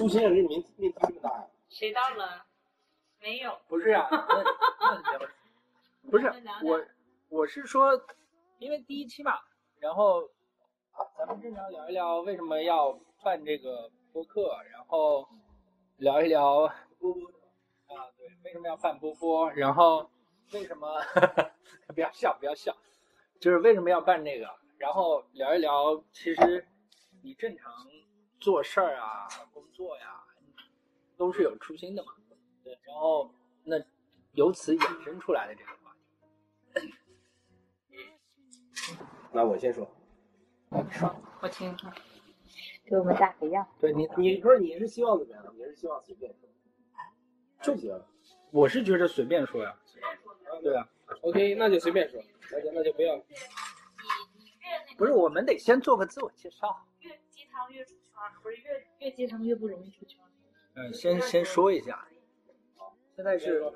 初心人这命命题这么大呀？谁到了？没有。不是啊，那 那聊不是我，我是说，因为第一期嘛，然后啊，咱们正常聊一聊为什么要办这个播客，然后聊一聊波波啊，对，为什么要办波波，然后为什么 不要笑不要笑，就是为什么要办这个，然后聊一聊，其实你正常做事儿啊、工作呀，都是有初心的嘛，对，然后那由此衍生出来的这个话题。那我先说，我听听。给我们打个样。对你，你不是你是希望怎么样？你是希望随便说，就行。我是觉得随便说呀。对啊，OK，那就随便说，那就那就不要。不是，我们得先做个自我介绍。越鸡汤越出圈儿，不是越越鸡汤越不容易出圈儿。嗯，先先说一下，现在是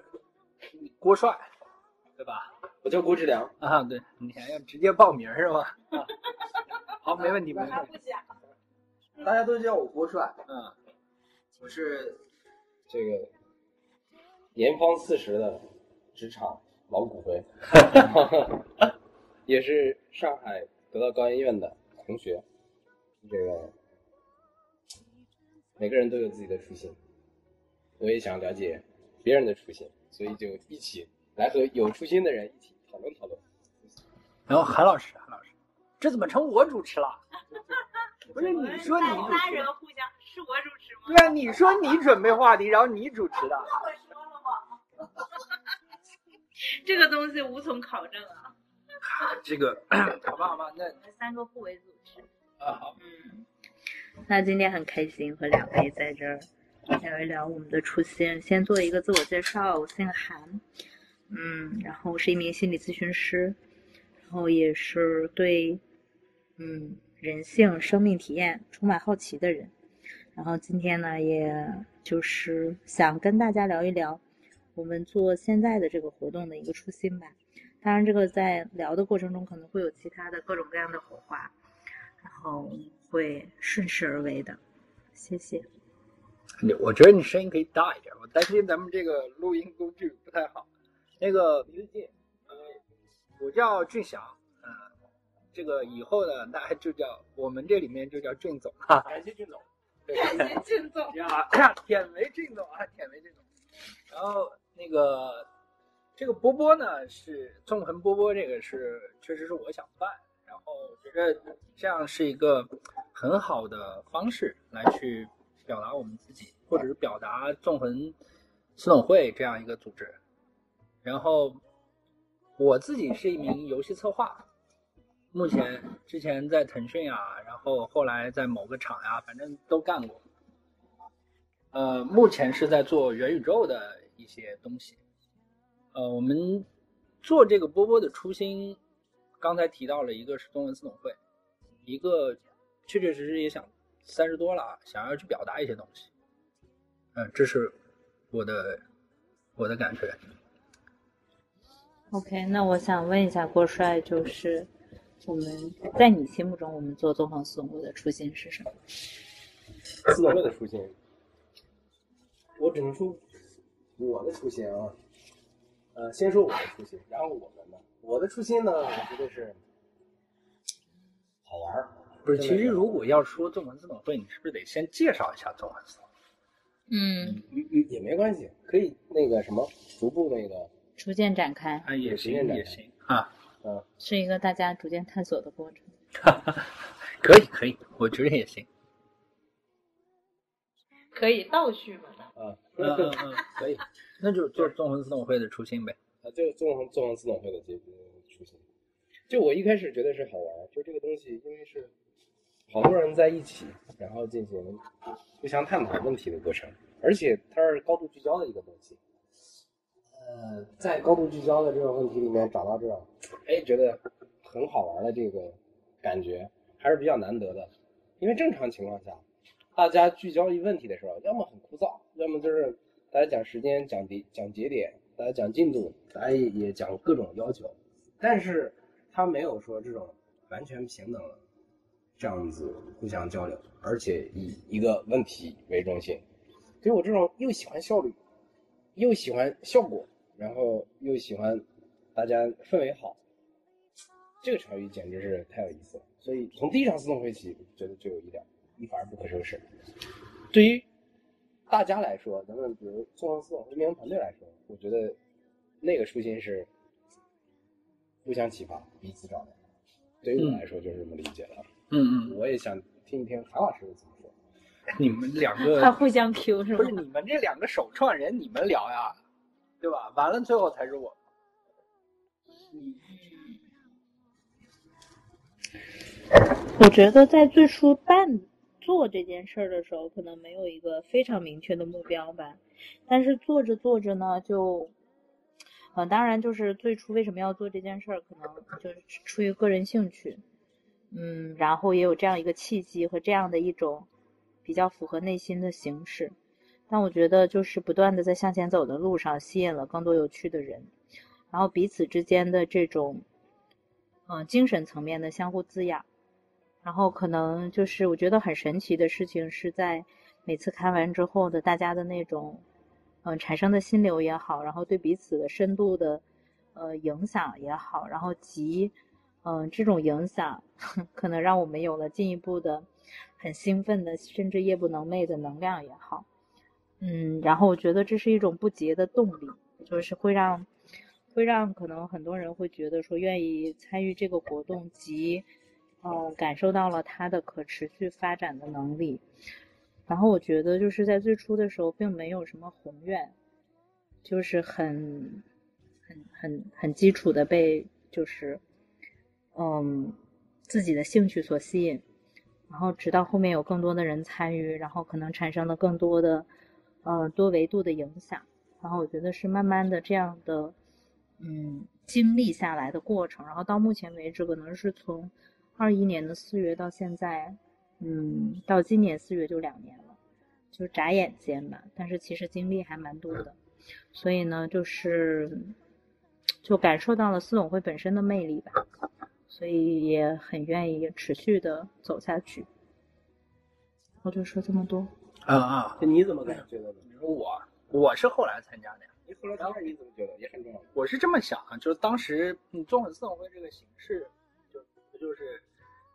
郭帅，对吧？我叫郭志良，啊，对，你还要直接报名是吗？啊好，没问题，没问题。大家都叫我郭帅，嗯，我是这个年方四十的职场老骨灰，也是上海得到高研院的同学。这个每个人都有自己的初心，我也想了解别人的初心，所以就一起来和有初心的人一起讨论讨论。然后韩老师，韩老师，这怎么成我主持了？不是你说你主仨持人互相是我主持吗？对啊，你说你准备话题，然后你主持的。我说了吗？这个东西无从考证啊。这个 好吧，好吧，那我们三个互为组织。啊好，嗯，那今天很开心和两位在这儿聊一聊我们的初心。先做一个自我介绍，我姓韩，嗯，然后我是一名心理咨询师，然后也是对嗯人性、生命体验充满好奇的人。然后今天呢，也就是想跟大家聊一聊我们做现在的这个活动的一个初心吧。当然，这个在聊的过程中可能会有其他的各种各样的火花。然后会顺势而为的。谢谢。你我觉得你声音可以大一点，我担心咱们这个录音工具不太好。那个我叫俊祥，呃，这个以后呢，大家就叫我们这里面就叫俊总哈。感谢俊总，感谢俊总。呀，舔为俊总啊，舔为俊总。然后那个这个波波呢，是纵横波波，这个是确实是我想办，然后我觉得这样是一个很好的方式来去表达我们自己，或者是表达纵横私董会这样一个组织。然后我自己是一名游戏策划，目前之前在腾讯啊，然后后来在某个厂呀、反正都干过。呃，目前是在做元宇宙的一些东西。呃，我们做这个波波的初心，刚才提到了一个是中文私董会，一个确确实实也想三十多了啊，想要去表达一些东西。嗯、这是我的我的感觉。OK，那我想问一下郭帅，就是我们在你心目中，我们做东方私董会的初心是什么？私董会的初心，我只能说我的初心啊。呃，先说我的初心，然后我们呢。我的初心呢，我觉得是好玩儿。不是，其实如果要说纵横私董会，你是不是得先介绍一下纵横私董会？嗯，也也没关系，可以那个什么，逐步那个，逐渐展开，啊，也行也行啊，嗯，是一个大家逐渐探索的过程。可以可以，我觉得也行。可以倒叙嘛？啊，嗯嗯嗯，可以，那就做纵横自动会的初心呗。啊，就纵横纵横自动会的这初心。就我一开始觉得是好玩，就这个东西，因为是好多人在一起，然后进行互相探讨问题的过程，而且它是高度聚焦的一个东西。呃，在高度聚焦的这种问题里面找到这种，哎，觉得很好玩的这个感觉，还是比较难得的。因为正常情况下，大家聚焦一问题的时候，要么很枯燥，要么就是大家讲时间、讲节、讲节点，大家讲进度，大家也讲各种要求，但是他没有说这种完全平等这样子互相交流，而且以一个问题为中心。对我这种又喜欢效率，又喜欢效果，然后又喜欢大家氛围好，这个场域简直是太有意思了。所以从第一场自动会起，觉得就有一点一发而不可收拾。对于大家来说，咱们比如纵横四总运营团队来说，我觉得那个初心是互相启发，彼此照亮。对于我来说就是这么理解的。嗯嗯，我也想听一听韩老师怎么说。你们两 他个互相 Q 是吗？不是你们这两个首创人，你们聊呀，对吧？完了最后才是我。你我觉得在最初办做这件事儿的时候，可能没有一个非常明确的目标吧。但是做着做着呢，就，呃，当然就是最初为什么要做这件事儿，可能就是出于个人兴趣，嗯，然后也有这样一个契机和这样的一种比较符合内心的形式。但我觉得就是不断的在向前走的路上，吸引了更多有趣的人，然后彼此之间的这种，嗯、精神层面的相互滋养。然后可能就是我觉得很神奇的事情是在每次看完之后的大家的那种，嗯、产生的心流也好，然后对彼此的深度的呃影响也好，然后及嗯、这种影响 可能让我们有了进一步的很兴奋的，甚至夜不能寐的能量也好，嗯，然后我觉得这是一种不竭的动力，就是会让会让可能很多人会觉得说愿意参与这个活动及。嗯，感受到了它的可持续发展的能力。然后我觉得就是在最初的时候，并没有什么宏愿，就是很、很、很、很基础的被就是，嗯，自己的兴趣所吸引。然后直到后面有更多的人参与，然后可能产生了更多的，呃，多维度的影响。然后我觉得是慢慢的这样的，嗯，经历下来的过程。然后到目前为止，可能是从二一年的四月到现在，嗯，到今年四月就两年了，就眨眼间吧。但是其实经历还蛮多的，所以呢，就是就感受到了四总会本身的魅力吧，所以也很愿意持续的走下去。我就说这么多。啊啊，就你怎么感觉的呢？你说我我是后来参加的呀。你后来当时你怎么觉得也很重要？我是这么想啊，就是当时你，纵横四总会这个形式，就是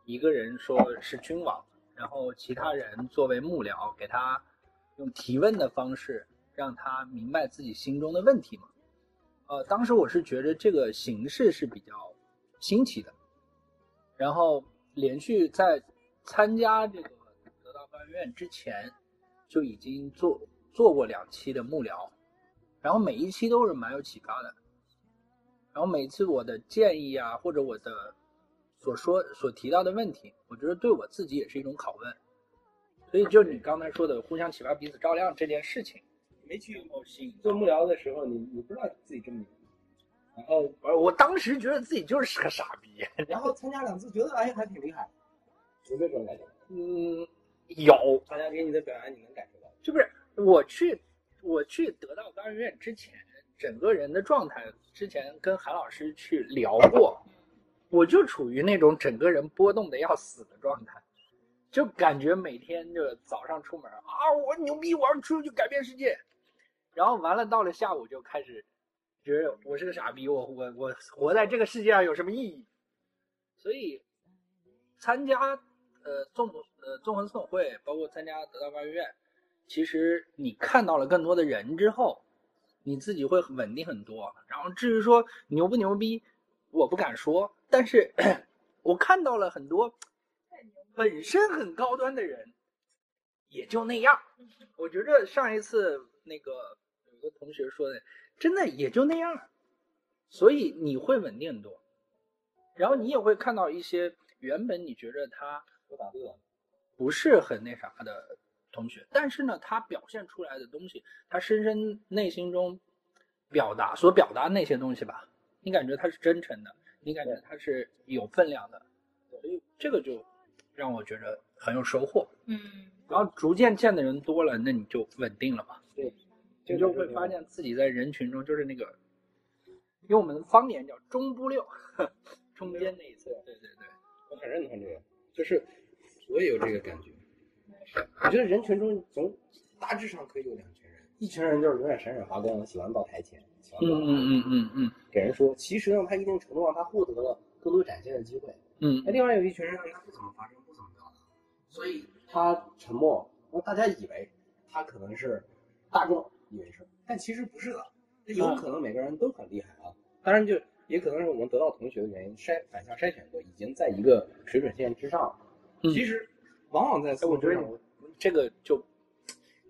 一个人说是君王，然后其他人作为幕僚，给他用提问的方式让他明白自己心中的问题嘛。呃，当时我是觉得这个形式是比较新奇的，然后连续在参加这个得到官院之前，就已经做做过两期的幕僚。然后每一期都是蛮有启发的，然后每次我的建议啊，或者我的所说所提到的问题，我觉得对我自己也是一种拷问。所以就你刚才说的互相启发、彼此照亮这件事情，没去做幕僚的时候，你你不知道自己这么牛，然后我我当时觉得自己就是个傻逼。然后参加两次，觉得哎还挺厉害，有这种感觉？嗯，有，大家给你的表扬你能感受到。是不是？我去我去得到高院之前，整个人的状态，之前跟韩老师去聊过，我就处于那种整个人波动的要死的状态，就感觉每天就早上出门啊，我牛逼，我要出去改变世界，然后完了到了下午就开始觉得我是个傻逼，我我我活在这个世界上有什么意义？所以参加呃纵呃纵横四总会，包括参加得到高院。其实你看到了更多的人之后，你自己会稳定很多。然后至于说牛不牛逼，我不敢说，但是 我看到了很多本身很高端的人，也就那样。我觉着上一次那个有个同学说的，真的也就那样。所以你会稳定很多，然后你也会看到一些原本你觉得他不打乐，不是很那啥的。同学，但是呢，他表现出来的东西，他深深内心中表达所表达那些东西吧，你感觉他是真诚的，你感觉他是有分量的，所以这个就让我觉得很有收获。嗯，然后逐渐见的人多了，那你就稳定了嘛。对，就就会发现自己在人群中就是那个，用我们的方言叫中不溜，中间那一侧。对对对，我很认同这个，就是我也有这个感觉。我觉得人群中总大致上可以有两群人，一群人就是永远闪闪发光，喜欢到台前，喜欢到嗯嗯嗯嗯给人说。其实呢，他一定程度上他获得了更多展现的机会。嗯那另外有一群人呢，他不怎么发声，不怎么表达，所以他沉默。那大家以为他可能是大众以为是，但其实不是的。有可能每个人都很厉害啊，当然就也可能是我们得到同学的原因，筛反向筛选过，已经在一个水准线之上。嗯其实往往在哎我觉得上，这个就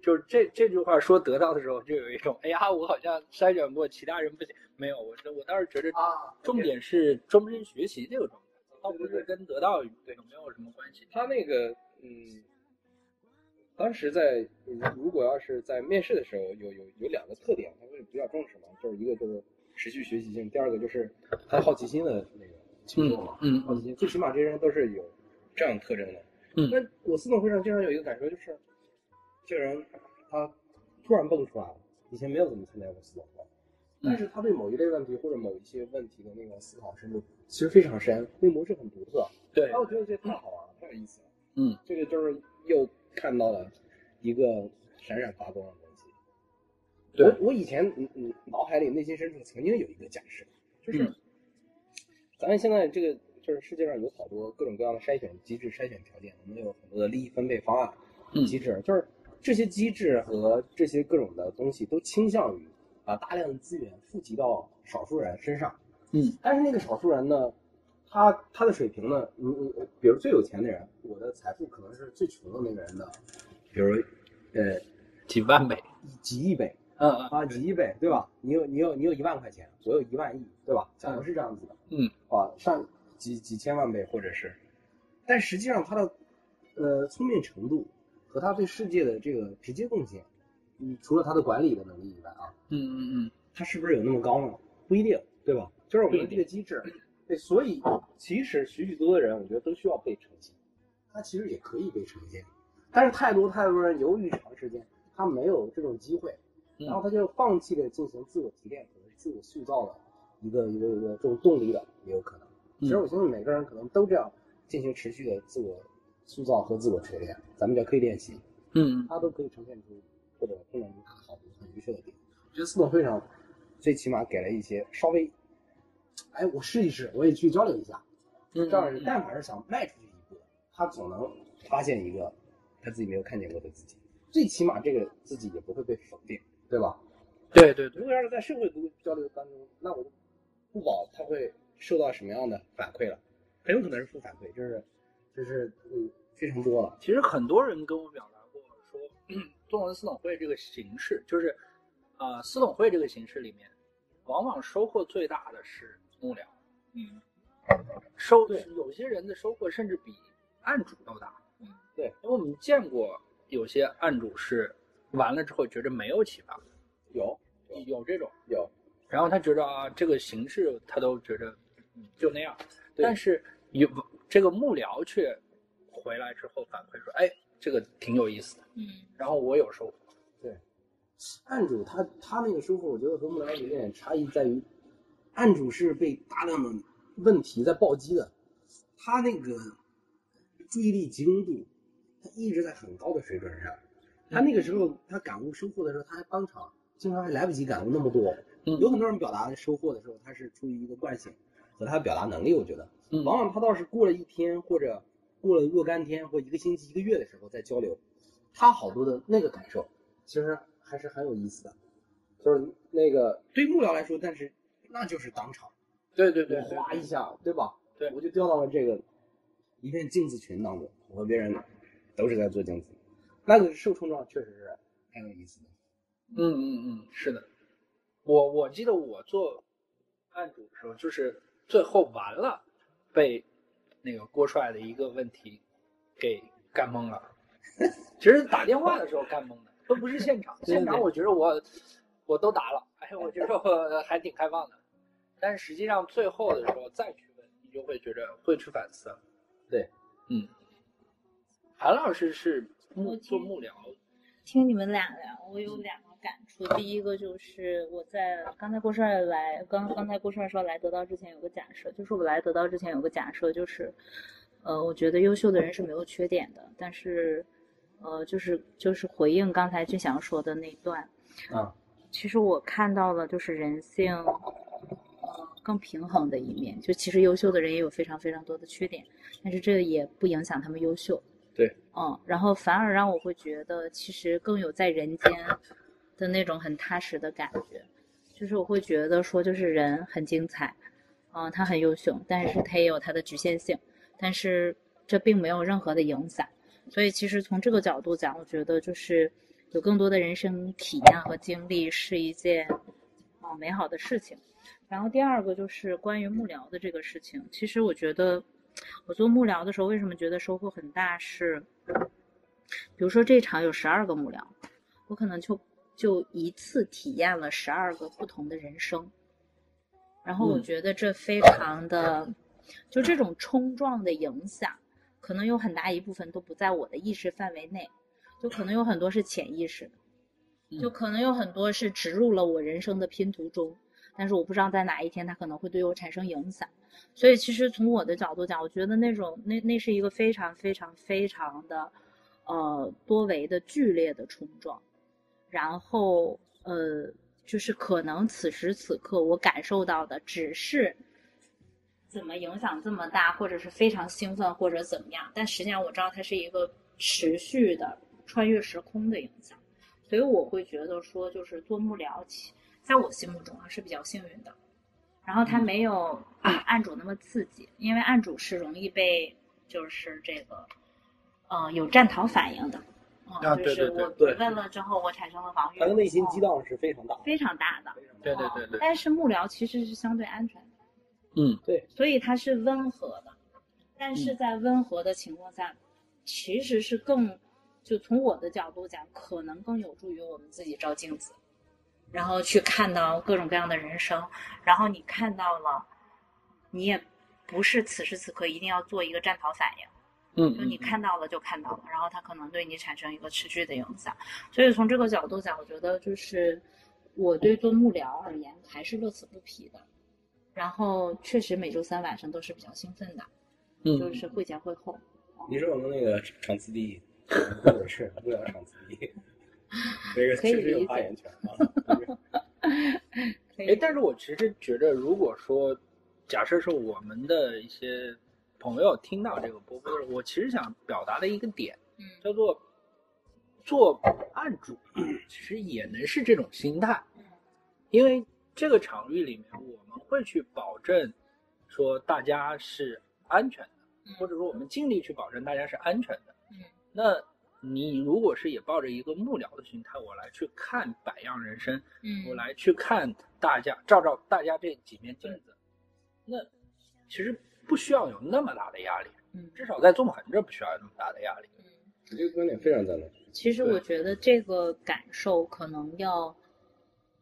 就是这这句话说得到的时候，就有一种哎呀，我好像筛选过其他人不行，没有，我我倒是觉得啊，重点是终身学习这个状态，倒不是跟得到有没有什么关系。他那个嗯，当时在如果要是在面试的时候，有有有两个特点，他会比较重视嘛，就是一个就是持续学习性，第二个就是他好奇心的那个情况嘛，嗯好奇心，最起码这些人都是有这样特征的。嗯那我四总会上经常有一个感受就是，这个人他突然蹦出来了，以前没有怎么参加过思考会，但是他对某一类问题或者某一些问题的那个思考深度其实非常深，那个模式很独特。对哎，，我觉得这太好玩了，太有意思了。嗯，这个就是又看到了一个闪闪发光的东西。对我我以前嗯嗯脑海里内心深处曾经有一个假设，就是、嗯咱们现在这个就是世界上有好多各种各样的筛选机制、筛选条件，我们有很多的利益分配方案嗯机制，就是这些机制和这些各种的东西都倾向于把大量的资源富集到少数人身上。嗯，但是那个少数人呢，他他的水平呢，你你比如最有钱的人，我的财富可能是最穷的那个人的，比如呃几万倍。几亿倍嗯嗯啊，几亿倍，对吧？你有你有你有一万块钱，我有一万亿，对吧？假如是这样子的，嗯啊，上几几千万倍，或者是，但实际上他的呃聪明程度和他对世界的这个直接贡献，嗯，除了他的管理的能力以外啊，嗯嗯嗯他是不是有那么高呢？不一定，对吧？就是我们的这个机制，对，所以其实许许多多的人，我觉得都需要被呈现，他其实也可以被呈现，但是太多太多人由于长时间他没有这种机会，嗯然后他就放弃了进行自我提炼和自我塑造的一个一个一个这种动力的，也有可能。其实我相信每个人可能都这样进行持续的自我塑造和自我锤炼，咱们叫刻意练习。嗯它都可以呈现出或者碰撞出它好的很优秀的点。我觉得四总会上最起码给了一些稍微，哎，我试一试，我也去交流一下。嗯，这样人但凡是想迈出去一步的，他总能发现一个他自己没有看见过的自己，最起码这个自己也不会被否定，对吧？对对对，如果要是在社会读交流当中，那我就不保他会受到什么样的反馈了，很有可能是负反馈，就是就是嗯非常多了。其实很多人跟我表达过说，中文司董会这个形式，就是啊、呃，四总会这个形式里面，往往收获最大的是幕僚，嗯。收有些人的收获甚至比案主都大。嗯，对，因为我们见过有些案主是完了之后觉得没有启发，有。有这种，有，然后他觉得啊这个形式他都觉得嗯就那样，对。但是有这个幕僚却回来之后反馈说，哎，这个挺有意思的，嗯然后我有收获。对案主他他那个收获，我觉得和幕僚有一点差异在于，案主是被大量的问题在暴击的，他那个注意力集中度，他一直在很高的水准上。他那个时候他感悟收获的时候，他还当场经常还来不及感悟那么多。嗯有很多人表达收获的时候，他是出于一个惯性和他的表达能力，我觉得。嗯往往他倒是过了一天或者过了若干天或一个星期、一个月的时候再交流，他好多的那个感受，其实还是很有意思的。就是那个对幕僚来说，但是那就是当场，对对对我哗一下，对吧？对我就掉到了这个一片镜子群当中，我和别人都是在做镜子，那个受冲撞确实是很有意思的。嗯嗯嗯，是的，我我记得我做案主的时候，就是最后完了，被那个郭帅的一个问题给干懵了。其实打电话的时候干懵的，都不是现场。现场我觉得我我都答了，哎，我觉得我还挺开放的。但是实际上最后的时候再去问，你就会觉得会去反思。对，嗯，韩老师是幕做幕僚，听你们俩聊，我有两个感触。第一个就是我在刚才郭帅来，刚刚才郭帅说来得到之前有个假设，就是我来得到之前有个假设，就是，呃，我觉得优秀的人是没有缺点的，但是，呃，就是就是回应刚才俊祥说的那段，啊，其实我看到了就是人性，呃，更平衡的一面。就其实优秀的人也有非常非常多的缺点，但是这也不影响他们优秀。对，嗯，然后反而让我会觉得，其实更有在人间的那种很踏实的感觉。就是我会觉得说，就是人很精彩，嗯、他很优秀，但是他也有他的局限性，但是这并没有任何的影响。所以其实从这个角度讲，我觉得就是有更多的人生体验和经历是一件啊、美好的事情。然后第二个就是关于幕僚的这个事情，其实我觉得我做幕僚的时候，为什么觉得收获很大是，比如说这场有十二个幕僚，我可能就就一次体验了十二个不同的人生，然后我嗯。觉得这非常的，就这种冲撞的影响，可能有很大一部分都不在我的意识范围内，就可能有很多是潜意识的，就嗯可能有很多是植入了我人生的拼图中，但是我不知道在哪一天它可能会对我产生影响。所以其实从我的角度讲，我觉得那种那那是一个非常非常非常的，呃多维的剧烈的冲撞，然后呃就是可能此时此刻我感受到的只是怎么影响这么大，或者是非常兴奋或者怎么样，但实际上我知道它是一个持续的穿越时空的影响，所以我会觉得说就是做幕僚其在我心目中啊是比较幸运的。然后他没有案主那么刺激，因为案主是容易被就是这个，呃，有战逃反应的，嗯，啊就是对对对我对。问了之后，我产生了防御，他的内心激荡荡是非常大。非常大的，对对对对，但是幕僚其实是相对安全的，嗯，对。所以它是温和的，但嗯是在温和的情况下，其实是更，就从我的角度讲，可能更有助于我们自己照镜子，然后去看到各种各样的人生，然后你看到了，你也不是此时此刻一定要做一个战逃反应，嗯，就你看到了就看到了，然后它可能对你产生一个持续的影响。所以从这个角度讲，我觉得就是我对做幕僚而言还是乐此不疲的。然后确实每周三晚上都是比较兴奋的，嗯，就是会前会后。你是我们那个场次第一，或者是幕僚场次第一，这个确实有发言权啊。哎，但是我其实觉得，如果说假设是我们的一些朋友听到这个播播，我其实想表达的一个点嗯。叫做做案主，其实也能是这种心态，因为这个场域里面我们会去保证说大家是安全的，或者说我们尽力去保证大家是安全的。嗯。那你如果是也抱着一个幕僚的心态，我来去看百样人生，嗯。我来去看大家，照照大家这几面镜子，那其实不需要有那么大的压力，嗯至少在纵横这不需要有那么大的压力。嗯。你这个观点非常赞同。其实我觉得这个感受可能要，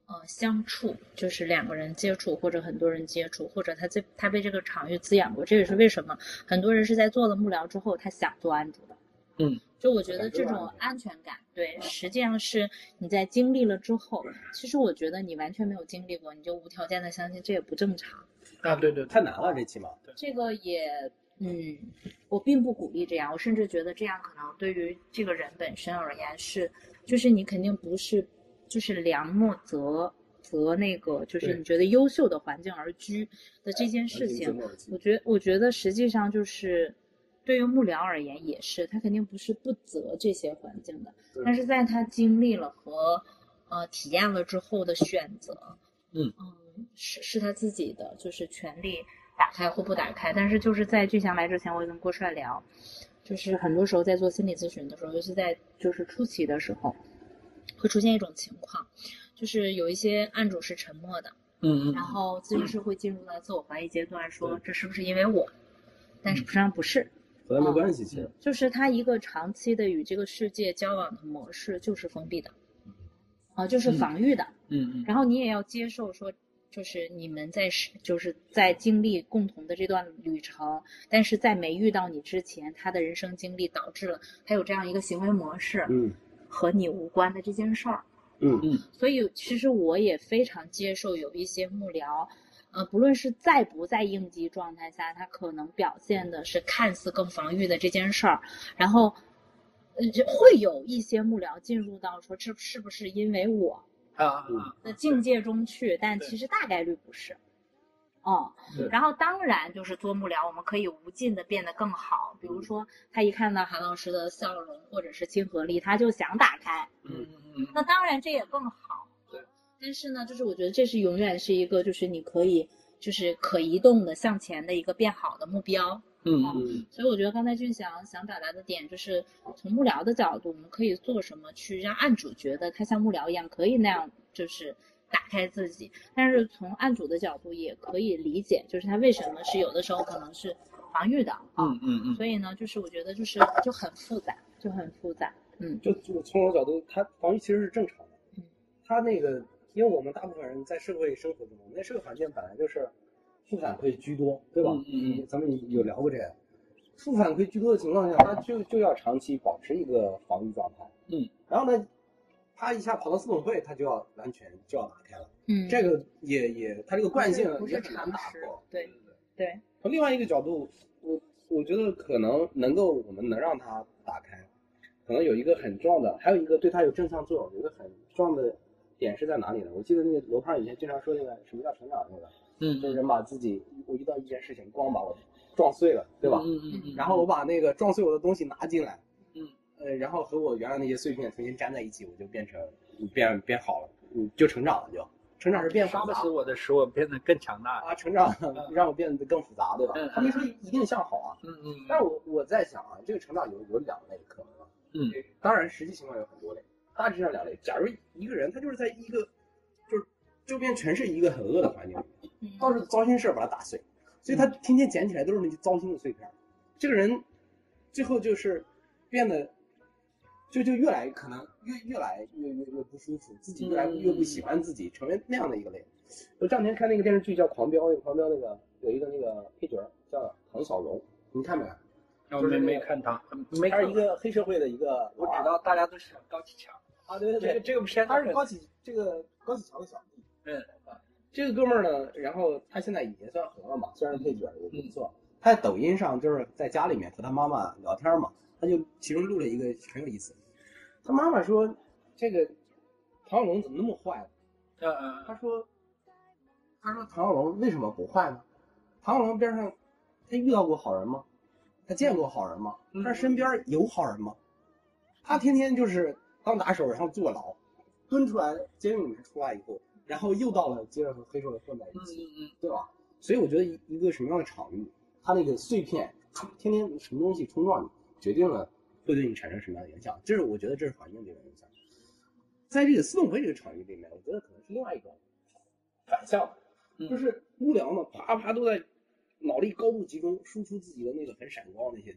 呃，相处，就是两个人接触，或者很多人接触，或者他这他被这个场域滋养过。这也是为什么很多人是在做了幕僚之后，他想做案主的。嗯，就我觉得这种安全感，对，实际上是你在经历了之后，其实我觉得你完全没有经历过，你就无条件的相信，这也不正常。啊，对对，太难了，这起码。这个也，嗯，我并不鼓励这样，我甚至觉得这样可能对于这个人本身而言是，就是你肯定不是，就是良莫择择那个，就是你觉得优秀的环境而居的这件事情，我觉我觉得实际上就是。对于幕僚而言也是，他肯定不是不择这些环境的，对但是在他经历了和呃体验了之后的选择，嗯是是他自己的，就是权利打开或不打开。但是就是在巨祥来之前，我也跟郭帅聊，就是很多时候在做心理咨询的时候，尤其在就是初期的时候，会出现一种情况，就是有一些案主是沉默的，嗯嗯然后咨询师会进入到自我怀疑阶段，说这是不是因为我？但是实际上不是，和他没关系，其实。就是他一个长期的与这个世界交往的模式就是封闭的，啊、就是防御的。嗯嗯然后你也要接受说，就是你们在是就是在经历共同的这段旅程，但是在没遇到你之前，他的人生经历导致了他有这样一个行为模式，嗯和你无关的这件事儿。嗯嗯所以其实我也非常接受有一些幕僚，呃，不论是在不在应激状态下，他可能表现的是看似更防御的这件事儿，然后，呃，就会有一些幕僚进入到说这是不是因为我啊嗯的境界中去，但其实大概率不是。哦，然后当然就是做幕僚，我们可以无尽的变得更好。比如说，他一看到韩老师的笑容或者是亲和力，他就想打开。嗯嗯嗯那当然这也更好。对。但是呢，就是我觉得这是永远是一个，就是你可以就是可移动的向前的一个变好的目标。嗯嗯所以我觉得刚才俊祥想表达的点就是，从幕僚的角度，我们可以做什么去让案主觉得他像幕僚一样可以那样就是打开自己，但是从案主的角度也可以理解，就是他为什么是有的时候可能是防御的啊。嗯嗯嗯所以呢，就是我觉得就是就很复杂，就很复杂。嗯就就从我角度，他防御其实是正常的。嗯，他那个，因为我们大部分人在社会生活中，那社会环境本来就是负反馈居多，对吧？嗯嗯嗯咱们有聊过这个。负反馈居多的情况下，他就就要长期保持一个防御状态。嗯，然后呢，他一下跑到四总会，他就要完全就要打开了。嗯，这个也也，他这个惯性不是也很难常打破。对对，从另外一个角度，我我觉得可能能够我们能让它打开，可能有一个很重要的，还有一个对它有正向作用，有一个很重要的点是在哪里呢？我记得那个罗胖以前经常说那个什么叫成长那个，嗯就是人把自己我遇到一件事情，光把我撞碎了，对吧？嗯嗯嗯，然后我把那个撞碎我的东西拿进来，嗯，呃，然后和我原来那些碎片重新粘在一起，我就变成变变好了，嗯，就成长了就，成长是变复杂杀不死我的使我变得更强大。啊，成长让我变得更复杂，对吧嗯？他没说一定向好啊，嗯嗯但是我我在想啊，这个成长有有两类可能啊，嗯，当然实际情况有很多类，大致上两类。假如一个人他就是在一个就是周边全是一个很恶的环境到处糟心事儿把它打碎，所以他天天捡起来都是那些糟心的碎片儿，这个人最后就是变得就就越来可能越越来越越越不舒服，自己越来越不喜欢自己，成为那样的一个类。我这两天看那个电视剧叫《狂飙》，那个《狂飙》那个有一个那个配角叫唐小龙，你看没看？我没没看他，没看他是一个黑社会的一个，我知道大家都喜欢高启强，啊，对对这个对，这个片子他是高启这个高启强的小弟。嗯这个哥们儿呢，然后他现在已经算红了嘛，虽然是配角儿也不错。他在抖音上就是在家里面和他妈妈聊天嘛，他就其中录了一个很有意思。他妈妈说：“这个唐小龙怎么那么坏？”嗯嗯他说：“他说唐小龙为什么不坏呢？唐小龙边上他遇到过好人吗？他见过好人吗？嗯他身边有好人吗？他天天就是当打手，然后坐牢，蹲出来监狱里面出来以后，然后又到了接着和黑社会混在一嗯起，嗯对吧？所以我觉得一一个什么样的场域，它那个碎片冲天天什么东西冲撞你，决定了会对你产生什么样的影响。这是我觉得这是环境对我的影响。在这个私董会这个场域里面，我觉得可能是另外一种反向，嗯就是无聊嘛，啪啪都在脑力高度集中，输出自己的那个很闪光的那些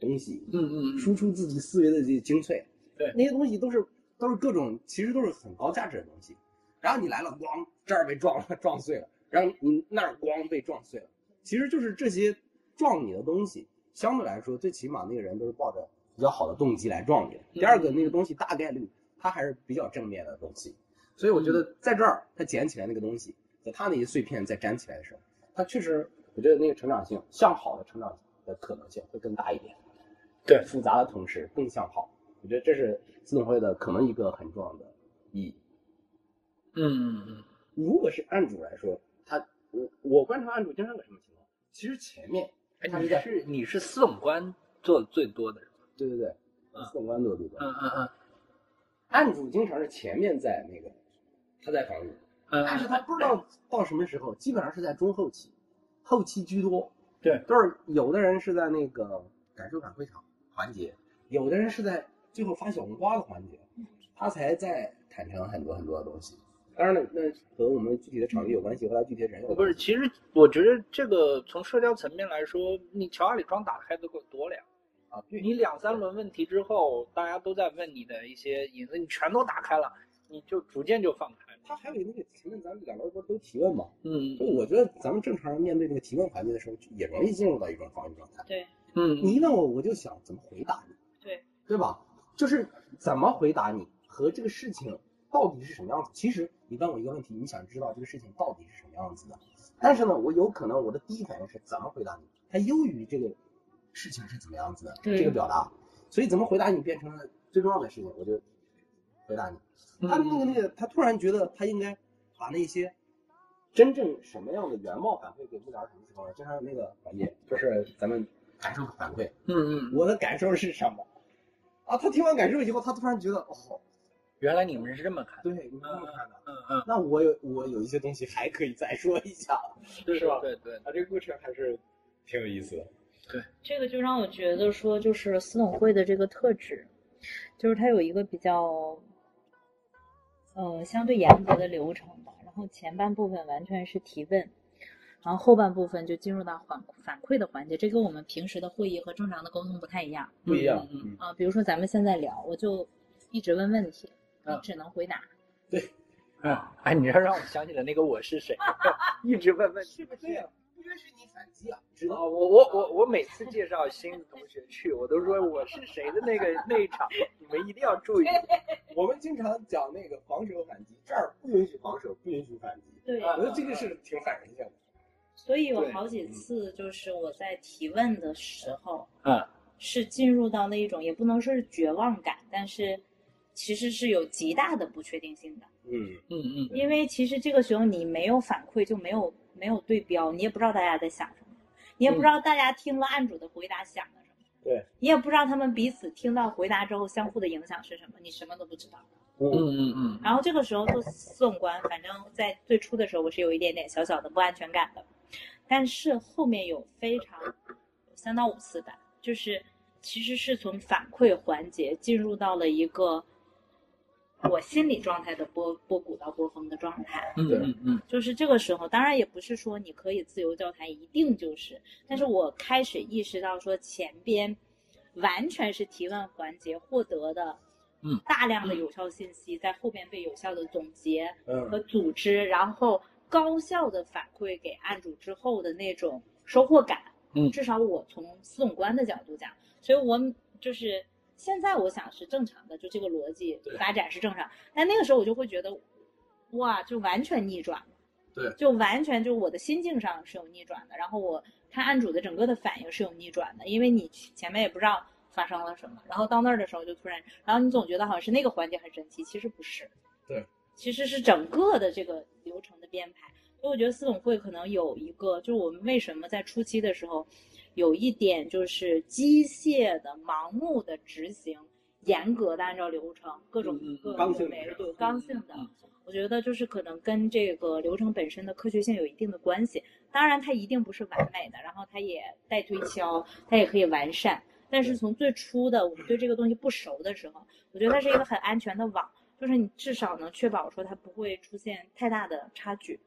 东西，嗯嗯输出自己思维的这些精粹。对那些东西都是都是各种，其实都是很高价值的东西。然后你来了，咣，这儿被撞了，撞碎了，然后你那儿咣被撞碎了，其实就是这些撞你的东西，相对来说，最起码那个人都是抱着比较好的动机来撞你的。第二个，那个东西大概率它还是比较正面的东西，所以我觉得在这儿他捡起来那个东西和他那些碎片再粘起来的时候，他确实，我觉得那个成长性向好的成长的可能性会更大一点。对复杂的同时更向好，我觉得这是自动会的可能一个很重要的意义。嗯嗯如果是案主来说，他我我观察案主经常个什么情况？其实前面哎，你是你是司总官做的最多的人，对对对，嗯四种关都对吧？嗯嗯嗯案主经常是前面在那个他在防御，嗯，但是他不知道到什么时候，基本上是在中后期，后期居多。对，都是有的人是在那个感受感会场环节，有的人是在最后发小红花的环节，他才在坦诚很多很多的东西。当然了，那和我们具体的场地有关系，和他具体的人有关系。不是，其实我觉得这个从社交层面来说，你乔阿里庄打开的够多了呀。啊，对，你两三轮问题之后，大家都在问你的一些隐私，你全都打开了，你就逐渐就放开了。他还有那个前面咱们两个人不是都提问嘛？嗯所以我觉得咱们正常人面对这个提问环节的时候，也容易进入到一种防御状态。对嗯你一问我，我就想怎么回答你，对对吧？就是怎么回答你和这个事情到底是什么样子？其实你问我一个问题，你想知道这个事情到底是什么样子的，但是呢，我有可能我的第一反应是怎么回答你，它优于这个事情是怎么样子的这个表达，所以怎么回答你变成了最重要的事情，我就回答你。他那个那个，他突然觉得他应该把那些真正什么样的原貌反馈给幕僚什么时候呢？就像那个环节，就是咱们感受反馈，嗯嗯，我的感受是什么？啊，他听完感受以后，他突然觉得，哦，原来你们是这么看，对，你是这么看的。嗯嗯，那我有我有一些东西还可以再说一下，对是吧对对，啊，这个过程还是挺有意思的。对这个就让我觉得说，就是司董会的这个特质，就是它有一个比较，呃，相对严格的流程吧。然后前半部分完全是提问，然后后半部分就进入到反反馈的环节。这跟我们平时的会议和正常的沟通不太一样不一样，嗯嗯，啊、比如说咱们现在聊，我就一直问问题，你嗯只能回答。嗯，哎，你这让我想起了那个我是谁，一直问问题。对呀，不允许你反击啊，知啊，道？我我我我每次介绍新的同学去，我都说我是谁的那个那一场，你们一定要注意。我们经常讲那个防守反击，这儿不允许防守，不允许反击。对啊我觉得这个是挺反人性的。所以有好几次就是我在提问的时候，嗯是进入到那一种也不能说是绝望感，但是其实是有极大的不确定性的。嗯，嗯嗯因为其实这个时候你没有反馈，就没有没有对标，你也不知道大家在想什么，你也不知道大家听了案主的回答想了什么，对，你也不知道他们彼此听到回答之后相互的影响是什么，你什么都不知道。嗯。嗯嗯然后这个时候做司总官，反正在最初的时候我是有一点点小小的不安全感的，但是后面有非常有三到五次吧，就是其实是从反馈环节进入到了一个我心理状态的波波谷到波峰的状态。嗯嗯嗯。就是这个时候，当然也不是说你可以自由交谈，一定就是，但是我开始意识到说前边完全是提问环节获得的，嗯，大量的有效信息，在后边被有效的总结和嗯，组织，然后高效的反馈给案主之后的那种收获感，嗯。至少我从司总官的角度讲，所以我就是现在我想是正常的，就这个逻辑发展是正常，但那个时候我就会觉得，哇，就完全逆转了。对就完全就我的心境上是有逆转的，然后我看案主的整个的反应是有逆转的，因为你前面也不知道发生了什么，然后到那儿的时候就突然，然后你总觉得好像是那个环节很神奇，其实不是，对，其实是整个的这个流程的编排。所以我觉得司总会可能有一个，就是我们为什么在初期的时候，有一点就是机械的、盲目的执行，严格的按照流程，各种各刚性的种维度，刚性的。嗯我觉得就是可能跟这个流程本身的科学性有一定的关系。当然，它一定不是完美的，然后它也待推敲，它也可以完善。但是从最初的我们对这个东西不熟的时候，我觉得它是一个很安全的网，就是你至少能确保说它不会出现太大的差距。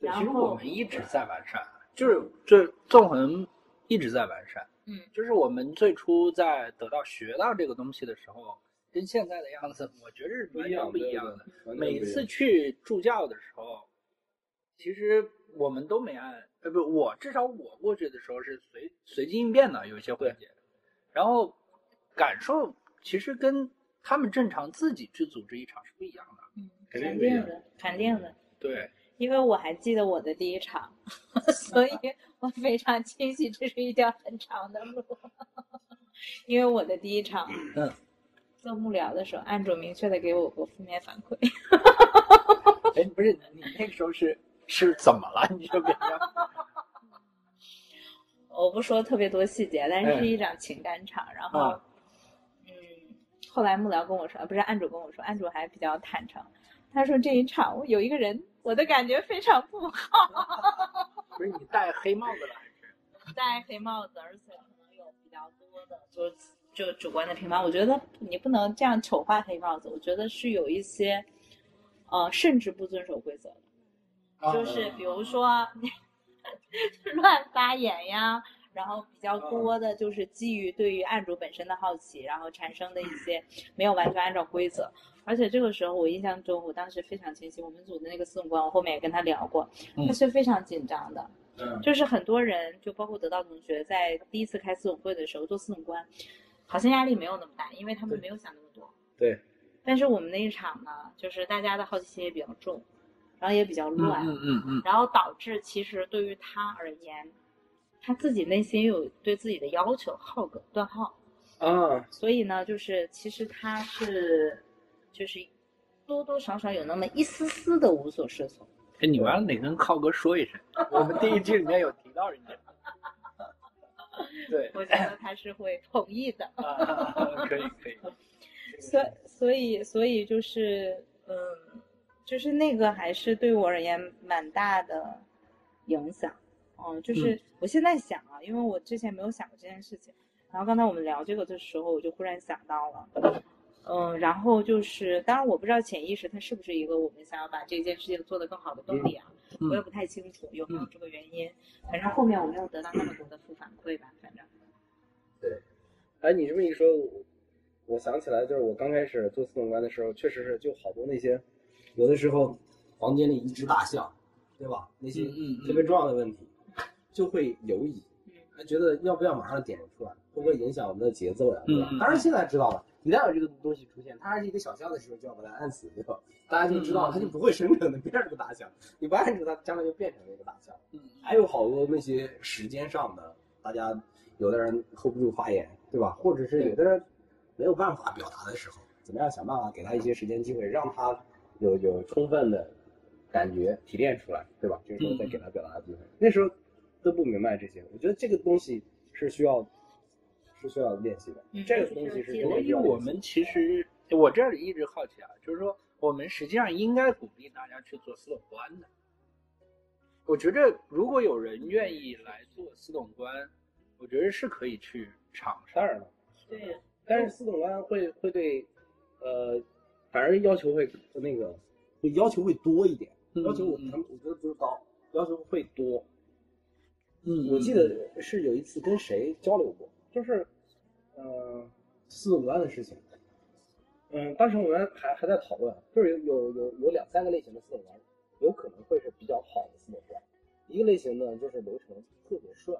对，然其实我们一直在完善，就是这纵横一直在完善。嗯，就是我们最初在得到学到这个东西的时候，跟现在的样子，我觉得是完全不一样的。每次去助教的时候，其实我们都没按，呃，不，我至少我过去的时候是随随机应变的，有一些环节，然后感受其实跟他们正常自己去组织一场是不一样的。嗯，肯定不一样肯定的，肯定的。对，因为我还记得我的第一场，所以我非常清晰这是一条很长的路。因为我的第一场，嗯，做幕僚的时候，案主明确的给我过负面反馈。哎，不是你那个时候是是怎么了？你就别这样。我不说特别多细节，但是嗯是一场情感场。然后，啊嗯，后来幕僚跟我说，啊不是案主跟我说，案主还比较坦诚，他说这一场我有一个人，我的感觉非常不好。不是你戴黑帽子了还是？戴黑帽子，而且可能有比较多的就就主观的评判。我觉得你不能这样丑化黑帽子，我觉得是有一些，呃，甚至不遵守规则的，就是比如说 乱发言呀，然后比较多的就是基于对于案主本身的好奇，然后产生的一些没有完全按照规则。而且这个时候，我印象中，我当时非常清晰，我们组的那个司总官，我后面也跟他聊过，嗯。他是非常紧张的。嗯，就是很多人，就包括得到同学，在第一次开司总会的时候做司总官，好像压力没有那么大，因为他们没有想那么多。对，但是我们那一场呢，就是大家的好奇心也比较重，然后也比较乱，嗯嗯嗯然后导致其实对于他而言，他自己内心有对自己的要求，浩哥段号，啊，所以呢，就是其实他是就是多多少少有那么一丝丝的无所适从。哎，你完了得跟浩哥说一声，我们第一季里面有提到人家。对，我觉得他是会同意的。啊，可以可以。所所以所以就是嗯，就是那个还是对我而言蛮大的影响。嗯，就是我现在想啊，因为我之前没有想过这件事情，然后刚才我们聊这个的时候，我就忽然想到了。嗯，然后就是，当然我不知道潜意识它是不是一个我们想要把这件事情做得更好的动力啊，嗯我也不太清楚有没有这个原因。反正后面我没有得到那么多的负反馈吧，反正。对哎，你这么一说，我我想起来，就是我刚开始做自动关的时候，确实是就好多那些，有的时候房间里一只大象，对吧？那些特别重要的问题，就会犹疑嗯，还觉得要不要马上点出来，会不会影响我们的节奏呀？对吧？当然现在知道了，一旦有这个东西出现，它还是一个小象的时候，就要把它按死，对吧？大家就知道它就不会生成的变成个大象，你不按住它，将来就变成了一个大象。嗯还有好多那些时间上的，大家有的人 hold 不住发言，对吧？或者是有的人没有办法表达的时候，怎么样想办法给他一些时间机会，让他有有充分的感觉提炼出来，对吧？这个时候再给他表达的机会。那时候都不明白这些，我觉得这个东西是需要是需要练习的，嗯这个东西是所以我们其实我这里一直好奇啊，就是说我们实际上应该鼓励大家去做私董官的。我觉着如果有人愿意来做私董官，我觉得是可以去尝试。当然了，对，但是四懂官会会对，呃，反而要求会那个会要求会多一点，嗯要求我觉得不是高，要求会多。嗯我记得是有一次跟谁交流过，就是，呃，四五万的事情。嗯，当时我们还还在讨论，就是有有有有两三个类型的四五万，有可能会是比较好的四五万。一个类型呢，就是流程特别顺，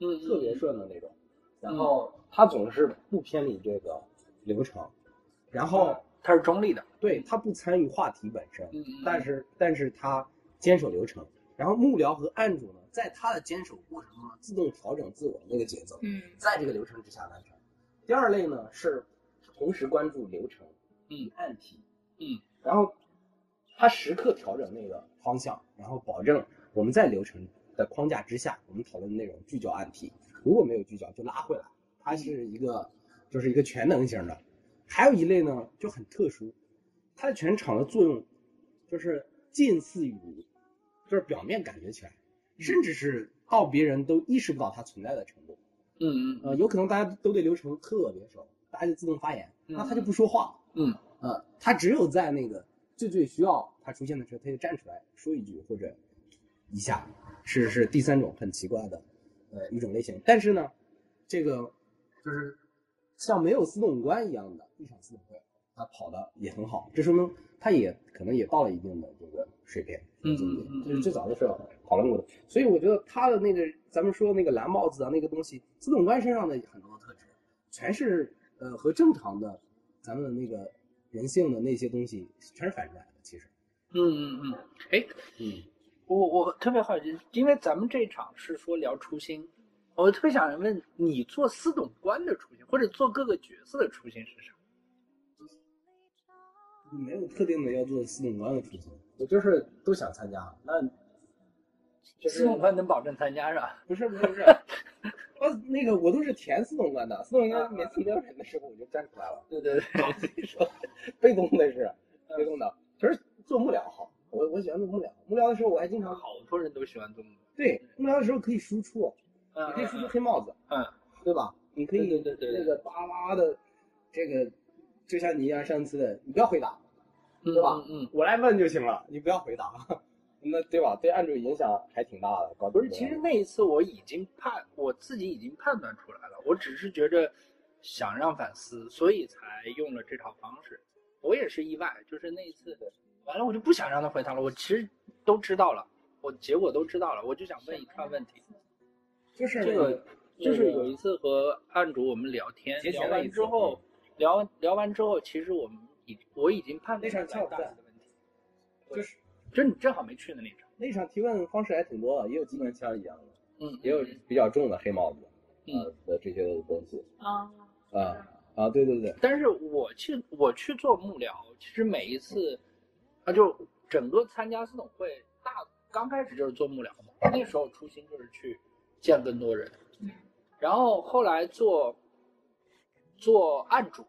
嗯特别顺的那种，然后他总是不偏离这个流程，然后它是中立的，对他不参与话题本身，嗯但是但是他坚守流程，然后幕僚和案主呢，在他的坚守过程中呢，自动调整自我的那个节奏，嗯在这个流程之下完成。第二类呢是同时关注流程，嗯，案题，嗯，然后他时刻调整那个方向，然后保证我们在流程的框架之下，我们讨论的内容聚焦案题，如果没有聚焦就拉回来。它是一个就是一个全能型的。还有一类呢就很特殊，它的全场的作用就是近似于，就是表面感觉起来，甚至是到别人都意识不到它存在的程度。嗯嗯呃，有可能大家都对流程特别熟，大家就自动发言，嗯那他就不说话。嗯呃，他只有在那个最最需要他出现的时候，他就站出来说一句或者一下，是是第三种很奇怪的呃一种类型。但是呢，这个就是像没有私董官一样的一场自动会，他跑的也很好，这说明他也可能也到了一定的这个水平嗯境界嗯嗯嗯这是最早的时候讨论过的。所以我觉得他的那个咱们说那个蓝帽子啊那个东西，司董官身上的很多特质，全是呃和正常的咱们的那个人性的那些东西全是反着来的。其实，嗯嗯嗯，哎，嗯，我我特别好奇，因为咱们这场是说聊初心，我特别想问你做司董官的初心，或者做各个角色的初心是啥？没有特定的要做私董官的出现，我就是都想参加。那就是司董官能保证参加是吧？不是不是不是，我 那个我都是填私董官的，私董官每次没有人的时候我就站出来了。对对对，所以说，被动的是被动的，其实做幕僚好。我我喜欢做幕僚，幕僚的时候我还经常好多人都喜欢做幕僚。对幕僚的时候可以输出，嗯你可以输出黑帽子，嗯对吧？你可以对对对对那个巴拉的，这个就像你一样上次的，你不要回答，嗯对吧嗯嗯。我来问就行了，你不要回答。那对吧？对案主影响还挺大的。搞不是，其实那一次我已经判，我自己已经判断出来了，我只是觉着想让反思，所以才用了这套方式。我也是意外，就是那一次，完了我就不想让他回答了。我其实都知道了，我结果都知道了，我就想问一串问题。就是这个就是有一次和案主我们聊天，聊完之后，聊聊完之后，其实我们已我已经判那断出来场跳不在大致的问题。就是就是你正好没去的那场。那场提问方式还挺多的，也有机关枪一样的，嗯，也有比较重的黑帽子，嗯呃的这些东西啊，啊啊，对对对，但是我去我去做幕僚，其实每一次，啊，就整个参加私董会，大刚开始就是做幕僚嘛，那时候初心就是去见更多人，然后后来做做案主，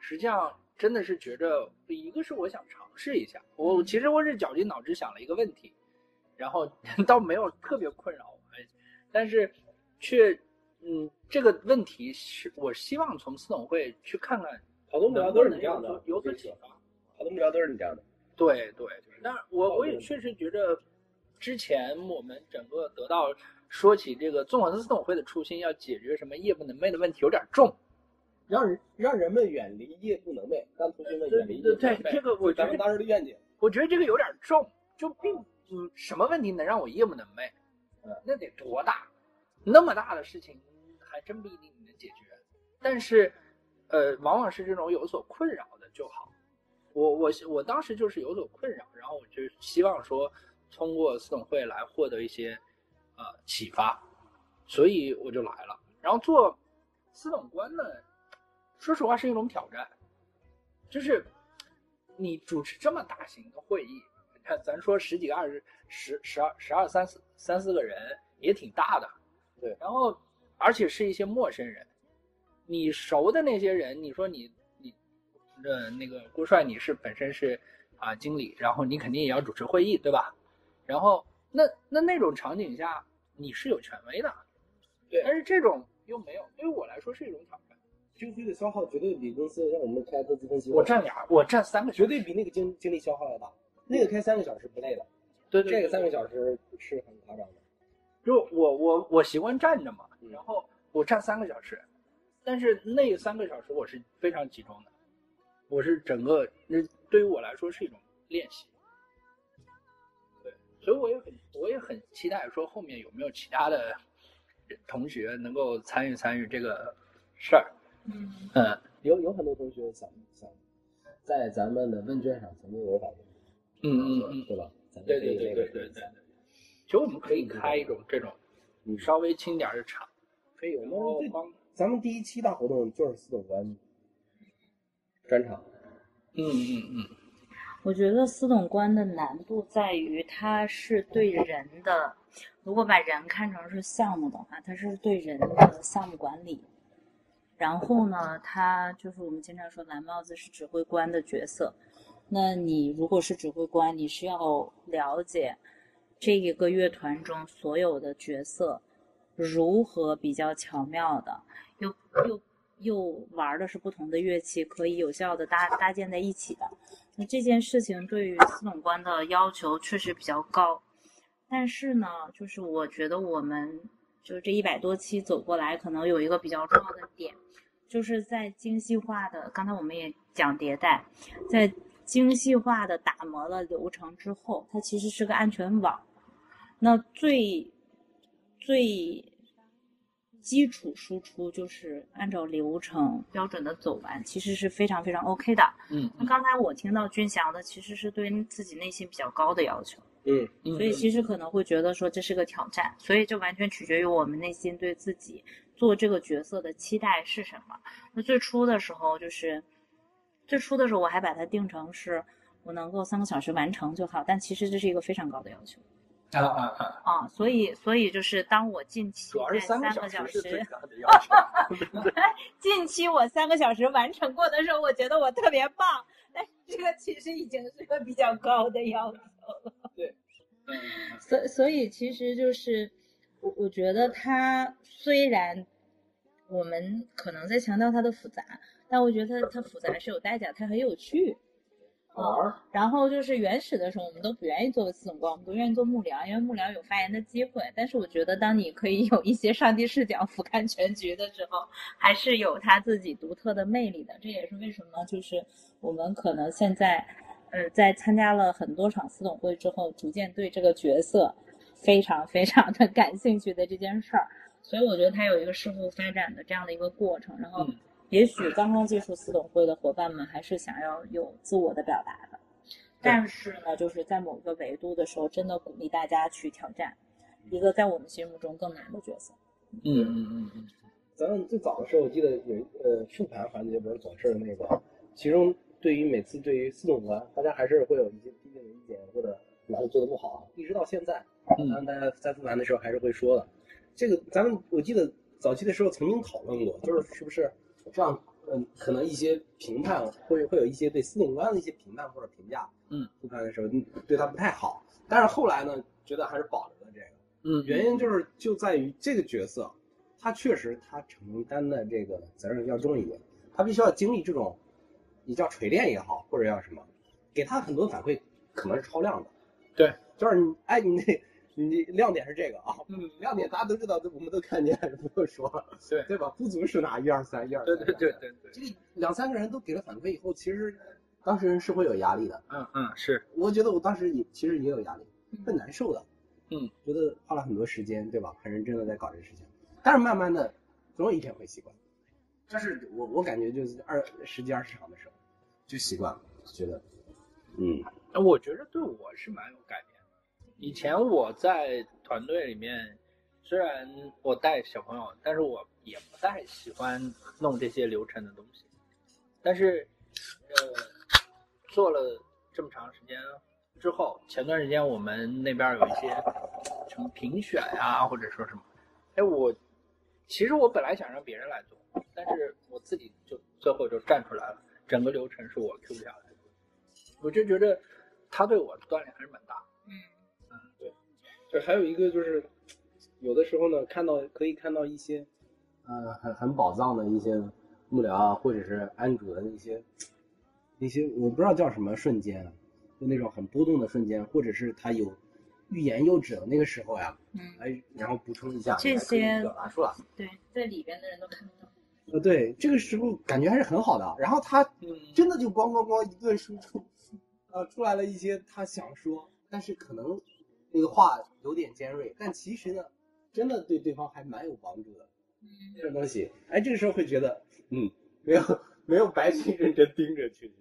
实际上真的是觉着，一个是我想尝试一下，我其实我是绞尽脑汁想了一个问题，然后 倒没有特别困扰我，哎但是却嗯这个问题是我希望从私董会去看看好多目标都是你这样的，有所启发。好多目标都是你这样的，对对，但是我我也确实觉着，之前我们整个得到说起这个纵横私董会的初心，要解决什么夜不能寐的问题有点重。让人让人们远离夜不能寐，让同学们远离夜对对，不能寐，这个我觉得当时的愿景，我觉得这个有点重，就并嗯什么问题能让我夜不能寐？嗯那得多大？那么大的事情还真不一定能解决。但是，呃，往往是这种有所困扰的就好。我我我当时就是有所困扰，然后我就希望说通过私董会来获得一些呃启发，所以我就来了。然后做私董官呢，说实话是一种挑战，就是你主持这么大型的会议，看咱说十几个、二十、十、十二、十二三四三四个人也挺大的，对。然后而且是一些陌生人，你熟的那些人，你说你你呃那个郭帅你是本身是啊、经理，然后你肯定也要主持会议，对吧？然后那那那种场景下你是有权威的，对但是这种又没有，对于我来说是一种挑战。经费的消耗绝对比公司让我们开投资分析，我站俩，我站三个小时，绝对比那个精精力消耗要大。那个开三个小时不累的，对对这个三个。小时是很夸张的。就我我我习惯站着嘛，嗯然后我站三个小时，但是那三个小时我是非常集中的，我是整个那对于我来说是一种练习，对，所以我也很我也很期待说后面有没有其他的同学能够参与参与这个事儿，嗯，嗯有有很多同学想想在咱们的问卷上曾经有反映，嗯嗯嗯，对吧？咱们对可以对对对对其实我们可以开一种这种你稍微轻点儿的场，可以。我然后们帮咱们第一期大活动就是司董官专场，嗯嗯嗯我觉得司董官的难度在于，它是对人的，如果把人看成是项目的话，它是对人的项目管理。然后呢，他就是我们经常说蓝帽子是指挥官的角色。那你如果是指挥官，你是要了解这一个乐团中所有的角色如何比较巧妙的，又又又玩的是不同的乐器，可以有效的搭搭建在一起的。那这件事情对于司总官的要求确实比较高，但是呢，就是我觉得我们就这一百多期走过来，可能有一个比较重要的点，就是在精细化的，刚才我们也讲迭代，在精细化的打磨了流程之后，它其实是个安全网。那最最基础输出就是按照流程标准的走完，其实是非常非常 OK 的。嗯那刚才我听到军翔的，其实是对自己内心比较高的要求，嗯，嗯，所以其实可能会觉得说这是个挑战，所以就完全取决于我们内心对自己做这个角色的期待是什么。那最初的时候就是，最初的时候我还把它定成是我能够三个小时完成就好，但其实这是一个非常高的要求啊啊啊，啊，所以所以就是当我近期三三个小时。近期我三个小时完成过的时候，我觉得我特别棒，但这个其实已经是个比较高的要求了。对 所所以其实就是我我觉得它虽然我们可能在强调它的复杂，但我觉得它它复杂是有代价，它很有趣。然后就是原始的时候，我们都不愿意做司总官，我们都愿意做幕僚，因为幕僚有发言的机会。但是我觉得，当你可以有一些上帝视角俯瞰全局的时候，还是有他自己独特的魅力的。这也是为什么，就是我们可能现在，呃，在参加了很多场司总会之后，逐渐对这个角色非常非常的感兴趣的这件事儿。所以我觉得它有一个事物发展的这样的一个过程。然后嗯也许刚刚接触私董会的伙伴们还是想要有自我的表达的，但是呢，就是在某个维度的时候，真的鼓励大家去挑战一个在我们心目中更难的角色。嗯嗯嗯嗯，咱们最早的时候，我记得有一呃复盘环节不是总是那个，其中对于每次对于四种观，大家还是会有一些批评的意见，或者哪里做的不好啊，一直到现在，嗯咱们大家在复盘的时候还是会说的。这个咱们我记得早期的时候曾经讨论过，就是是不是这样，嗯，可能一些评判会会有一些对司令官的一些评判或者评价，嗯，复盘的时候嗯对他不太好，但是后来呢，觉得还是保留了这个。嗯，原因就是就在于这个角色，他确实他承担的这个责任要重一点，他必须要经历这种，你叫锤炼也好，或者叫什么，给他很多反馈可能是超量的。对，就是你哎，你那你亮点是这个啊，嗯，亮点大家都知道，我们都看见，不用说了，对对吧？不足是哪？一二三，一二三，对对对对对，这个两三个人都给了反馈以后，其实当事人是会有压力的。嗯嗯是，我觉得我当时也其实也有压力，会难受的。嗯，觉得花了很多时间，对吧？很认真的在搞这个事情，但是慢慢的，总有一天会习惯。这是我我感觉就是二十几二十场的时候就习惯了，觉得，嗯，我觉得对我是蛮有改变的。以前我在团队里面，虽然我带小朋友，但是我也不太喜欢弄这些流程的东西。但是，呃，做了这么长时间之后，前段时间我们那边有一些什么评选呀、或者说什么，哎，我其实我本来想让别人来做，但是我自己就最后就站出来了，整个流程是我 Q 下来的。我就觉得他对我的锻炼还是蛮大的。嗯就还有一个就是，有的时候呢，看到可以看到一些，呃，很很宝藏的一些幕僚啊，或者是安主的一些那些我不知道叫什么瞬间啊，就那种很波动的瞬间，或者是他有欲言又止的那个时候呀，嗯，哎，然后补充一下，这些表达出来。对，在里边的人都看不到。呃，对，这个时候感觉还是很好的。然后他嗯，真的就咣咣咣一顿输出，呃，出来了一些他想说，但是可能那个话有点尖锐，但其实呢，真的对对方还蛮有帮助的。嗯这种东西，哎，这个时候会觉得，嗯，没有没有白去认真盯着去，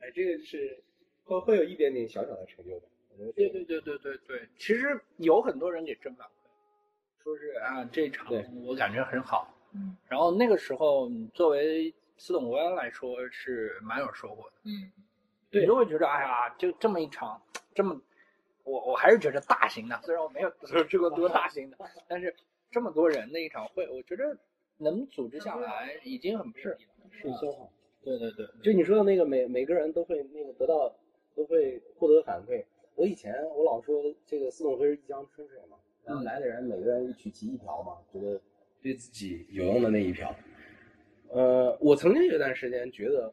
哎，这个是会会有一点点小小的成就感。对对对对对对，其实有很多人给正反馈，说是啊这场我感觉很好，嗯然后那个时候作为司董官来说是蛮有收获的，嗯对你就会觉得哎呀，就这么一场，这么我我还是觉得大型的，虽然我没有 去过多大型的，但是这么多人的一场会，我觉得能组织下来已经很不容易了。是消耗。对对对，就你说的那个每每个人都会那个得到都会获得反馈。我以前我老说这个四种会是一江春水嘛，然后来的人每个人一曲奇一瓢嘛，觉得对自己有用的那一瓢。呃，我曾经有一段时间觉得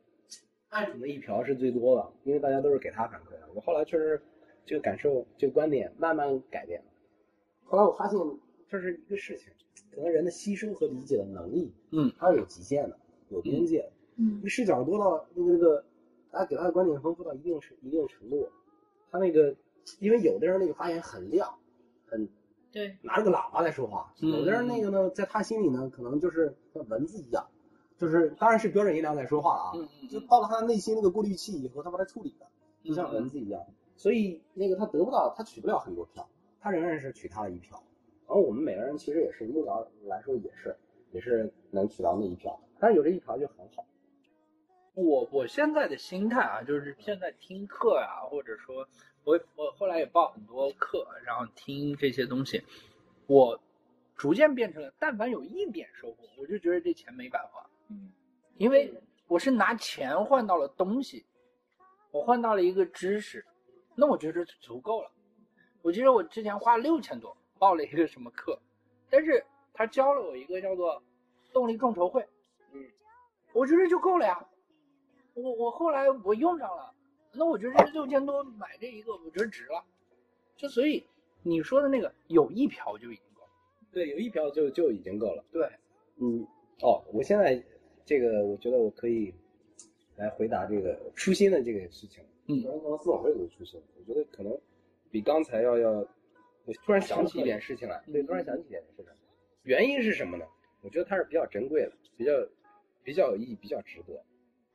案主那一瓢是最多的，因为大家都是给他反馈的。我后来确实这个感受这个观点慢慢改变了。后来我发现这是一个事情，可能人的吸收和理解的能力，嗯，它是有极限的，有边界的。嗯。这个视角多到那个那个，大家给他的观点丰富到一定程一定程度，他那个，因为有的人那个发言很亮，很对，拿着个喇叭在说话，嗯有的人那个呢，在他心里呢，可能就是像文字一样，就是当然是标准音量在说话啊，嗯嗯就到了他内心那个过滤器以后，他把它处理了，就像文字一样，所以那个他得不到，他取不了很多票，他仍然是取他的一票。然后我们每个人其实也是幕僚来说也是，也是能取到那一票，但是有这一票就很好。我我现在的心态啊，就是现在听课啊、或者说我我后来也报很多课，然后听这些东西，我逐渐变成了，但凡有一点收获，我就觉得这钱没白花，嗯因为我是拿钱换到了东西，我换到了一个知识，那我觉得足够了。我记得我之前花六千多报了一个什么课，但是他教了我一个叫做动力众筹会，嗯，我觉得就够了呀。我我后来我用上了，那我觉得这六千多买这一个，我觉得值了。就所以你说的那个有一瓢就已经够了。对，有一瓢就就已经够了。对，嗯，哦，我现在这个我觉得我可以来回答这个初心的这个事情。嗯可能可能司委会有初心，我觉得可能比刚才要要，我突然想起一点事情来，对，突然想起一点事情，原因是什么呢？我觉得它是比较珍贵的，比较比比较有意义、比较值得，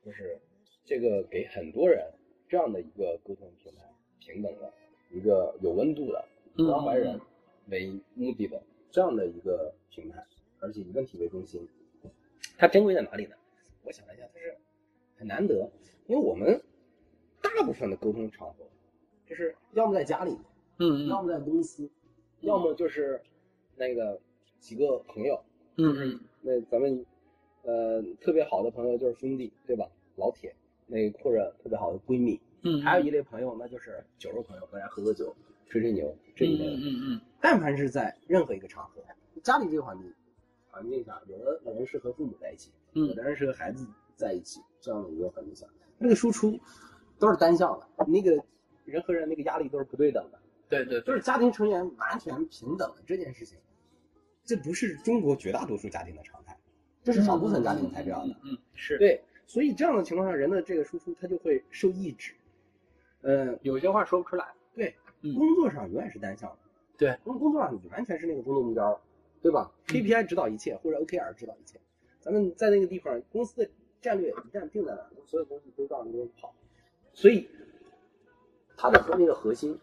就是这个给很多人这样的一个沟通平台，平等的一个有温度的以关怀人为目的的这样的一个平台，而且以问题为中心，它珍贵在哪里呢？我想了一下，它是很难得，因为我们大部分的沟通场合，就是要么在家里，嗯要么在公司，要么就是那个几个朋友，嗯嗯。那咱们呃特别好的朋友就是兄弟，对吧？老铁，那或者特别好的闺蜜，嗯，还有一类朋友那就是酒肉朋友，大家喝喝酒、吹吹牛这一类的。嗯嗯但凡是在任何一个场合，家里这个环境环境下，有的人是和父母在一起，有嗯的人是和孩子在一起，这样的一个环境下，那个输出都是单向的，那个人和人那个压力都是不对等的。对对就是家庭成员完全平等的这件事情，这不是中国绝大多数家庭的常态，这是少部分家庭才这样的。嗯是，对，所以这样的情况下，人的这个输出他就会受抑制。嗯，有些话说不出来。对，嗯工作上永远是单向的。对，工工作上你完全是那个工作目标，对吧？KPI 指导一切，或者 OKR 指导一切。咱们在那个地方，公司的战略一旦定在那儿，所有东西都照那边跑。所以，它的和那个核心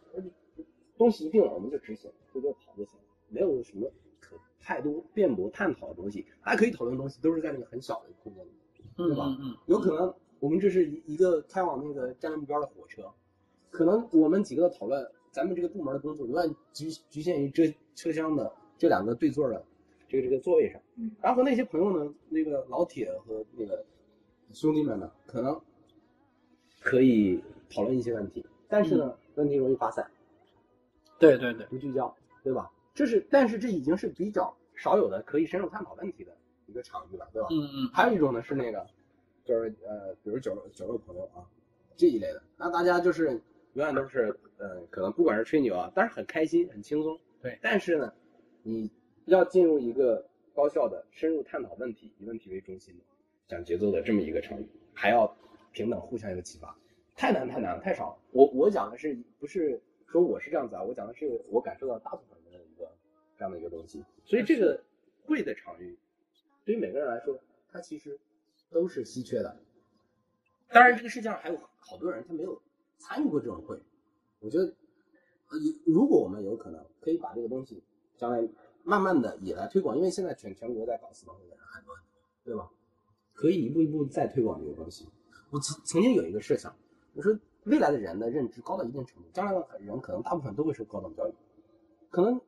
东西一定了，我们就执行，就就跑就行，没有什么可太多辩驳探讨的东西。大家可以讨论的东西都是在那个很小的空间里。对吧嗯嗯有可能我们这是一一个开往那个战略目标的火车，可能我们几个讨论，咱们这个部门的工作永远局局限于这车厢的这两个对座的这个这个座位上，嗯然后那些朋友呢，那个老铁和那个兄弟们呢，可能可以讨论一些问题，但是呢，问题容易发散，对对对，不聚焦，对吧？这是，但是这已经是比较少有的可以深入探讨问题的一个场域了，对吧？嗯嗯还有一种呢是那个，就是呃，比如酒肉酒肉朋友啊这一类的，那大家就是永远都是呃，可能不管是吹牛啊，但是很开心很轻松。对但是呢，你要进入一个高效的深入探讨问题，以问题为中心的讲节奏的这么一个场域，还要平等互相一个启发，太难太难了，太少了。我我讲的是不是说我是这样子啊？我讲的是我感受到大部分人的一个这样的一个东西。所以这个会的场域，对于每个人来说，它其实都是稀缺的。当然，这个世界上还有好多人他没有参与过这种会。我觉得，呃，如果我们有可能可以把这个东西将来慢慢的也来推广，因为现在全全国在搞私房会的人很多很多，对吧？可以一步一步再推广这个东西。我曾曾经有一个设想，我说未来的人的认知高到一定程度，将来的人可能大部分都会受高等教育，可能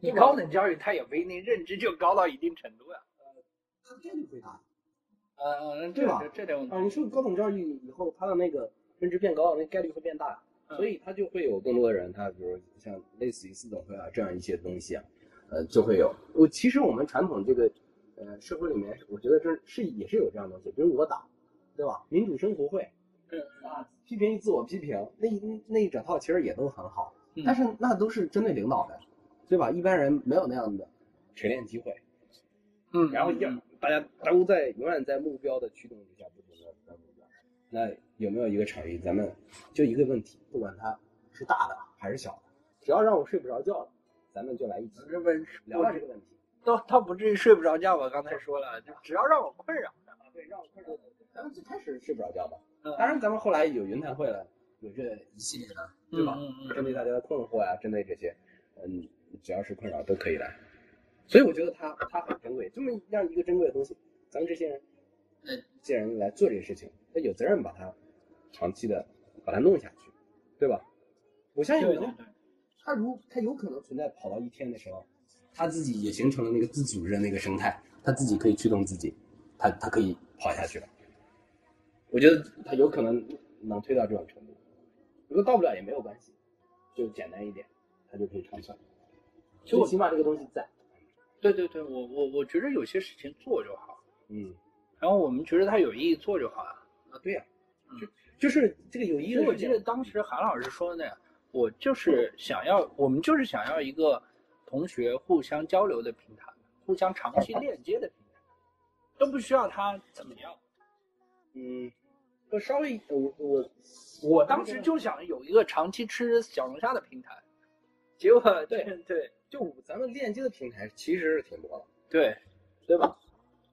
你高等教育他也不一定认知就高到一定程度呀。它的概率会大。呃，对吧这这点啊，你受高等教育以后，他的那个认知变高了，那概率会变大，嗯所以他就会有更多的人，他比如像类似于四等会啊这样一些东西啊，呃，就会有。我其实我们传统这个呃社会里面，我觉得这是也是有这样东西，比如我党，对吧？民主生活会，嗯啊，批评与自我批评，那一那一整套其实也都很好，嗯但是那都是针对领导的，对吧？一般人没有那样的锤炼机会。嗯，然后要大家都在永远在目标的驱动之下不停的在目标。那有没有一个场域，咱们就一个问题，不管它是大的还是小的，只要让我睡不着觉了，咱们就来一起这问聊聊这个问题。倒倒不至于睡不着觉吧？刚才说了，就只要让我困扰的。对，让我困扰。咱们最开始睡不着觉吧，嗯当然咱们后来有云谈会了，有这一系列的，对吧？嗯嗯嗯针对大家的困惑呀、针对这些，嗯，只要是困扰都可以来。所以我觉得它它很珍贵，这么样一个珍贵的东西，咱们这些人，呃，这些人来做这个事情，他有责任把它长期的把它弄下去，对吧？我相信他如他有可能存在跑到一天的时候，他自己也形成了那个自组织的那个生态，他自己可以驱动自己，他他可以跑下去了。我觉得他有可能能推到这种程度，如果到不了也没有关系，就简单一点，他就可以长算。就我起码这个东西在，对对对，我我我觉得有些事情做就好，嗯。然后我们觉得它有意义做就好了。啊，对呀、嗯。就就是这个有意义我记得当时韩老师说的那样，我就是想要，我们就是想要一个同学互相交流的平台，互相长期链接的平台，都不需要他怎么样。嗯，我稍微我我我当时就想有一个长期吃小龙虾的平台，结果对对就咱们链接的平台其实是挺多的，对，对吧？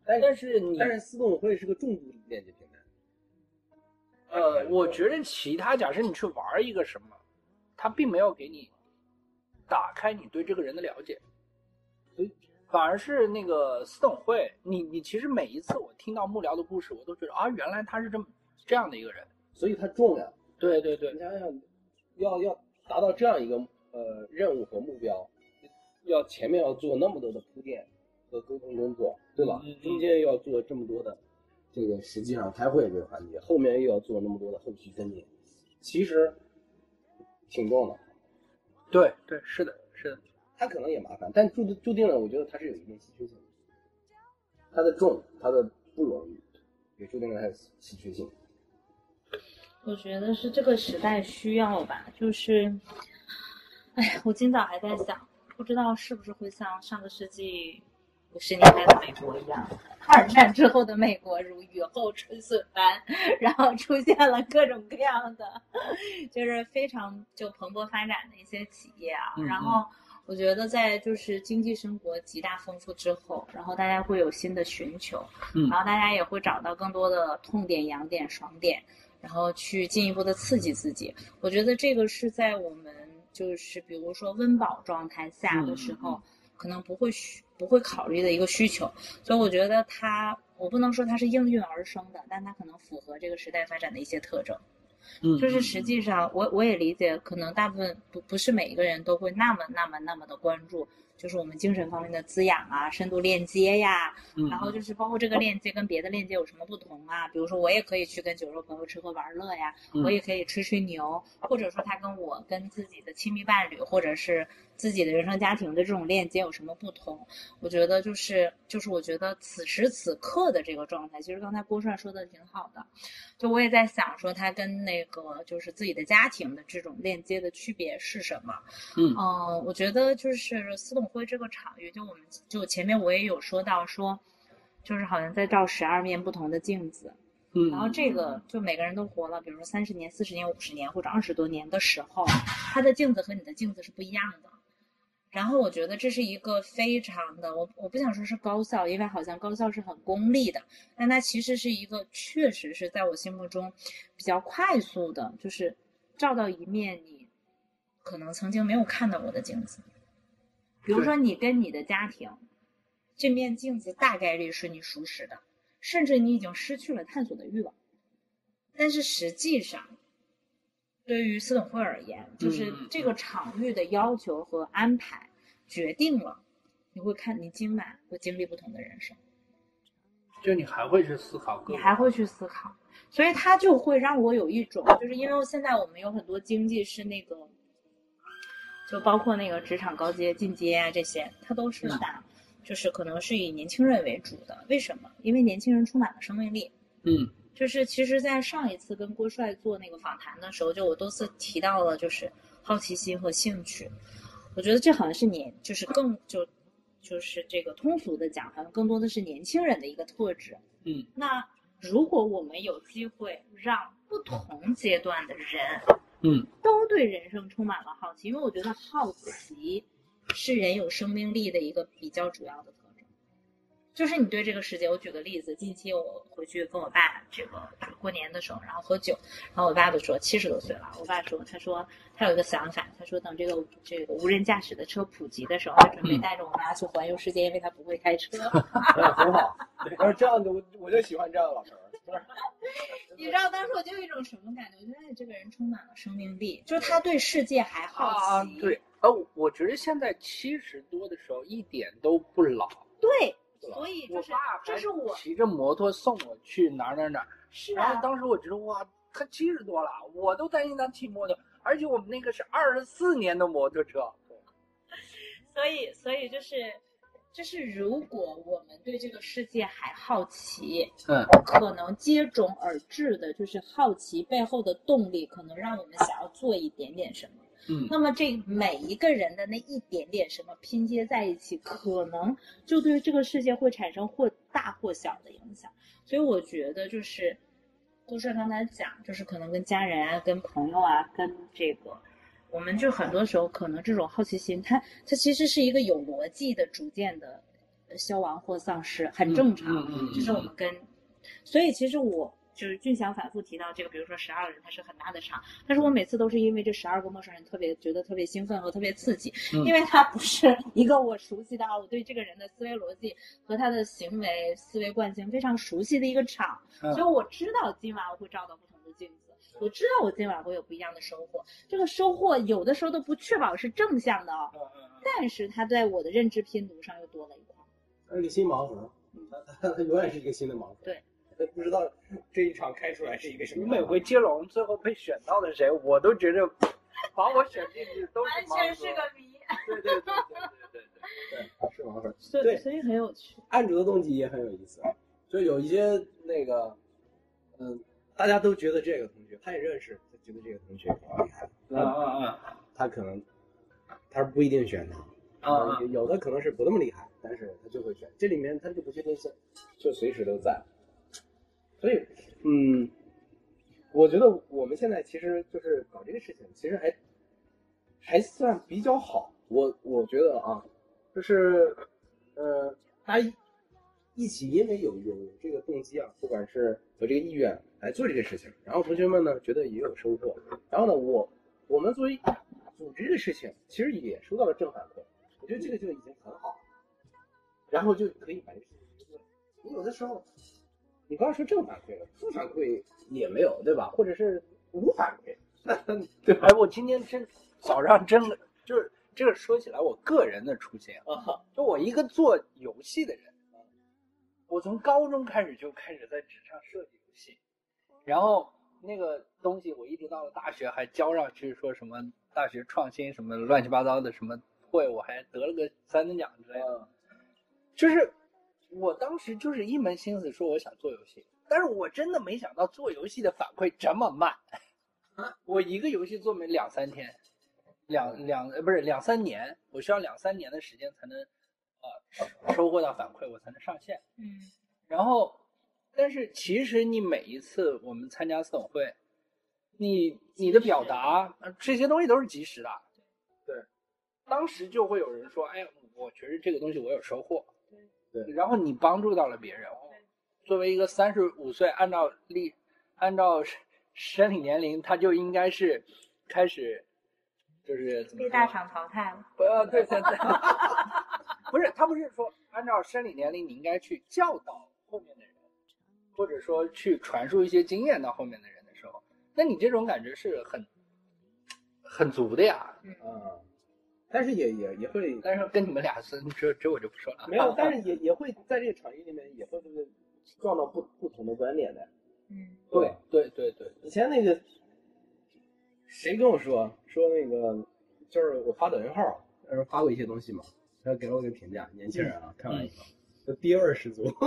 但但是你但是私董会是个重度链接平台，呃，我觉得其他假设你去玩一个什么，他并没有给你打开你对这个人的了解，所以反而是那个私董会，你你其实每一次我听到幕僚的故事，我都觉得啊，原来他是这么这样的一个人。所以他重呀。对对对你，想想，要要达到这样一个呃任务和目标，要前面要做那么多的铺垫和沟通工作，对吧？中间要做这么多的这个实际上开会这个环节，后面又要做那么多的后续跟进，其实挺重的。对对，是的，是的，他可能也麻烦，但注定注定了，我觉得他是有一定稀缺性的。他的重，他的不容易，也注定了他的稀缺性。我觉得是这个时代需要吧，就是，哎呀，我今早还在想，不知道是不是会像上个世纪五十年代的美国一样，二战之后的美国如雨后春笋般，然后出现了各种各样的，就是非常就蓬勃发展的一些企业啊，嗯然后。我觉得在就是经济生活极大丰富之后，然后大家会有新的寻求，嗯然后大家也会找到更多的痛点、痒点、爽点，然后去进一步的刺激自己。我觉得这个是在我们就是比如说温饱状态下的时候，嗯可能不会需不会考虑的一个需求。所以我觉得它，我不能说它是应运而生的，但它可能符合这个时代发展的一些特征。嗯，就是实际上，我我也理解，可能大部分不不是每一个人都会那么那么那么的关注，就是我们精神方面的滋养啊、深度链接呀，嗯，然后就是包括这个链接跟别的链接有什么不同啊？比如说我也可以去跟酒肉朋友吃喝玩乐呀，嗯我也可以吹吹牛，或者说他跟我跟自己的亲密伴侣或者是自己的原生家庭的这种链接有什么不同？我觉得就是就是我觉得此时此刻的这个状态，其实刚才郭帅说的挺好的，就我也在想说他跟那个就是自己的家庭的这种链接的区别是什么？嗯嗯，我觉得就是司董会这个场域，就我们就前面我也有说到说，就是好像在照十二面不同的镜子，嗯，然后这个就每个人都活了，比如说三十年、四十年、五十年或者二十多年的时候，他的镜子和你的镜子是不一样的。然后我觉得这是一个非常的，我我不想说是高效，因为好像高效是很功利的，但它其实是一个确实是在我心目中比较快速的，就是照到一面你可能曾经没有看到过的镜子。比如说你跟你的家庭，这面镜子大概率是你熟识的，甚至你已经失去了探索的欲望。但是实际上，对于私董会而言，就是嗯这个场域的要求和安排，决定了你会看你今晚会经历不同的人生，就你还会去思考，你还会去思考，所以它就会让我有一种，就是因为现在我们有很多经济是那个，就包括那个职场高阶、进阶啊这些，它都是打，就是可能是以年轻人为主的。为什么？因为年轻人充满了生命力。嗯就是其实，在上一次跟郭帅做那个访谈的时候，就我多次提到了，就是好奇心和兴趣。我觉得这好像是年，就是更就就是这个通俗的讲，好像更多的是年轻人的一个特质。嗯，那如果我们有机会让不同阶段的人嗯都对人生充满了好奇，因为我觉得好奇是人有生命力的一个比较主要的。就是你对这个世界，我举个例子，近期我回去跟我爸这个就是过年的时候，然后喝酒，然后我爸就说七十多岁了，我爸说他说他有一个想法，他说等这个这个无人驾驶的车普及的时候，他准备带着我妈去环游世界，因为他不会开车。哎很好。他说这样的，我我就喜欢这样的老头 你知道当时我就有一种什么感觉？我觉得哎，这个人充满了生命力，就是他对世界还好啊奇。，对，呃，我觉得现在七十多的时候一点都不老，对，所以就是这是我骑着摩托送我去哪儿哪儿哪儿，是然后啊，当时我觉得哇，他七十多了，我都担心他骑摩托，而且我们那个是二十四年的摩托车，所以所以就是就是如果我们对这个世界还好奇，嗯可能接踵而至的就是好奇背后的动力，可能让我们想要做一点点什么。嗯那么这每一个人的那一点点什么拼接在一起，可能就对这个世界会产生或大或小的影响。所以我觉得就是，顾帅刚才讲，就是可能跟家人啊、跟朋友啊、跟这个，我们就很多时候可能这种好奇心，它它其实是一个有逻辑的、逐渐的消亡或丧失，很正常。嗯嗯嗯就是我们跟，所以其实我就是俊祥反复提到这个，比如说十二个人，它是很大的场，但是我每次都是因为这十二个陌生人特别觉得特别兴奋和特别刺激，嗯因为他不是一个我熟悉的啊，我对这个人的思维逻辑和他的行为思维惯性非常熟悉的一个场，嗯所以我知道今晚我会照到不同的镜子。我知道我今晚会有不一样的收获，这个收获有的时候都不确保是正向的哦，但是它在我的认知拼图上又多了一块。它是个新盲盒，它 它它永远是一个新的盲盒。对，它不知道这一场开出来是一个什么。你每回接龙最后被选到的谁，我都觉得把我选进去都是盲盒。谜。对对对对对对对。是盲盒。对所以很有趣。案主的动机也很有意思，就有一些那个，嗯，大家都觉得这个同学，他也认识，他觉得这个同学很厉害，嗯嗯嗯他可能他不一定选他，啊嗯有的可能是不那么厉害，但是他就会选，这里面他就不确定性就随时都在，所以，嗯，我觉得我们现在其实就是搞这个事情，其实还还算比较好，我我觉得啊，就是，呃，大家一起因为有有这个动机啊，不管是有这个意愿来做这个事情，然后同学们呢觉得也有收获，然后呢，我我们作为组织这个事情，其实也收到了正反馈，我觉得这个就已经很好，然后就可以把这个事情。你有的时候，你不要说正反馈了，负反馈也没有，对吧？或者是无反馈，对吧？哎，我今天真早上真的就是这个说起来，我个人的初心，啊，就我一个做游戏的人，我从高中开始就开始在纸上设计游戏，然后那个东西我一直到了大学还交上去，说什么大学创新什么乱七八糟的什么会，我还得了个三等奖之类的。就是我当时就是一门心思说我想做游戏，但是我真的没想到做游戏的反馈这么慢。我一个游戏做没两三天，两两呃不是两三年，我需要两三年的时间才能呃收获到反馈，我才能上线。嗯然后，但是其实你每一次我们参加总会，你你的表达呃这些东西都是及时的。对，当时就会有人说：“哎，我觉得这个东西我有收获。”对然后你帮助到了别人。作为一个三十五岁，按照历按照生理年龄，他就应该是开始就是怎么被大厂淘汰了。呃，对对对，不是他不是说按照生理年龄你应该去教导后面的人，或者说去传输一些经验到后面的人的时候，那你这种感觉是很很足的呀。啊，但是也也也会但是跟你们俩是这这我就不说了。没有，但是 也也会在这个场域里面也会就是撞到不不同的观点的。嗯对对对对，以前那个谁跟我说说那个，就是我发抖音号，呃发过一些东西嘛，他给了我一个评价，年轻人啊，看完以后，就爹味十足。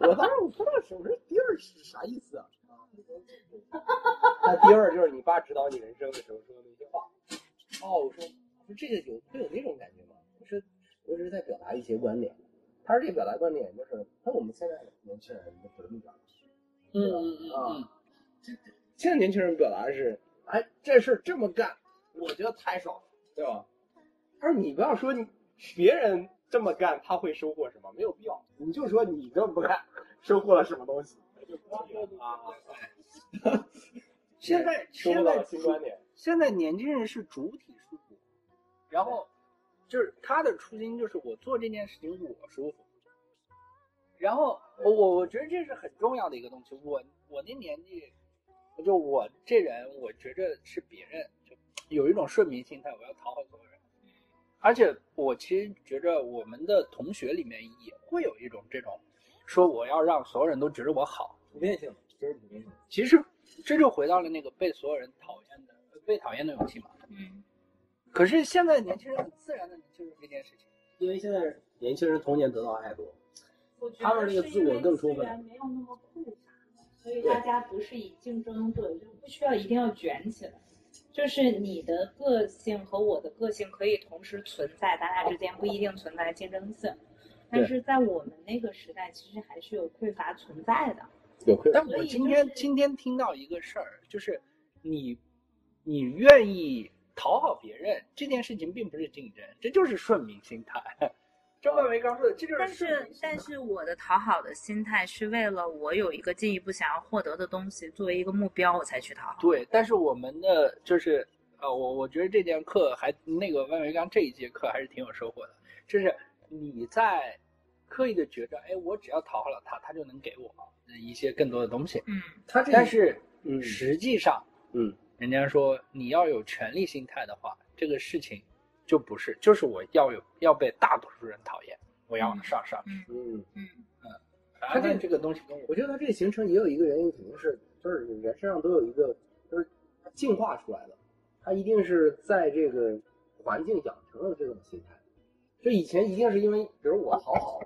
我当时我不知道什么是爹味儿是啥意思啊？那爹味就是你爸指导你人生的时候说的那些话。哦，我说我说这个有会有那种感觉吗？我说我只是在表达一些观点。他说这个表达观点就是，那我们现在年轻人就不这么表达。嗯嗯嗯啊，现在年轻人表达的是，哎，这事儿这么干，我觉得太爽了，对吧？他说你不要说你别人这么干他会收获什么，没有必要，你就说你这么不干收获了什么东西，啊。现在现在新观点，现在年轻人是主体舒服，然后就是他的初心就是我做这件事情我舒服，然后我我我觉得这是很重要的一个东西。我我那年纪，就我这人，我觉着是别人就有一种顺民心态，我要讨好所有人。而且我其实觉着我们的同学里面也会有一种这种，说我要让所有人都觉得我好。普遍性，就是普遍性。其实这就回到了那个被所有人讨厌的、被讨厌的勇气嘛。嗯可是现在年轻人很自然的就是这件事情。因为现在年轻人童年得到爱多，他们那个自我更充分没有那么匮乏，所以大家不是以竞争对，就不需要一定要卷起来。就是你的个性和我的个性可以同时存在，咱俩之间不一定存在竞争性。但是在我们那个时代，其实还是有匮乏存在的。有匮乏但我今天今天听到一个事儿，就是你你愿意讨好别人这件事情，并不是竞争，这就是顺民心态。就万维刚说的，这就是但是但是我的讨好的心态是为了我有一个进一步想要获得的东西作为一个目标，我才去讨好。对，但是我们的就是呃，我我觉得这节课还那个万维刚这一节课还是挺有收获的，就是你在刻意的觉着，哎，我只要讨好了他，他就能给我一些更多的东西。嗯他这但是嗯实际上，嗯人家说你要有权力心态的话，这个事情就不是，就是我要有要被大多数人讨厌，我要往上上嗯。嗯，嗯他这这个东西跟我我觉得他这个形成也有一个原因，肯定是就是人身上都有一个就是进化出来的，他一定是在这个环境养成了这种心态。就以前一定是因为，比如我讨好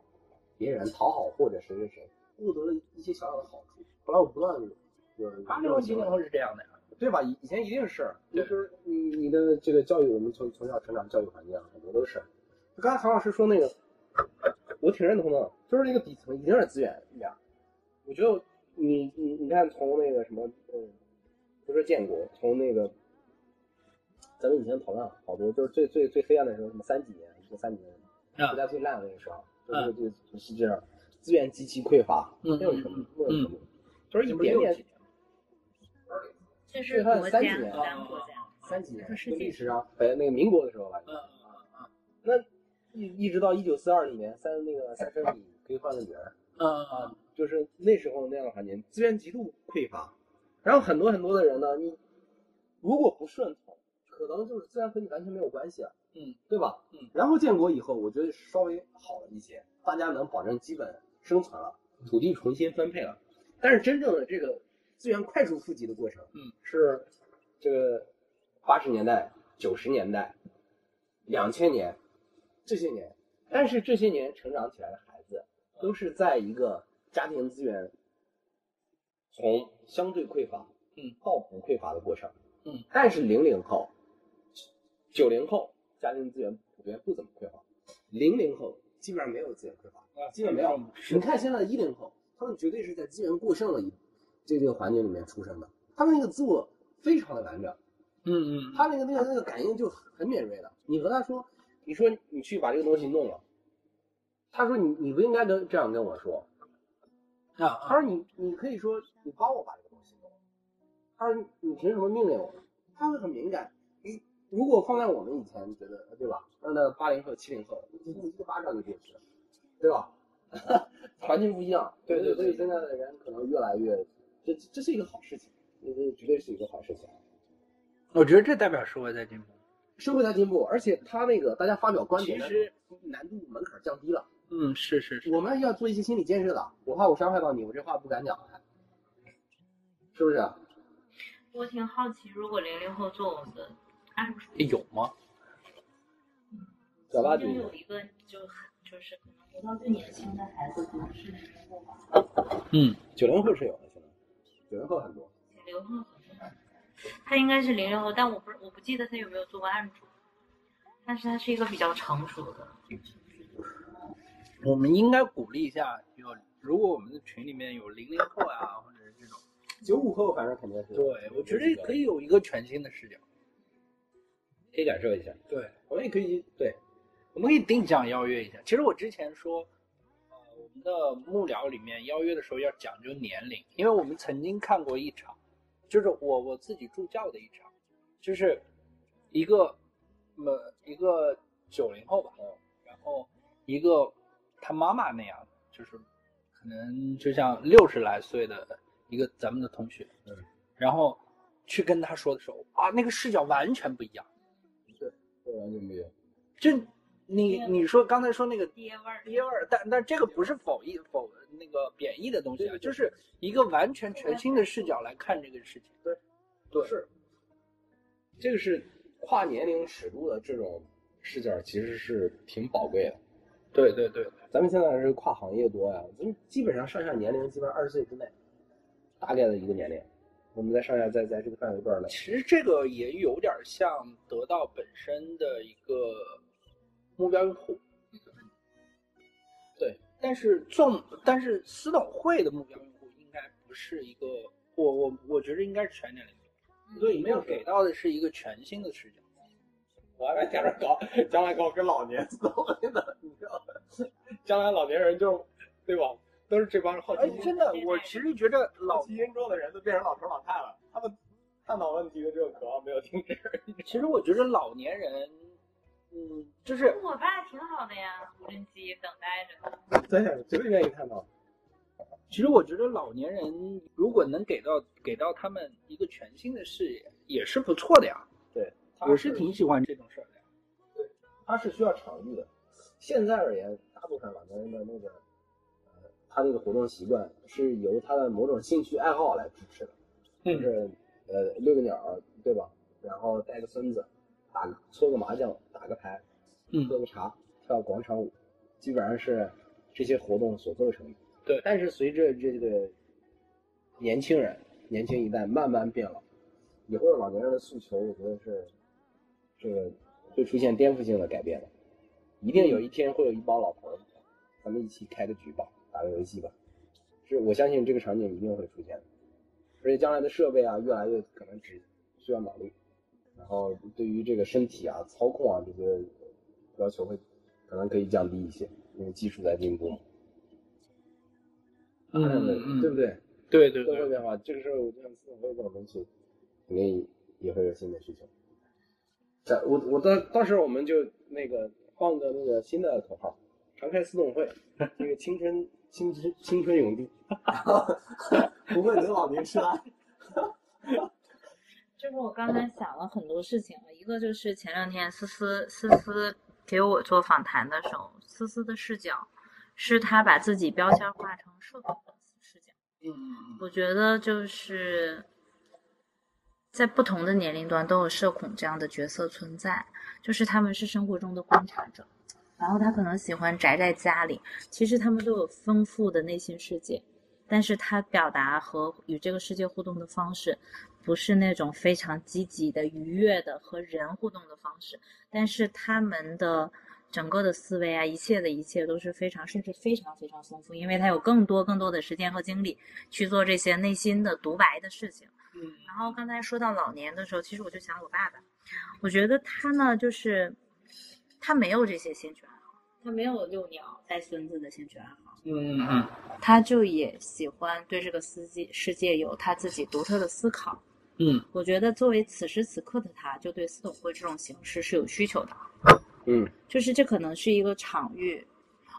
别人，讨好或者谁谁谁，获得了一些小小的好处，后来我不断有他这种情况是这样的呀。对吧？以以前一定是，对就是你你的这个教育，我们从从小成长教育环境啊很多都是。刚才唐老师说那个，我挺认同的，就是那个底层一定是资源面。我觉得你你你看，从那个什么，嗯，不是建国，从那个咱们以前讨论好多，就是最最最黑暗的时候，什么三几年，一个三几年，啊国家最烂的那个时候，就是这个是这样，资源极其匮乏，嗯那种程度，那种程度，就是一点点这是他国家，三几年咱国家。三几年，历史上，呃，那个民国的时候吧，嗯嗯嗯那一一直到一九四二年，三那个三生米可以换个女儿嗯啊，就是那时候那样的环境，资源极度匮乏，然后很多很多的人呢，你如果不顺从，可能就是资源和你完全没有关系了，嗯，对吧？嗯，然后建国以后，我觉得稍微好了一些，大家能保证基本生存了，土地重新分配了，但是真正的这个资源快速富集的过程，嗯，是这个八十年代、九十年代、两千年这些年，但是这些年成长起来的孩子，都是在一个家庭资源从相对匮乏，嗯，到不匮乏的过程，嗯，但是零零后、九零后家庭资源普遍不怎么匮乏，零零后基本上没有资源匮乏，啊基本没有。你看现在的一零后，他们绝对是在资源过剩的一这个环境里面出生的，他们那个自我非常的完整。嗯嗯，他那个那个那个感应就很敏锐的。你和他说，你说你去把这个东西弄了，他说你你不应该跟这样跟我说，啊啊他说你你可以说你帮我把这个东西弄了，他说你凭什么命令我？他会很敏感。你如果放在我们以前觉得对吧？那那八零后七零后，一一个巴掌就过去了，对吧？环境不一样，对对对所以现在的人可能越来越，这这是一个好事情，这这绝对是一个好事情。我觉得这代表社会在进步。社会在进步，而且他那个大家发表观点的其实难度门槛降低了。嗯，是是是，我们要做一些心理建设的，我怕我伤害到你，我这话不敢讲，是不是？我挺好奇，如果零零后做我们的案主，有吗？小八曾经有一个就很就是可能活到最年轻的孩子，可能是零零后吧，嗯，九零后是有的，九零后很多。零零后很多他应该是零零后，但我不我不记得他有没有做过案主，但是他是一个比较成熟的。我们应该鼓励一下，有如果我们的群里面有零零后啊，或者是这种，九五后反正肯定是。对我觉得可以有一个全新的视角。可以感受一下。对，我们也可以对，我们可以定向邀约一下。其实我之前说，们的幕僚里面邀约的时候要讲究年龄，因为我们曾经看过一场，就是我我自己助教的一场，就是一个呃一个九零后吧，然后一个他妈妈那样，就是可能就像六十来岁的一个咱们的同学，嗯，然后去跟他说的时候，啊，那个视角完全不一样。对完全不一样。就你你说刚才说那个爹味儿，爹味儿，但但这个不是否义否那个贬义的东西啊，就是一个完全全新的视角来看这个事情。对，对是，这个是跨年龄尺度的这种视角，其实是挺宝贵的。对对对，咱们现在是跨行业多呀，咱们基本上上下年龄基本上二十岁之内，大概的一个年龄，我们在上下在在这个范围段内。其实这个也有点像得到本身的一个目标用户。对，但是众但是私董会的目标用户应该不是一个，我我我觉得应该是全年龄。所以，没有给到的是一个全新的视角。我还在想着搞将来搞个老年私董会的，你知道吗？将来老年人就对吧？都是这帮好奇，心哎真的，我其实觉得老好奇心重的人都变成老头老太了，他们探讨问题的这个渴望没有停止。其实我觉得老年人，嗯，就是我爸挺好的呀，无人机等待着呢。对，绝对愿意看到。其实我觉得老年人如果能给到给到他们一个全新的视野，也是不错的呀。对，我是挺喜欢这种事儿的呀。它是需要场域的。现在而言，大部分老年人的那个，呃，他那个活动习惯是由他的某种兴趣爱好来支持的，就嗯是呃遛个鸟儿，对吧？然后带个孙子，打搓个麻将，打个牌，嗯喝个茶，跳广场舞，基本上是这些活动所构成的。对但是随着这个年轻人、年轻一代慢慢变老，以后的老年人的诉求，我觉得是这个会出现颠覆性的改变的。一定有一天会有一帮老头儿，咱们一起开个局吧，打个游戏吧。是我相信这个场景一定会出现的，而且将来的设备啊，越来越可能只需要脑力，然后对于这个身体啊、操控啊这些要求会可能可以降低一些，因为技术在进步嘛。嗯对不对？对对对，都会变化。这个时候，我就像四五种东西，肯定也会有新的需求。在我我到到时候我们就那个放个那个新的口号，常开四动会，这个青春青春青春永驻，不会得老年痴呆。就是我刚才想了很多事情了，一个就是前两天思思思思给我做访谈的时候，思思的视角是她把自己标签化成社恐的视角。嗯嗯我觉得就是在不同的年龄段都有社恐这样的角色存在，就是他们是生活中的观察者，然后他可能喜欢宅在家里，其实他们都有丰富的内心世界，但是他表达和与这个世界互动的方式，不是那种非常积极的、愉悦的和人互动的方式，但是他们的。整个的思维啊，一切的一切都是非常，甚至非常非常丰富，因为他有更多更多的时间和精力去做这些内心的独白的事情。嗯然后刚才说到老年的时候，其实我就想我爸爸，我觉得他呢，就是他没有这些兴趣爱好，他没有遛鸟带孙子的兴趣爱好，嗯嗯他就也喜欢对这个世界世界有他自己独特的思考。嗯我觉得作为此时此刻的他，就对私董会这种形式是有需求的。嗯就是这可能是一个场域，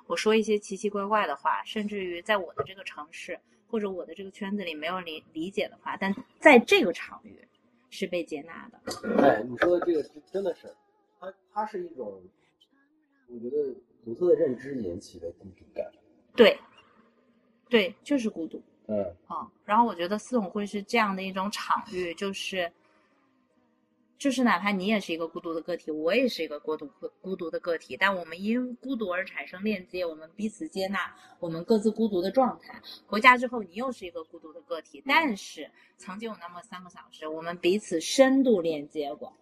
我说一些奇奇怪怪的话，甚至于在我的这个城市或者我的这个圈子里没有理理解的话，但在这个场域是被接纳的。哎，你说的这个真真的是，它它是一种，我觉得独特的认知引起的孤独感。对，对，就是孤独嗯啊、然后我觉得私董会是这样的一种场域，就是。就是哪怕你也是一个孤独的个体，我也是一个孤独孤独的个体，但我们因孤独而产生链接，我们彼此接纳我们各自孤独的状态。回家之后，你又是一个孤独的个体，但是曾经有那么三个小时，我们彼此深度链接过。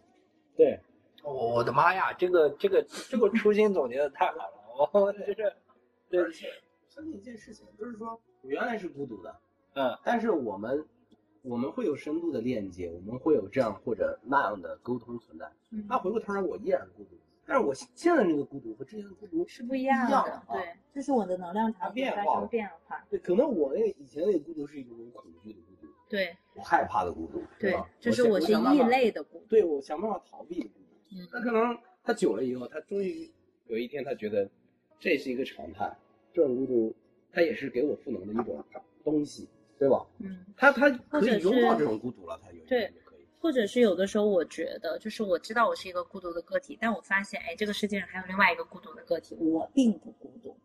对，我我的妈呀，这个这个这个初心总结的太好了，我 就是对而且相信一件事情，就是说我原来是孤独的，嗯。但是我们我们会有深度的链接，我们会有这样或者那样的沟通存在。嗯。那回过头来，我依然是孤独，但是我现在这个孤独和之前的孤独是不一样的，对，这是我的能量场景发生变化，对，可能我那个以前那个孤独是一种恐惧的孤独，对。我害怕的孤独，对这？，是我我是异类的孤独，对我想办法逃避的孤独。嗯。那可能他久了以后，他终于有一天，他觉得这是一个常态，这种孤独，它也是给我赋能的一种东西，对吧？嗯。他他可以拥抱这种孤独了，他有对。或者是有的时候，我觉得就是我知道我是一个孤独的个体，但我发现，哎，这个世界上还有另外一个孤独的个体，我并不孤独，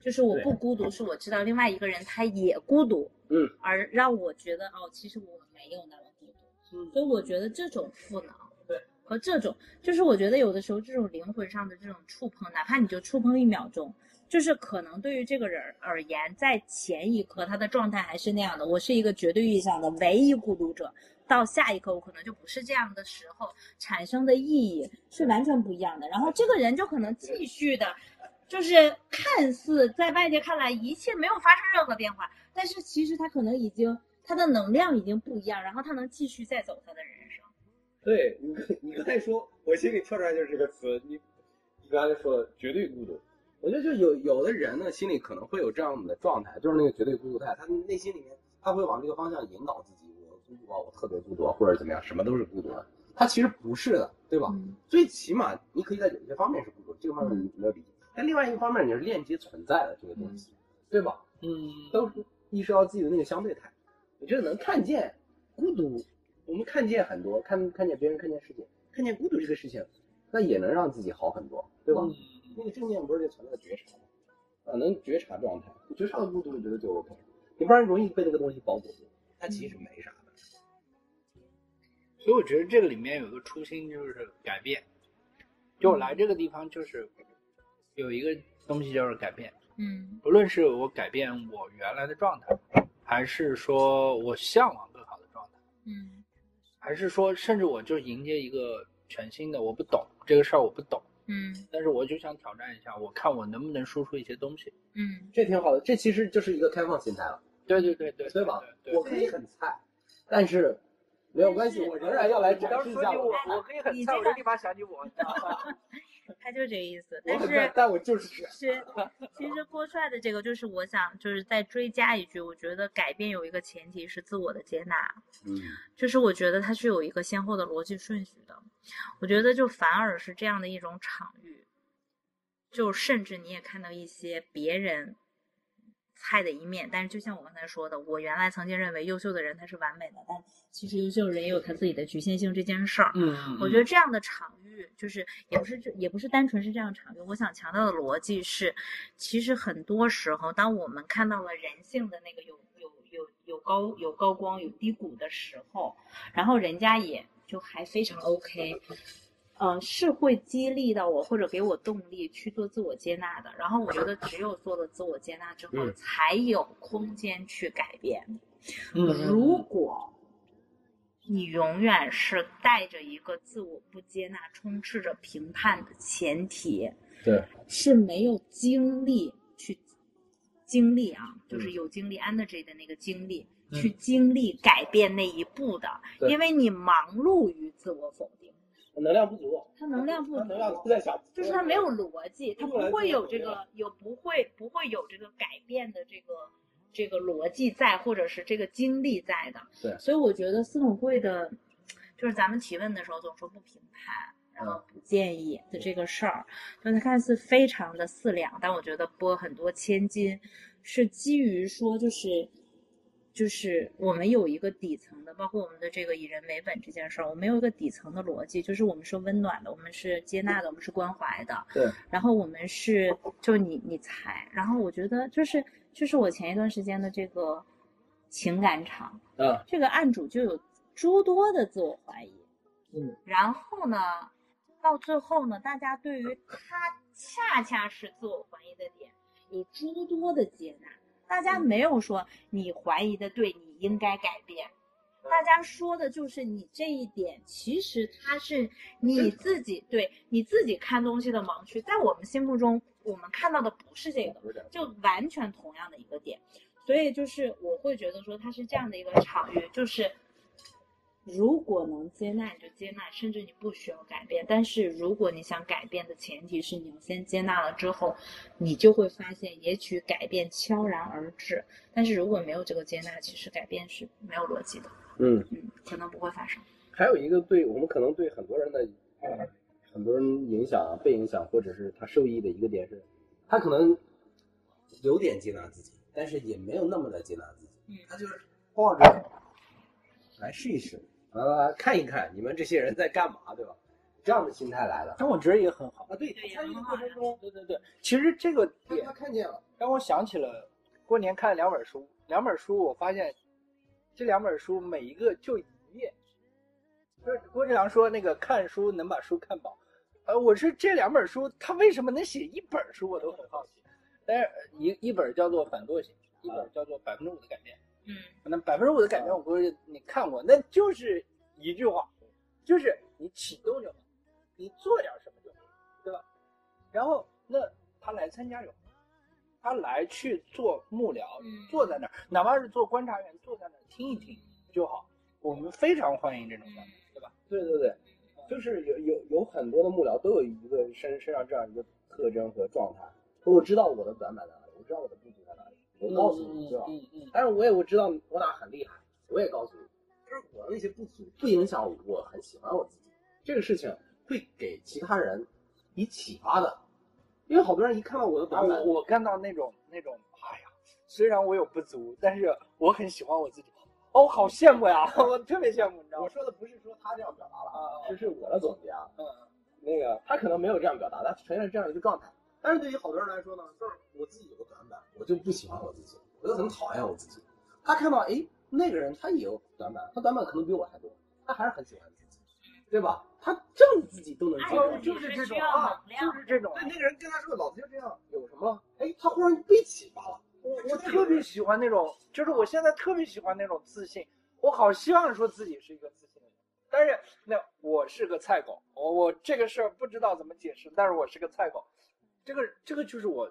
就是我不孤独，是我知道另外一个人他也孤独，嗯，而让我觉得哦，其实我没有那么孤独，嗯所以我觉得这种赋能，对，和这种就是我觉得有的时候这种灵魂上的这种触碰，哪怕你就触碰一秒钟。就是可能对于这个人而言，在前一刻他的状态还是那样的，我是一个绝对意义上的唯一孤独者，到下一刻我可能就不是这样的时候，产生的意义是完全不一样的。然后这个人就可能继续的，就是看似在外界看来一切没有发生任何变化，但是其实他可能已经他的能量已经不一样，然后他能继续再走他的人生。对你，你刚才说，我心里跳出来就是这个词，你你刚才说绝对孤独，我觉得就有有的人呢，心里可能会有这样的状态，就是那个绝对孤独态，他内心里面他会往这个方向引导自己，我孤独啊，我特别孤独啊，或者怎么样，什么都是孤独的，他其实不是的，对吧？嗯最起码你可以在有些方面是孤独，这个方面你没有理解，但另外一个方面你是链接存在的这个东西，对吧？嗯，都是意识到自己的那个相对态。我觉得能看见孤独，我们看见很多，看看见别人，看见世界，看见孤独这个事情，那也能让自己好很多，对吧？嗯那个正念不是就存在觉察吗？啊，能觉察状态，觉察的孤独，我觉得就 OK。你不然容易被那个东西包裹住，它其实没啥的。所以我觉得这个里面有个初心就是改变。就我来这个地方，就是有一个东西就是改变，嗯不论是我改变我原来的状态，还是说我向往更好的状态，嗯还是说甚至我就迎接一个全新的，我不懂这个事儿，我不懂，嗯但是我就想挑战一下，我看我能不能说出一些东西。嗯这挺好的，这其实就是一个开放心态了，对对对对，对吧？我可以很菜，但是没有关系，我仍然要来展示一下我。我可以很菜，我就立马想起我，你知道吗？他就这个意思。但是，但我就是其实其实郭帅的这个，就是我想就是再追加一句，我觉得改变有一个前提是自我的接纳，嗯就是我觉得它是有一个先后的逻辑顺序的。我觉得就反而是这样的一种场域，就甚至你也看到一些别人菜的一面，但是就像我刚才说的，我原来曾经认为优秀的人他是完美的，但其实优秀人也有他自己的局限性这件事儿。嗯我觉得这样的场域，就是也不是这也不是单纯是这样的场域。我想强调的逻辑是，其实很多时候，当我们看到了人性的那个有有有有高有高光有低谷的时候，然后人家也就还非常 OK，呃，是会激励到我或者给我动力去做自我接纳的。然后我觉得只有做了自我接纳之后，嗯。才有空间去改变。嗯如果你永远是带着一个自我不接纳、充斥着评判的前提，对，是没有精力去经历啊，就是嗯。有精力 energy 的那个精力，嗯。去经历改变那一步的，因为你忙碌于自我否定，能量不足，他能量不足能量都在小，就是他没有逻辑，他不会有这个有不会不会有这个改变的这个这个逻辑在，或者是这个经历在的。对所以我觉得司统会的，就是咱们提问的时候总说不评判，然后不建议的这个事儿，就它看似非常的四两，但我觉得拨很多千金，是基于说就是。就是我们有一个底层的，包括我们的这个以人为本这件事儿，我们有一个底层的逻辑，就是我们是温暖的，我们是接纳的，我们是关怀的，对，然后我们是就你你猜，然后我觉得就是就是我前一段时间的这个情感场，嗯，这个案主就有诸多的自我怀疑，嗯，然后呢，到最后呢，大家对于他恰恰是自我怀疑的点有诸多的接纳，大家没有说你怀疑的对，你应该改变。大家说的就是你这一点，其实它是你自己对你自己看东西的盲区，在我们心目中，我们看到的不是这个，就完全同样的一个点，所以就是我会觉得说它是这样的一个场域，就是如果能接纳你就接纳，甚至你不需要改变。但是如果你想改变的前提是你要先接纳了之后，你就会发现，也许改变悄然而至。但是如果没有这个接纳，其实改变是没有逻辑的，嗯，嗯，可能不会发生。还有一个对我们可能对很多人的呃很多人影响啊、被影响，或者是他受益的一个点是，他可能有点接纳自己，但是也没有那么的接纳自己，嗯他就是抱着来试一试，啊，看一看你们这些人在干嘛，对吧？这样的心态来了但我觉得也很好。啊，对，对参与的过程中，对对对，其实这个他点他看见了，让我想起了过年看了两本书，两本书我发现这两本书每一个就一页。就是郭志良说那个看书能把书看饱，呃，我是这两本书他为什么能写一本书我都很好奇。但是一一本叫做反惰性，一本叫做百分之五的改变。嗯那百分之五的改变，我估计你看过，那就是一句话，就是你启动就好，你做点什么就好，对吧？然后那他来参加有，他来去做幕僚，嗯坐在那儿，哪怕是做观察员，坐在那儿听一听就好。我们非常欢迎这种方式，对吧？对对对，就是有有有很多的幕僚都有一个身身上这样一个特征和状态，我知道我的短板在哪里，我知道我的不我告诉你，对吧？嗯嗯但是我也我知道我哪很厉害，我也告诉你，就是我的那些不足不影响我很喜欢我自己，这个事情会给其他人以启发的，因为好多人一看到我的啊，短板，我我看到那种那种，哎呀，虽然我有不足，但是我很喜欢我自己。哦，好羡慕呀！我特别羡慕，你知道吗？我说的不是说他这样表达了，啊，这是我的总结啊。嗯，那个他可能没有这样表达，他呈现了这样一个状态。但是对于好多人来说呢，就是我自己有个短板，我就不喜欢我自己，我就很讨厌我自己。他看到哎，那个人他也有短板，他短板可能比我还多，他还是很喜欢自己，对吧？他这么自己都能接受哎，就就是这种啊就是这种对。那个人跟他说老子就这样，有什么？哎，他忽然被启发了。我我特别喜欢那种，就是我现在特别喜欢那种自信，我好希望说自己是一个自信的人。但是那我是个菜狗，我我这个事儿不知道怎么解释，但是我是个菜狗，这个这个就是我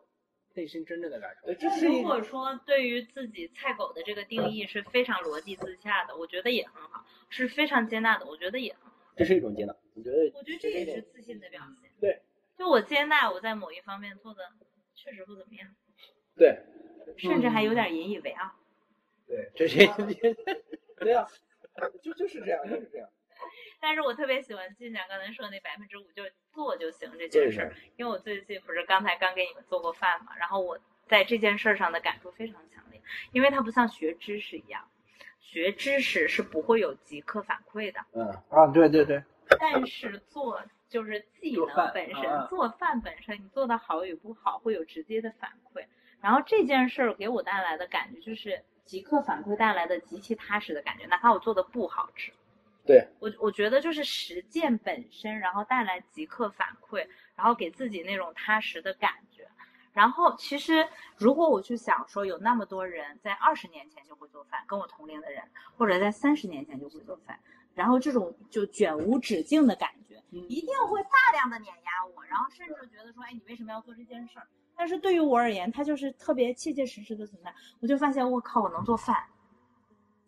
内心真正的感受对，。这是如果说对于自己菜狗的这个定义是非常逻辑自洽的，我觉得也很好；是非常接纳的，我觉得也很好。这是一种接纳。我觉得？我觉得这也是自信的表现。对，就我接纳我在某一方面做的确实不怎么样，对甚至还有点引以为傲。对这是对呀、就就是这样，就是这样。但是我特别喜欢进讲刚才说的那百分之五，就是做就行这件事儿。因为我最近不是刚才刚给你们做过饭嘛，然后我在这件事儿上的感触非常强烈，因为它不像学知识一样，学知识是不会有即刻反馈的，嗯，啊，对对对，但是做就是技能本身，啊做饭本身，你做的好与不好会有直接的反馈。然后这件事儿给我带来的感觉就是即刻反馈带来的极其踏实的感觉，哪怕我做的不好吃。对，我我觉得就是实践本身，然后带来即刻反馈，然后给自己那种踏实的感觉。然后其实如果我去想说，有那么多人在二十年前就会做饭，跟我同龄的人，或者在三十年前就会做饭，然后这种就卷无止境的感觉，一定会大量的碾压我，然后甚至觉得说，哎，你为什么要做这件事儿？但是对于我而言，它就是特别切切实实的存在。我就发现，我靠，我能做饭，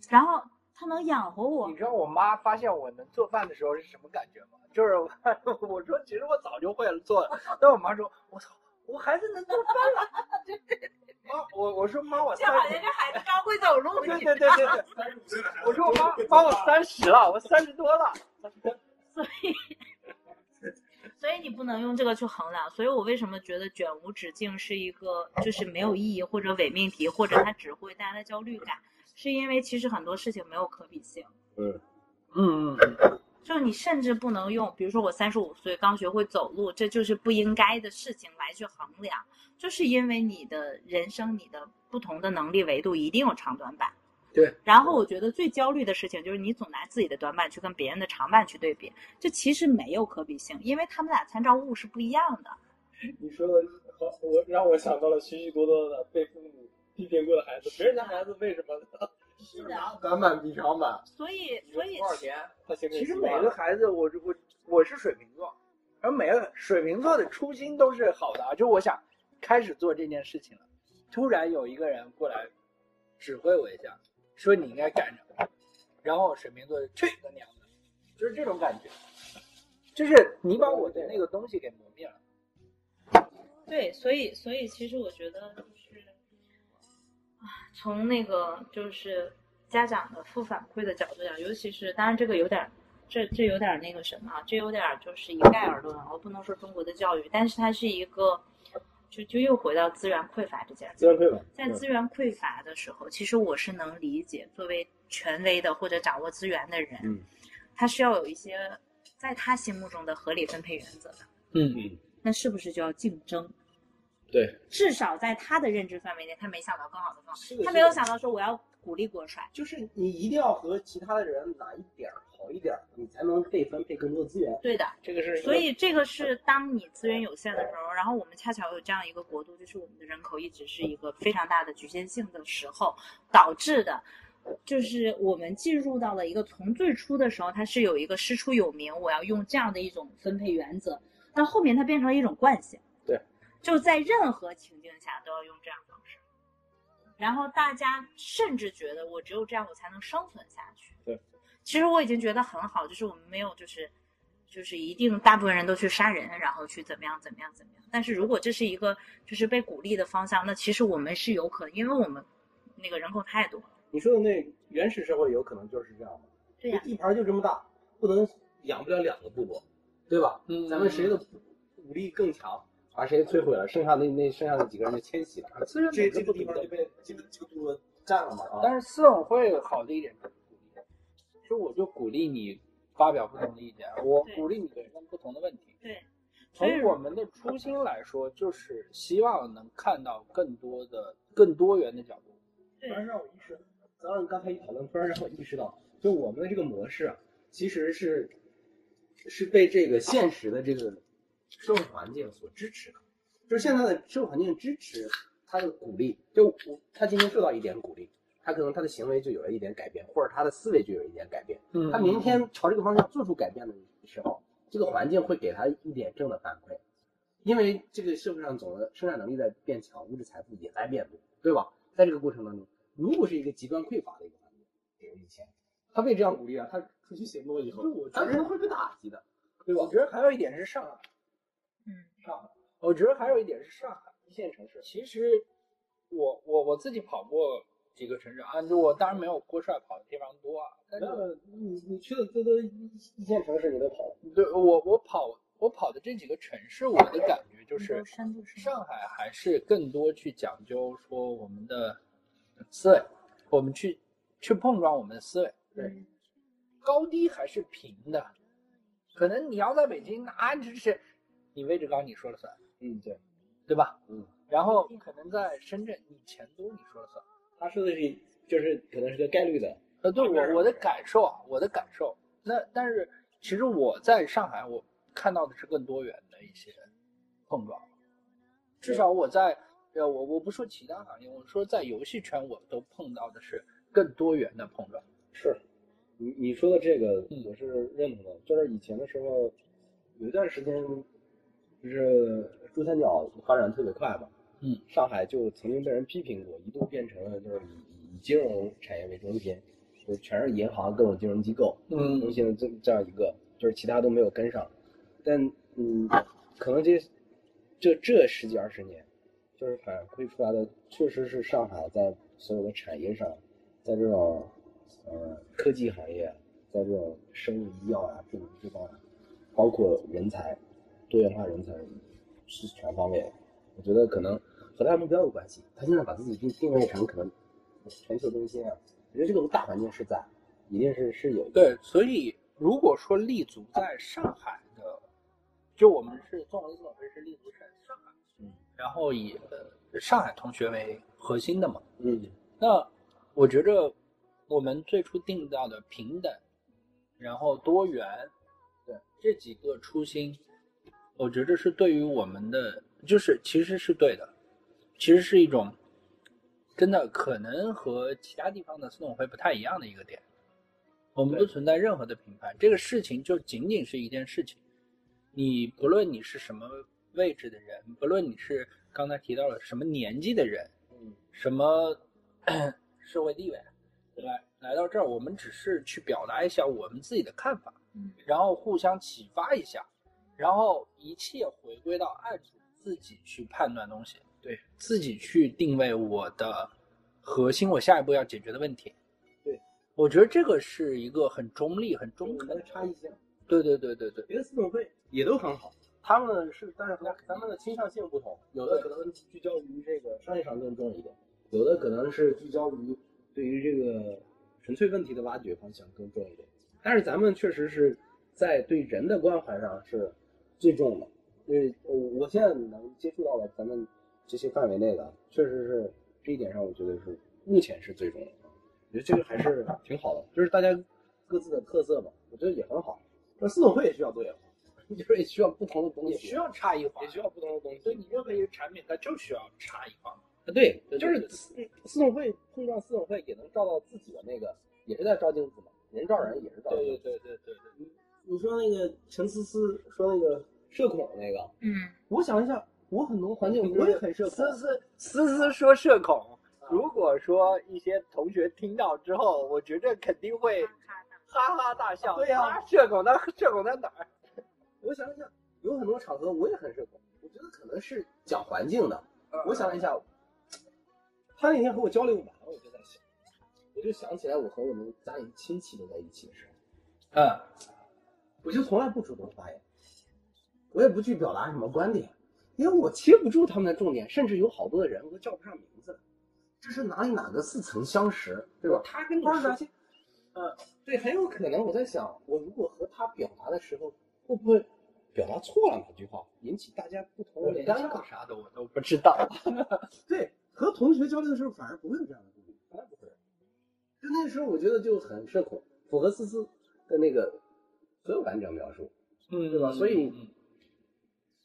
然后它能养活我你。知道我妈发现我能做饭的时候是什么感觉吗？就是我 我说其实我早就会了做了，但我妈说我操，我孩子能做饭了。妈，我我说妈，我三就好像这孩子刚会走路 对。对对对对，三十五岁的孩子我说我妈妈我三十了，我三十多了。所以，所以你不能用这个去衡量。所以我为什么觉得卷无止境是一个就是没有意义或者伪命题，或者它只会带来焦虑感，是因为其实很多事情没有可比性。嗯，嗯嗯就你甚至不能用，比如说我三十五岁刚学会走路，这就是不应该的事情来去衡量，就是因为你的人生、你的不同的能力维度一定有长短板。对。然后我觉得最焦虑的事情就是你总拿自己的短板去跟别人的长板去对比，这其实没有可比性，因为他们俩参照物是不一样的。你说的和我让我想到了许许多多的被父母批评过的孩子，别人家孩子为什么 呢？是的，短板比长板，所以所以多少钱？他现在其实每个孩子，我我我是水瓶座，而每个水瓶座的初心都是好的啊，就我想开始做这件事情了，突然有一个人过来指挥我一下，说你应该干什么，然后水瓶座就去你的娘的，就是这种感觉，就是你把我的那个东西给磨灭了。对，所以所以其实我觉得就是啊，从那个就是家长的负反馈的角度讲，尤其是当然这个有点儿，这这有点儿那个什么啊，这有点儿就是一概而论啊，我不能说中国的教育，但是它是一个，就就又回到资源匮乏这件事。资源匮乏，在资源匮乏的时候，其实我是能理解，作为权威的或者掌握资源的人，嗯他是要有一些在他心目中的合理分配原则的。嗯嗯，那是不是就要竞争？对，至少在他的认知范围内，他没想到更好的方法，他没有想到说我要鼓励国帅。就是你一定要和其他的人哪一点儿好一点儿，你才能被分配更多资源。对的，这个是，所以这个是当你资源有限的时候，然后我们恰巧有这样一个国度，就是我们的人口一直是一个非常大的局限性的时候导致的。就是我们进入到了一个从最初的时候，它是有一个师出有名，我要用这样的一种分配原则，到后面它变成了一种惯性。对，就在任何情境下都要用这样方式，然后大家甚至觉得我只有这样我才能生存下去。对，其实我已经觉得很好，就是我们没有就是就是一定大部分人都去杀人，然后去怎么样怎么样怎么样。但是如果这是一个就是被鼓励的方向，那其实我们是有可能，因为我们那个人口太多了。你说的那原始社会有可能就是这样的，对呀、地盘就这么大，不能养不了两个部落，对吧？嗯咱们谁的武力更强，把谁摧毁了，剩下那那剩下的几个人就迁徙了，自然这这个地方就被这个这个部落占了嘛啊。但是四总会好的一点就是我就鼓励你发表不同的意见，我鼓励你问不同的问题。对，从我们的初心来说，就是希望能看到更多的、更多元的角度。突然让我意识到，咱们刚才一讨论，突然让我意识到，就我们的这个模式啊，其实是是被这个现实的这个社会环境所支持的。就是现在的社会环境支持他的鼓励，就我他今天受到一点鼓励，他可能他的行为就有了一点改变，或者他的思维就有一点改变。嗯他明天朝这个方向做出改变的时候，这个环境会给他一点正的反馈，因为这个社会上总的生产能力在变强，物质财富也在变多，对吧？在这个过程当中，如果是一个极端匮乏的一个环境，比如以前，他被这样鼓励啊，他出去行动以后，我觉得他可能会被打击的，对吧我？觉得还有一点是上上海，我觉得还有一点是上海。一线城市，其实我我我自己跑过几个城市啊，就我当然没有郭帅跑的地方多啊，但是那你你去的这都一一线城市，你都跑了，对我我跑我跑的这几个城市，我的感觉就是上海还是更多去讲究说我们的思维，我们去去碰撞我们的思维，对高低还是平的。可能你要在北京，那就是你位置高你说了算，嗯，对，对吧？嗯，然后可能在深圳，你钱多你说了算。他说的是就是可能是个概率的，呃，对我我的感受啊，我的感受。那但是其实我在上海，我看到的是更多元的一些碰撞。至少我在呃，我我不说其他行业，我说在游戏圈，我都碰到的是更多元的碰撞。是，你你说的这个嗯我是认同的，就是以前的时候，有一段时间，就是珠三角发展特别快嘛，嗯，上海就曾经被人批评过，一度变成了就是以以金融产业为中心，就全是银行各种金融机构，嗯。中心的这这样一个，就是其他都没有跟上，但嗯，可能这这这十几二十年，就是反馈出来的确实是上海在所有的产业上，在这种呃科技行业，在这种生物医药啊这种地方，包括人才多元化人才是全方位，我觉得可能和他目标有关系。他现在把自己定定位成可能全球中心啊，我觉得这个大环境是在，一定是是有对，所以如果说立足在上海的，就我们是纵横资本会是立足在上海，嗯，然后以呃上海同学为核心的嘛。嗯那我觉着我们最初定到的平等，然后多元，对这几个初心，我觉得是对于我们的，就是其实是对的，其实是一种真的可能和其他地方的私董会不太一样的一个点。我们不存在任何的评判，这个事情就仅仅是一件事情。你不论你是什么位置的人，不论你是刚才提到了什么年纪的人，嗯什么 社会地位，来来到这儿，我们只是去表达一下我们自己的看法，嗯，然后互相启发一下，然后一切回归到案主自己去判断东西，对自己去定位我的核心，我下一步要解决的问题。对，我觉得这个是一个很中立、很中中肯的差异。性，对对对对对，别的四种会也都很好，他们是但是和咱们的倾向性不同，有的可能聚焦于这个商业上更重一点，有的可能是聚焦于对于这个纯粹问题的挖掘方向更重一点。但是咱们确实是在对人的关怀上是最重的，因为我我现在能接触到了咱们这些范围内的，确实是这一点上，我觉得是目前是最重的。我觉得这个还是挺好的，就是大家各自的特色嘛，我觉得也很好。那四总会也需要多元化，就是也需要不同的东西，也需要差异化也，需要不同的东西。所以你任何一个产品它就需要差异化。啊，对，就是对私私董会碰撞四总会也能照到自己的那个，也是在照镜子嘛，人照人也是照镜子。对对对对对对。你说那个陈思思说那个社恐那个，嗯，我想一下，我很多环境我也很社恐，思思思思说社恐，如果说一些同学听到之后，我觉着肯定会哈哈大笑。对呀啊社恐那社恐在哪儿？我想一想，有很多场合我也很社恐，我觉得可能是讲环境的。我想了一下，他那天和我交流完，我就在想，我就想起来我和我们家里亲戚都在一起的时候，嗯，我就从来不主动发言，我也不去表达什么观点，因为我切不住他们的重点，甚至有好多的人我都叫不上名字，这是哪里哪个似曾相识，对吧？他跟你说呃，对，很有可能我在想，我如果和他表达的时候，会不会表达错了哪句话，引起大家不同的尴尬？啥的我都不知道。对，和同学交流的时候反而不会有这样的顾虑，从来不会。就那个时候，我觉得就很社恐，符合思思的那个所有完整描述，嗯对吧？所以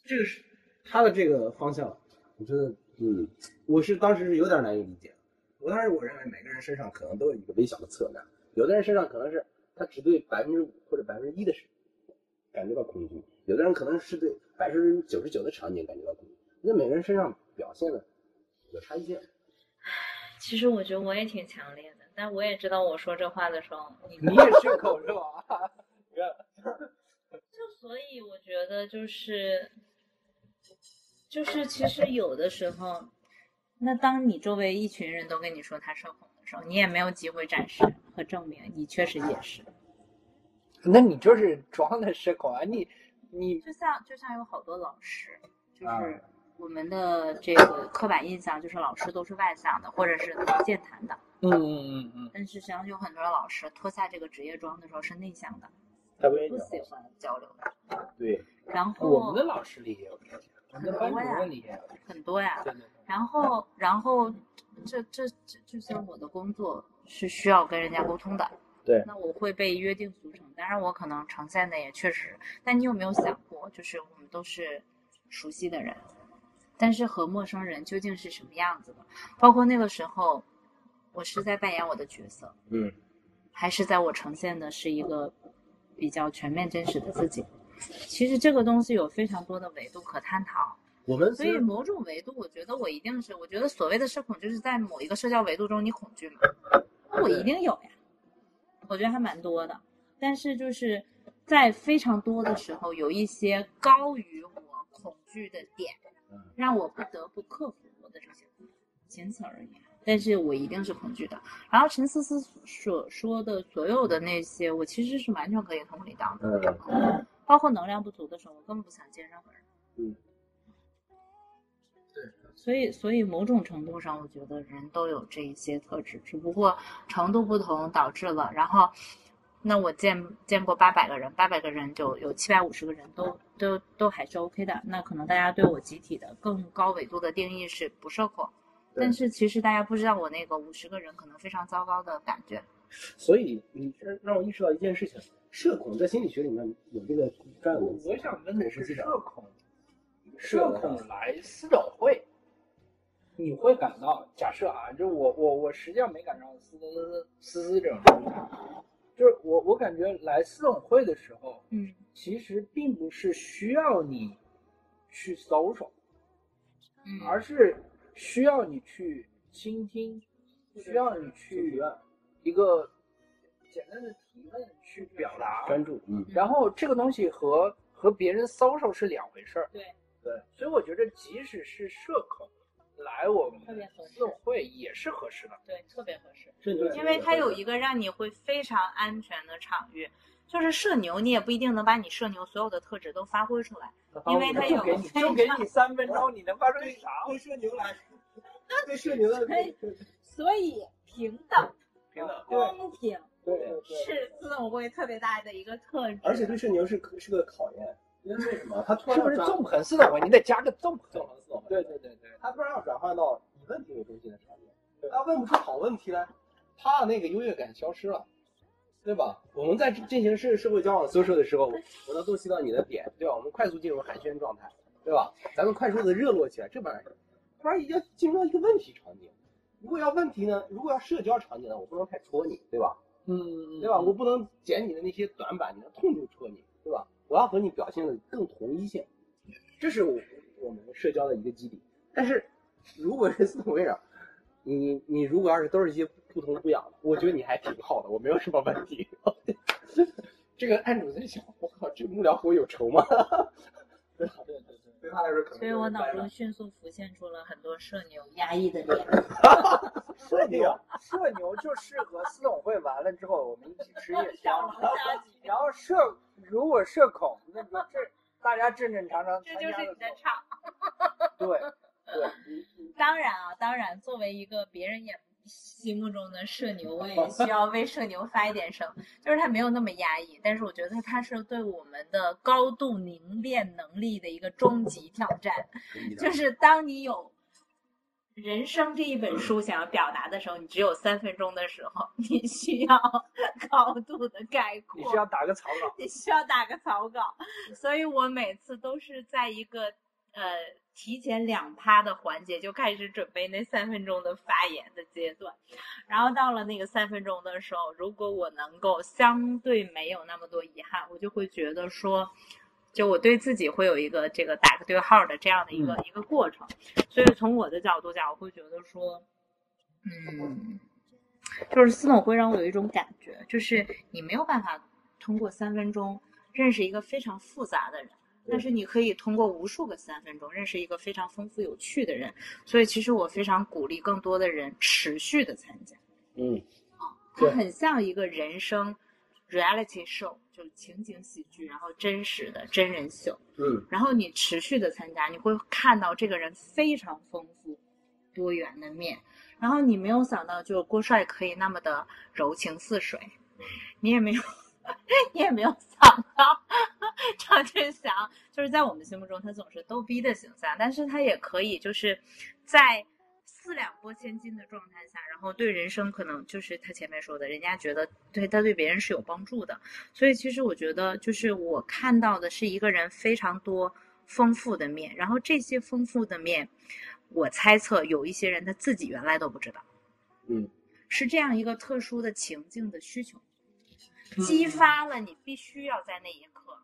这个是他的这个方向，我觉得，嗯，我是当时是有点难以理解。我当时我认为每个人身上可能都有一个微小的侧面，有的人身上可能是他只对百分之五或者百分之一的事感觉到恐惧，有的人可能是对百分之九十九的场景感觉到恐惧。那每个人身上表现的有差异性。其实我觉得我也挺强烈的，但我也知道我说这话的时候，你你也血口是吧？就所以我觉得就是就是其实有的时候，那当你周围一群人都跟你说他社恐的时候，你也没有机会展示和证明你确实也是。那你就是装的社恐啊！你你就像就像有好多老师，就啊是我们的这个刻板印象就是老师都是外向的，或者是健谈的，嗯嗯嗯嗯，但是实际上有很多老师脱下这个职业装的时候是内向的，他不。喜欢交流的。对，然后我们的老师里也有这些，很多呀，对对对。然后，然后这这这就像我的工作是需要跟人家沟通的，对那我会被约定俗成，当然我可能呈现的也确实，但你有没有想过，就是我们都是熟悉的人，但是和陌生人究竟是什么样子的？包括那个时候，我是在扮演我的角色，嗯，还是在我呈现的是一个比较全面真实的自己？其实这个东西有非常多的维度可探讨。我们所以某种维度，我觉得我一定是，我觉得所谓的社恐，就是在某一个社交维度中你恐惧嘛，那我一定有呀，我觉得还蛮多的。但是就是在非常多的时候，有一些高于我恐惧的点，让我不得不克服我的这些仅此而已。但是我一定是恐惧的。然后陈思思所说的所有的那些，我其实是完全可以同理到的。嗯，包括能量不足的时候，我根本不想见任何人。嗯，对，所以所以某种程度上，我觉得人都有这一些特质，只不过程度不同导致了。然后，那我见见过八百个人，八百个人就有七百五十个人都都都还是 OK 的。那可能大家对我集体的更高维度的定义是不社恐，但是其实大家不知道我那个五十个人可能非常糟糕的感觉。所以你让让我意识到一件事情：社恐在心理学里面有这个专有名词。我想问的是，社恐，社恐来私董会，你会感到假设啊，就我我我实际上没感到思思思思这种状态，就是我我感觉来私董会的时候，嗯其实并不是需要你去 social，嗯而是需要你去倾听，需要你去一个简单的提问去表达，专注，嗯，然后这个东西和和别人 social 是两回事儿。对对，所以我觉得即使是社恐来我们特别合适私董会也是合适的。对，特别合适。因为它有一个让你会非常安全的场域，就是社牛，你也不一定能把你社牛所有的特质都发挥出来，因为他有就给你就给你三分钟，你能发出啥？对社牛来，对社牛的所以平等、平等。公平对对对，是自动会特别大的一个特质。而且对社牛是是个考验，因为为什么？他突然是不是纵横私董会？你得加个纵横。纵横四种对对对对。他突然要转换到以问题为中心的场景，他问不出好问题来，他的那个优越感消失了，对吧？我们在进行社社会交往 social 的时候，我能洞悉到你的点，对吧？我们快速进入寒暄状态，对吧？咱们快速的热络起来，这本来，突然要进入到一个问题场景。如果要问题呢，如果要社交场景呢，我不能太戳你，对吧？嗯，对吧？我不能捡你的那些短板，你的痛处戳你，对吧？我要和你表现的更同一性，这是我我们社交的一个基底。但是如果是四同位长，你你如果要是都是一些不痛不痒的，我觉得你还挺好的，我没有什么问题。这个案主在想，我靠，这幕僚和我有仇吗？对对对，对他来说可能。所以我脑中迅速浮现出了很多社牛压抑的 脸。社牛，社牛就适合私董会完了之后，我们一起吃夜宵。然后社如果社恐，那就这大家正正常常这就是你的场。对 对，当然啊，当然，作为一个别人眼心目中的社牛，我也需要为社牛发一点声，就是他没有那么压抑，但是我觉得他是对我们的高度凝练能力的一个终极挑战，就是当你有。人生这一本书想要表达的时候，你只有三分钟的时候，你需要 高度的概括。你需要打个草稿。你需要打个草稿，所以我每次都是在一个呃提前两趴的环节就开始准备那三分钟的发言的阶段，然后到了那个三分钟的时候，如果我能够相对没有那么多遗憾，我就会觉得说。就我对自己会有一个这个打个对号的这样的一个一个过程，所以从我的角度讲，我会觉得说，嗯，就是司董会让我有一种感觉，就是你没有办法通过三分钟认识一个非常复杂的人，但是你可以通过无数个三分钟认识一个非常丰富有趣的人。所以其实我非常鼓励更多的人持续的参加。嗯，啊，它很像一个人生 reality show。就情景喜剧，然后真实的真人秀，嗯，然后你持续的参加，你会看到这个人非常丰富多元的面，然后你没有想到，就郭帅可以那么的柔情似水，你也没有，你也没有想到张振祥就是在我们心目中他总是逗逼的形象，但是他也可以就是在。四两拨千斤的状态下，然后对人生可能就是他前面说的，人家觉得对他对别人是有帮助的。所以其实我觉得，就是我看到的是一个人非常多丰富的面，然后这些丰富的面，我猜测有一些人他自己原来都不知道。嗯，是这样一个特殊的情境的需求，激发了你必须要在那一刻。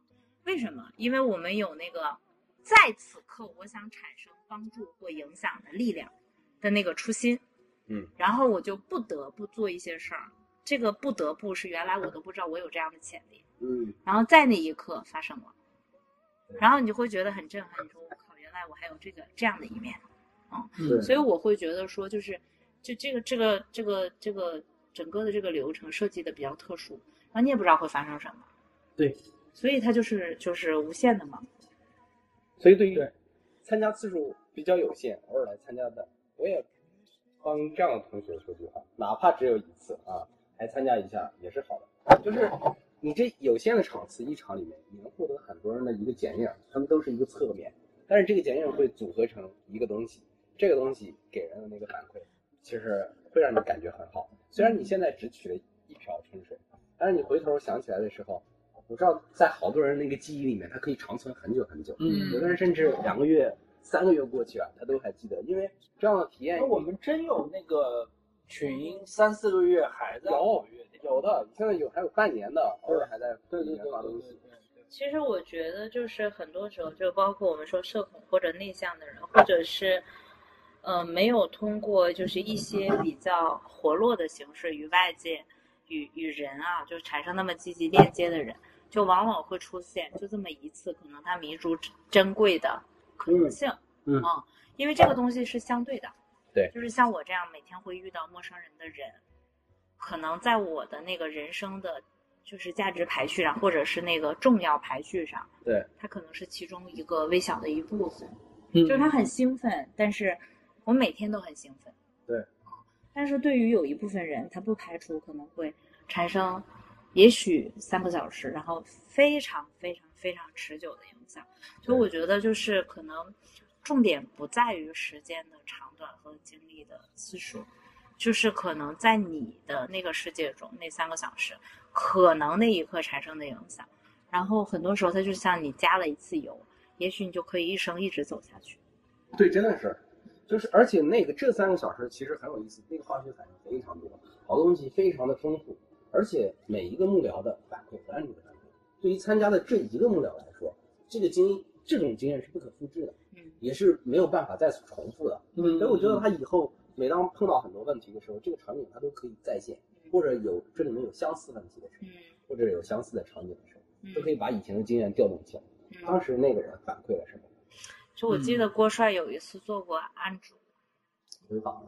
为什么？因为我们有那个在此刻我想产生帮助或影响的力量。的那个初心，嗯，然后我就不得不做一些事儿，这个不得不是原来我都不知道我有这样的潜力，嗯，然后在那一刻发生了，然后你就会觉得很震撼，你说我靠，原来我还有这个这样的一面，嗯，所以我会觉得说，就是就这个这个这个这个整个的这个流程设计的比较特殊，然后你也不知道会发生什么，对，所以它就是就是无限的嘛，所以对于参加次数比较有限，偶尔来参加的。我也帮这样的同学说句话，哪怕只有一次啊，来参加一下也是好的。就是你这有限的场次，一场里面你能获得很多人的一个剪影，他们都是一个侧面，但是这个剪影会组合成一个东西，这个东西给人的那个反馈，其实会让你感觉很好。虽然你现在只取了但是你回头想起来的时候，我知道在好多人那个记忆里面，它可以长存很久很久。嗯，有的人甚至两个月。三个月过去了，他都还记得，因为这样的体验。那我们真有那个群三四个月还在有有的，现在有还有半年的，偶尔还在对对发东西。其实我觉得就是很多时候，就包括我们说社恐或者内向的人，或者是呃没有通过就是一些比较活络的形式与外界与与人啊，就产生那么积极链接的人，就往往会出现就这么一次，可能他弥足珍贵的。可能性，嗯，因为这个东西是相对的，对，就是像我这样每天会遇到陌生人的人，可能在我的那个人生的，就是价值排序上，或者是那个重要排序上，对，他可能是其中一个微小的一部分，嗯，就是他很兴奋，但是我每天都很兴奋，对，但是对于有一部分人，他不排除可能会产生，也许三个小时，然后非常非常非常持久的影响。所以我觉得就是可能重点不在于时间的长短和经历的次数，就是可能在你的那个世界中那三个小时，可能那一刻产生的影响。然后很多时候它就像你加了一次油，也许你就可以一生一直走下去。对，真的是，就是而且那个这三个小时其实很有意思，那个化学反应非常多，好多东西非常的丰富，而且每一个幕僚的反馈和案主的反馈，对于参加的这一个幕僚来说。这个经这种经验是不可复制的，嗯，也是没有办法再次重复的，嗯，所以我觉得他以后每当碰到很多问题的时候，这个场景他都可以再现，或者有这里面有相似问题的时候，嗯或者有相似的场景的时候，嗯都可以把以前的经验调动起来。当嗯，时那个人反馈了什么？就我记得郭帅有一次做过案主，回访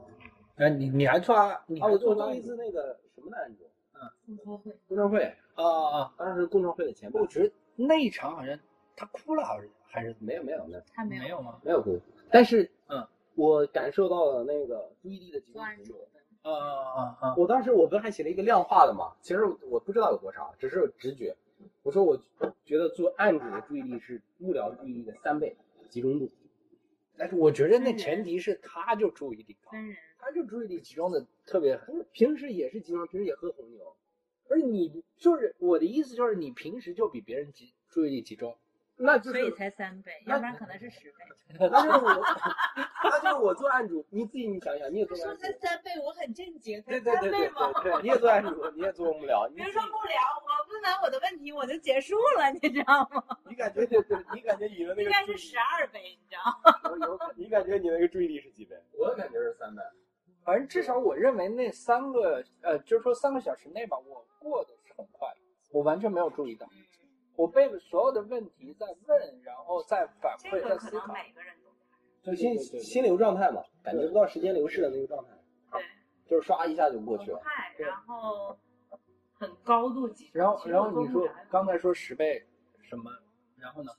哎，你你还做啊？你啊，还我做过过一次那个什么的案主，嗯共创会，共创会，啊啊啊！当时是共创会的前辈我，觉得那一场好像他哭了，好像还是没有没有没有他没有没有吗？没有哭，但是嗯，我感受到了那个注意力的集中。啊啊啊啊！我当时我不是还写了一个量化的嘛，其实我不知道有多少，只是直觉。我说我觉得做案主的注意力是幕僚注意力的三倍集中度。但是我觉得那前提是他就注意力高，他就注意力集中的特别狠平时也是集中，平时也喝红牛，而你就是我的意思就是你平时就比别人集注意力集中，那就是所以才三倍，要不然可能是十倍。那就是我，那就是我做案主，你自己你想想，你也做案主，三倍，我很震惊，对对对对对对，你也做案主，你也做不了，你比如说幕僚，我问完我的问题我就结束了，你知道吗？你感觉你感觉你的那应该是十二倍，你知道吗？有有可能你感觉你那个注意力是几倍？我感觉是三倍。反正至少我认为那三个呃，就是说三个小时内吧，我过的是很快，我完全没有注意到，我被所有的问题在问，然后再反这馈，个可能在思考。每个人都就心对对对心流状态嘛，感觉不到时间流逝的那个状态，对，就是刷一下就过去了。很快，然后很高度集中。然后然后你说刚才说十倍什么，然后呢？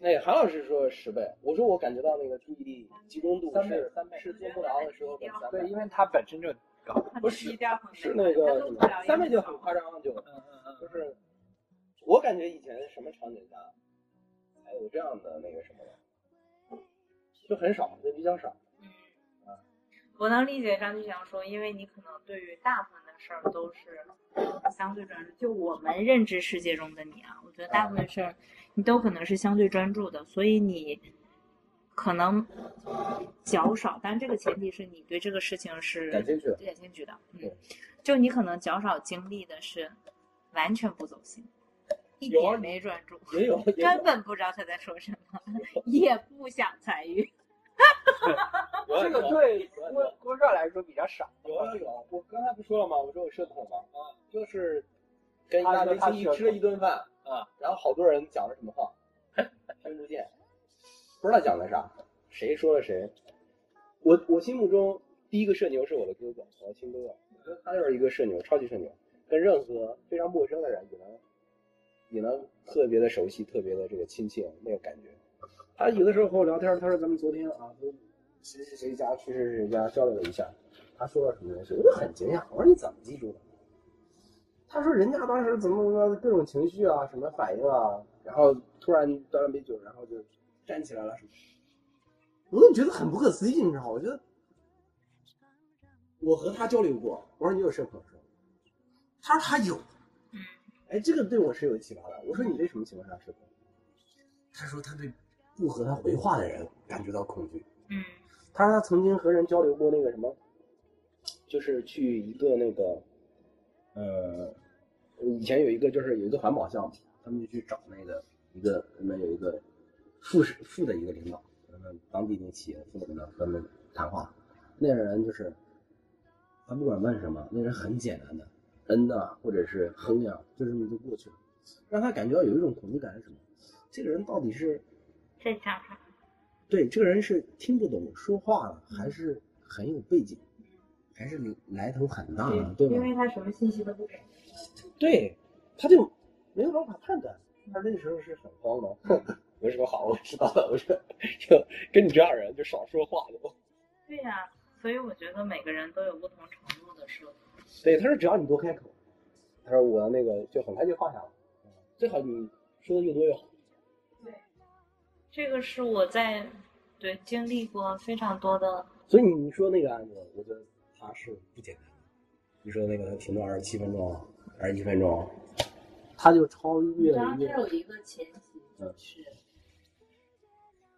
那韩老师说十倍，我说我感觉到那个注意力集中度三倍是三倍是做不了的时候的三对，倍，因为它本身就高。不是低调是那个三倍就很夸张，就嗯嗯嗯就。是我感觉以前什么场景下才有这样的那个什么的，就很少，就比较少。嗯，我能理解张继祥说，因为你可能对于大部分的事儿都是相对专注。就我们认知世界中的你啊，我觉得大部分事儿你都可能是相对专注的，所以你可能较少，但这个前提是你对这个事情是感兴趣的感兴趣的。嗯对，就你可能较少经历的是完全不走心，一有没专注。也有，根，本不知道他在说什么 也不想参与。有这个对郭郭帅来说比较少。有有有，我刚才不说了吗？我说我社恐嘛，啊，就是跟一大堆亲戚吃了一顿饭，啊，然后好多人讲了什么话，听不见，不知道讲的啥，谁说了谁。我我心目中第一个社牛是我的哥哥，我的亲哥哥，我觉得他就是一个社牛，超级社牛，跟任何非常陌生的人也能你能特别的熟悉，特别的这个亲切那个感觉。他有的时候和我聊天，他说咱们昨天啊，跟谁谁谁家去谁谁家交流了一下，他说了什么东西，我就很惊讶，我说你怎么记住的？他说人家当时怎么怎么各种情绪啊，什么反应啊，然后突然端了杯酒，然后就站起来了什么，我就觉得很不可思议，你知道吗？我觉得我和他交流过，我说你有社恐是吧？他说他有，哎，这个对我是有启发的。我说你为什么情况下社恐？他说他对不和他回话的人感觉到恐惧。嗯他说他曾经和人交流过那个什么，就是去一个那个，呃，以前有一个就是有一个环保项目，他们就去找那个一个他们有一个副市副的一个领导，他们当地那企业的副领导和他们谈话，那个人就是他不管问什么，那人很简单的嗯呐、或者是哼呀、就这么就过去了，让他感觉到有一种恐惧感是什么？这个人到底是在讲啥。对，这个人是听不懂说话了，还是很有背景，还是来头很大啊，对吧因？为他什么信息都不给。对，他就没有办法判断。他那时候是很慌的。有什么好？我知道了。我说，就跟你这样人就少说话就。对呀、所以我觉得每个人都有不同程度的社恐。对，他说只要你多开口，他说我那个就很快就放下了。最好你说的越多越好。对这个是我在对经历过非常多的，所以你你说那个案子，我觉得他是不简单的。你说那个他停顿二十七分钟，二十一分钟，他就超越了一个。有一个前提就是，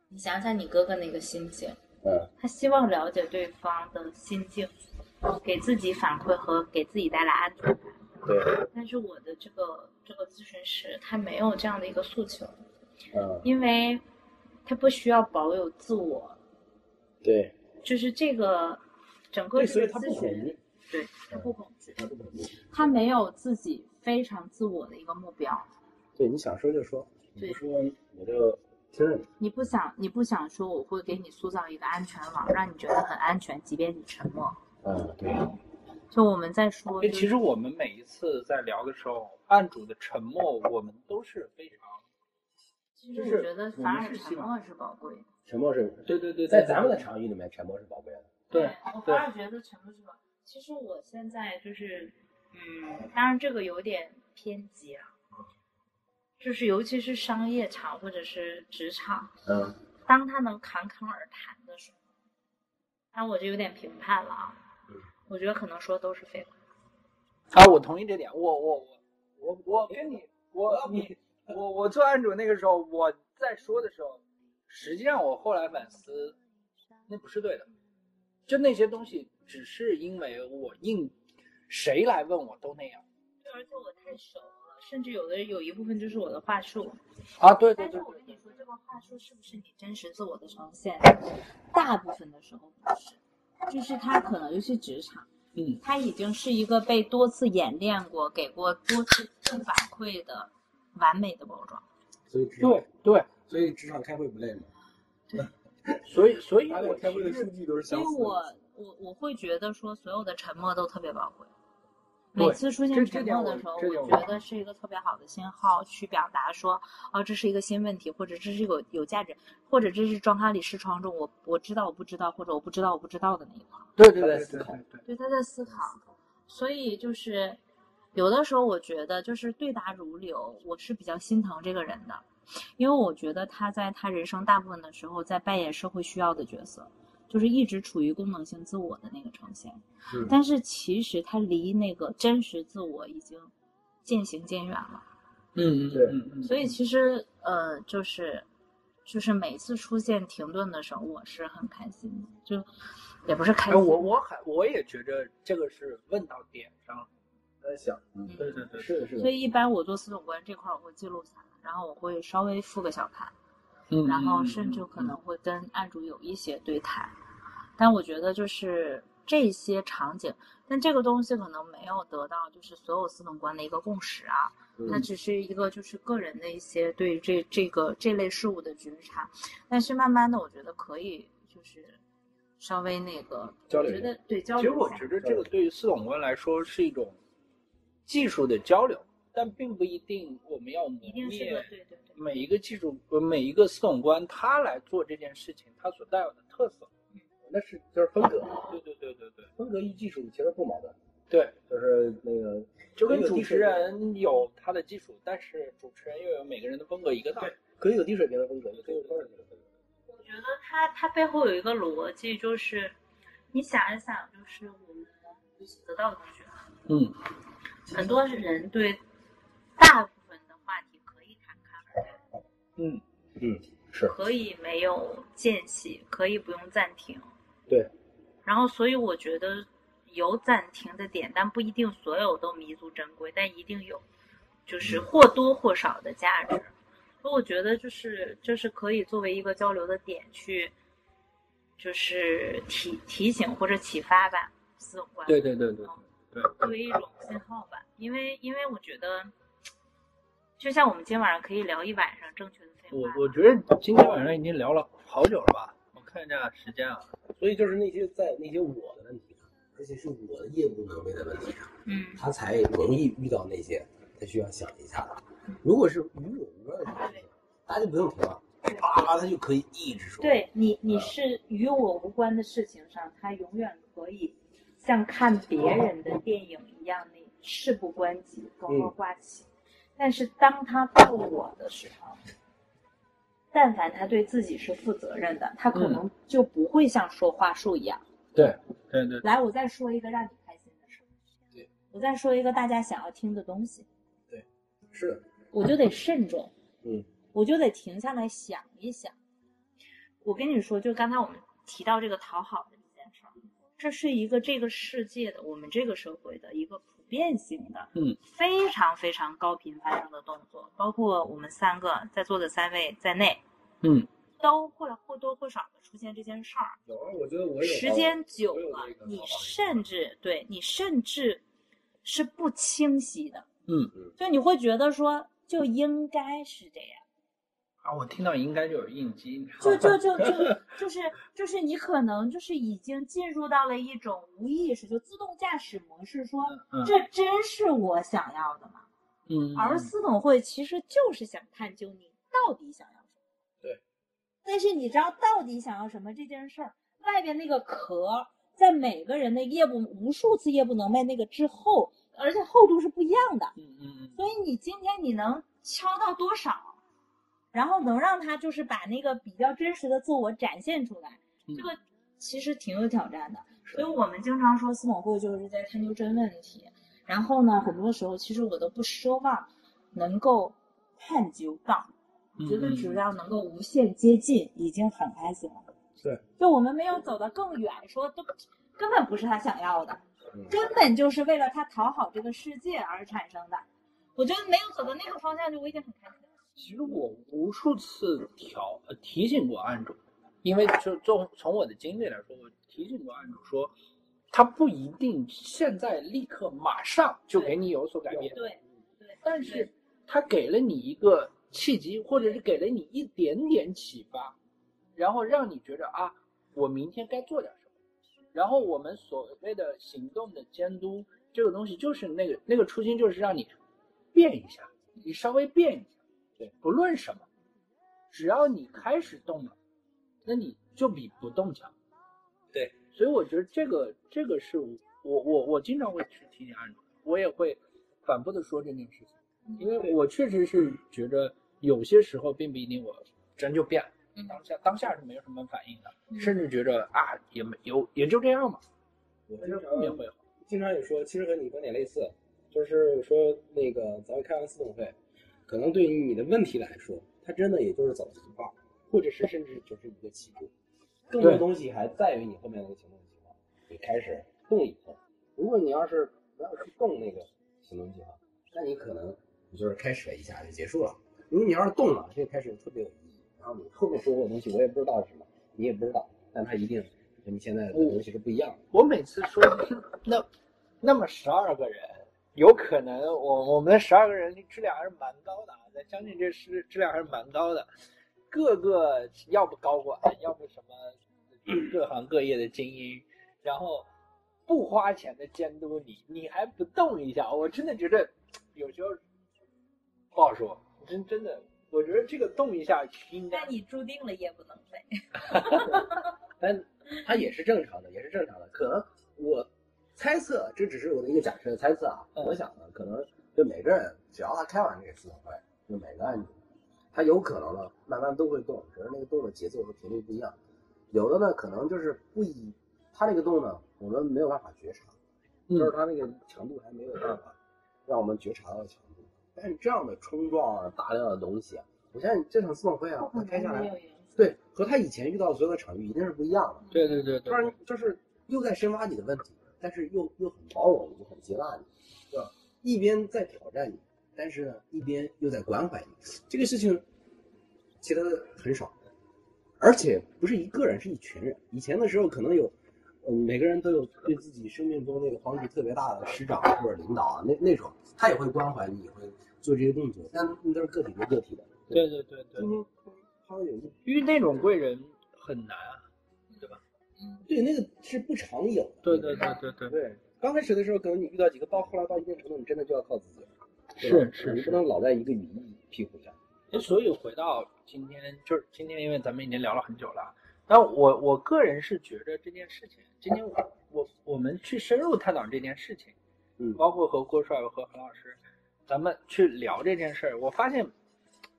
你想想你哥哥那个心情，嗯，他希望了解对方的心境，给自己反馈和给自己带来安全感。对，但是我的这个这个咨询师他没有这样的一个诉求，嗯，因为他不需要保有自我，对，就是这个整个对，这所以他不个咨询恐惧。对，他不恐惧，他不恐惧。他没有自己非常自我的一个目标。对，你想说就说，你对说我就听着你。你不想，你不想说，我会给你塑造一个安全网，让你觉得很安全，即便你沉默。嗯，对。就我们在说，哎，其实我们每一次在聊的时候，案主的沉默，我们都是非常，其实我觉得反而我们是沉默是宝贵的。沉默是，对对对，在咱们的场域里面，沉默是宝贵的。对我反而觉得沉默是宝。其实我现在就是，嗯，当然这个有点偏激啊，就是尤其是商业场或者是职场，嗯，当他能侃侃而谈的时候，那我就有点评判了啊。我觉得可能说都是废话。啊，我同意这点。我我我我我跟你我你我我做案主那个时候，我在说的时候，实际上我后来反思，那不是对的。就那些东西，只是因为我硬，谁来问我都那样对，而且我太熟了，甚至有的有一部分就是我的话术。啊。对对但是对我跟你说，这个话术是不是你真实自我的呈现？大部分的时候不是，就是他可能尤其职场，嗯，他已经是一个被多次演练过、给过多次正反馈的完美的包装。所以职场对对，所以职场开会不累吗？所以所以我开会的数据都是所以相似的。我我我会觉得说，所有的沉默都特别宝贵。对每次出现沉默的时候，我我觉得是一个特别好的信号，去表达说，哦，这是一个新问题，或者这是一个有价值，或者这是庄哈里视窗中我我知道我不知道，或者我不知道我不知道的那一块。对对对他在思考对对对，对，他在思考。所以就是有的时候，我觉得就是对答如流，我是比较心疼这个人的，因为我觉得他在他人生大部分的时候在扮演社会需要的角色，就是一直处于功能性自我的那个呈现。嗯但是其实他离那个真实自我已经渐行渐远了。嗯嗯对嗯嗯，所以其实呃，就是就是每次出现停顿的时候，我是很开心的，就也不是开哎，心。我我还我也觉着这个是问到点上了。在想，嗯，对对对，是的，是的所。以一般我做司总官这块儿我会记录下来，然后我会稍微复个小卡，嗯然后甚至可能会跟案主有一些对谈。但我觉得就是这些场景，但这个东西可能没有得到就是所有司总官的一个共识啊，它嗯只是一个就是个人的一些对这这个这类事物的觉察。但是慢慢的，我觉得可以就是稍微那个我觉交流一下得对交流其实。我觉得这个对于司总官来说是一种技术的交流，但并不一定我们要磨一定是个灭对对对。每一个技术，呃每一个司统官他来做这件事情，他所带有的特色。那是就是风格，对对对对对风格与技术其实不矛盾，对，就是那个就跟主持人有他的技术，但是主持人又有每个人的风格一个道理。可以有低水平的风格，也可以有高水平的风格。我觉得他他背后有一个逻辑，就是你想一想，就是我们得到的同学，嗯，很多人对大部分的话题可以侃侃而谈，嗯，嗯，是可以没有间隙，可以不用暂停。对。然后，所以我觉得有暂停的点，但不一定所有都弥足珍贵，但一定有，就是或多或少的价值。所以我觉得就是就是可以作为一个交流的点去，就是提提醒或者启发吧，四种观。对对对对对作为一种信号吧，因为因为我觉得，就像我们今天晚上可以聊一晚上正确的废话，我我觉得今天晚上已经聊了好久了吧？我看一下时间啊，所以就是那些在那些我的问题上，而且是我的业务能力的问题上，嗯，他才容易遇到那些他需要想一下的。如果是与我无关的事情，大家就不用停了，啪，他就可以一直说。对你你是与我无关的事情上，他永远可以像看别人的电影一样，那事不关己，高高挂起。但是当他到我的时候，但凡他对自己是负责任的，他可能就不会像说话术一样。对对对，来，我再说一个让你开心的事。对，我再说一个大家想要听的东西，对是的，我就得慎重。嗯，我就得停下来想一想。我跟你说，就刚才我们提到这个讨好的这件事儿，这是一个这个世界的我们这个社会的一个普遍性的，嗯，非常非常高频发生的动作，包括我们三个在座的三位在内，嗯，都会或多或少的出现这件事儿。有啊，我觉得我有时间久了，你甚至对你甚至是不清晰的，嗯。嗯。就你会觉得说就应该是这样。啊，我听到应该就是应激，你知就道吗 就就就就是就是你可能就是已经进入到了一种无意识，就自动驾驶模式，说嗯这真是我想要的吗？嗯，而司董会其实就是想探究你到底想要什么。对。但是你知道到底想要什么这件事儿，外边那个壳，在每个人的夜不无数次夜不能寐那个之后，而且厚度是不一样的。嗯嗯嗯，所以你今天你能敲到多少，然后能让他就是把那个比较真实的自我展现出来，嗯这个其实挺有挑战的。是所以我们经常说司某会就是在探究真问题，然后呢，很多时候其实我都不奢望能够探究到，嗯觉得只要能够无限接近，已经很开心了。对，就我们没有走得更远，说都根本不是他想要的，嗯根本就是为了他讨好这个世界而产生的。我觉得没有走到那个方向，就我已经很开心了。其实我无数次调呃提醒过案主，因为就从从我的经历来说，我提醒过案主说，他不一定现在立刻马上就给你有所改变，对，对，但是他给了你一个契机，或者是给了你一点点启发，然后让你觉得啊，我明天该做点什么。然后我们所谓的行动的监督这个东西，就是那个那个初心，就是让你变一下，你稍微变一下，对，不论什么，只要你开始动了，那你就比不动强。对，所以我觉得这个这个是我我我我经常会去提醒案主，我也会反复的说这件事情，因为我确实是觉得有些时候并不一定我真就变了，嗯当下当下是没有什么反应的，嗯甚至觉得啊也没有也就这样嘛，但是我经常后面会好。经常也说，其实和你观点类似，就是说那个咱们开完司董会，可能对于你的问题来说，它真的也就是走了一半，或者是甚至就是一个起步，更多东西还在于你后面那个行动计划。你开始动以后，如果你要是不要去动那个行动计划，那你可能你就是开始了一下就结束了。如果你要是动了，这个开始特别有意义。然后你后面说过的东西，我也不知道是什么，你也不知道，但它一定跟你现在的东西是不一样的。我每次说那那么十二个人，有可能我我们的十二个人质量还是蛮高的啊，咱相信这是质量还是蛮高的，各个要不高管，要不什么各行各业的精英，然后不花钱的监督你，你还不动一下，我真的觉得有时候不好说，真真的，我觉得这个动一下应该但你注定了夜不能寐。但他也是正常的，也是正常的。可能我猜测，这只是我的一个假设的猜测啊。嗯我想呢，可能就每个人，只要他开完这个司法会，就每个案主，他有可能呢，慢慢都会动，只是那个动的节奏和频率不一样。有的呢，可能就是不以他那个动呢，我们没有办法觉察，嗯就是他那个强度还没有办法让我们觉察到强度。但是这样的冲撞啊，大量的东西啊，我相信这场司法会啊，他开下来，对，和他以前遇到的所有的场域一定是不一样的。对对对对突然就是又在深挖你的问题，但是又又很包容，又很接纳你，对吧？一边在挑战你，但是呢，一边又在关怀你。这个事情其他的很少，而且不是一个人，是一群人。以前的时候可能有，嗯，每个人都有对自己生命中那个帮助特别大的师长或者领导啊，那那种他也会关怀你，也会做这些动作，但那都是个体对个体的。对对对对今，天他有一遇那种贵人很难啊，对那个是不常有的。对对对对对。对，刚开始的时候可能你遇到几个，到后来到一定程度，你真的就要靠自己了。是是是你不能老在一个羽翼庇护下。哎，所以回到今天，就是今天，因为咱们已经聊了很久了，但我我个人是觉得这件事情，今天我我我们去深入探讨这件事情，嗯包括和郭帅和何老师，咱们去聊这件事儿，我发现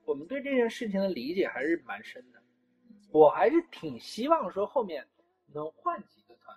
我们对这件事情的理解还是蛮深的。我还是挺希望说后面能换几个团，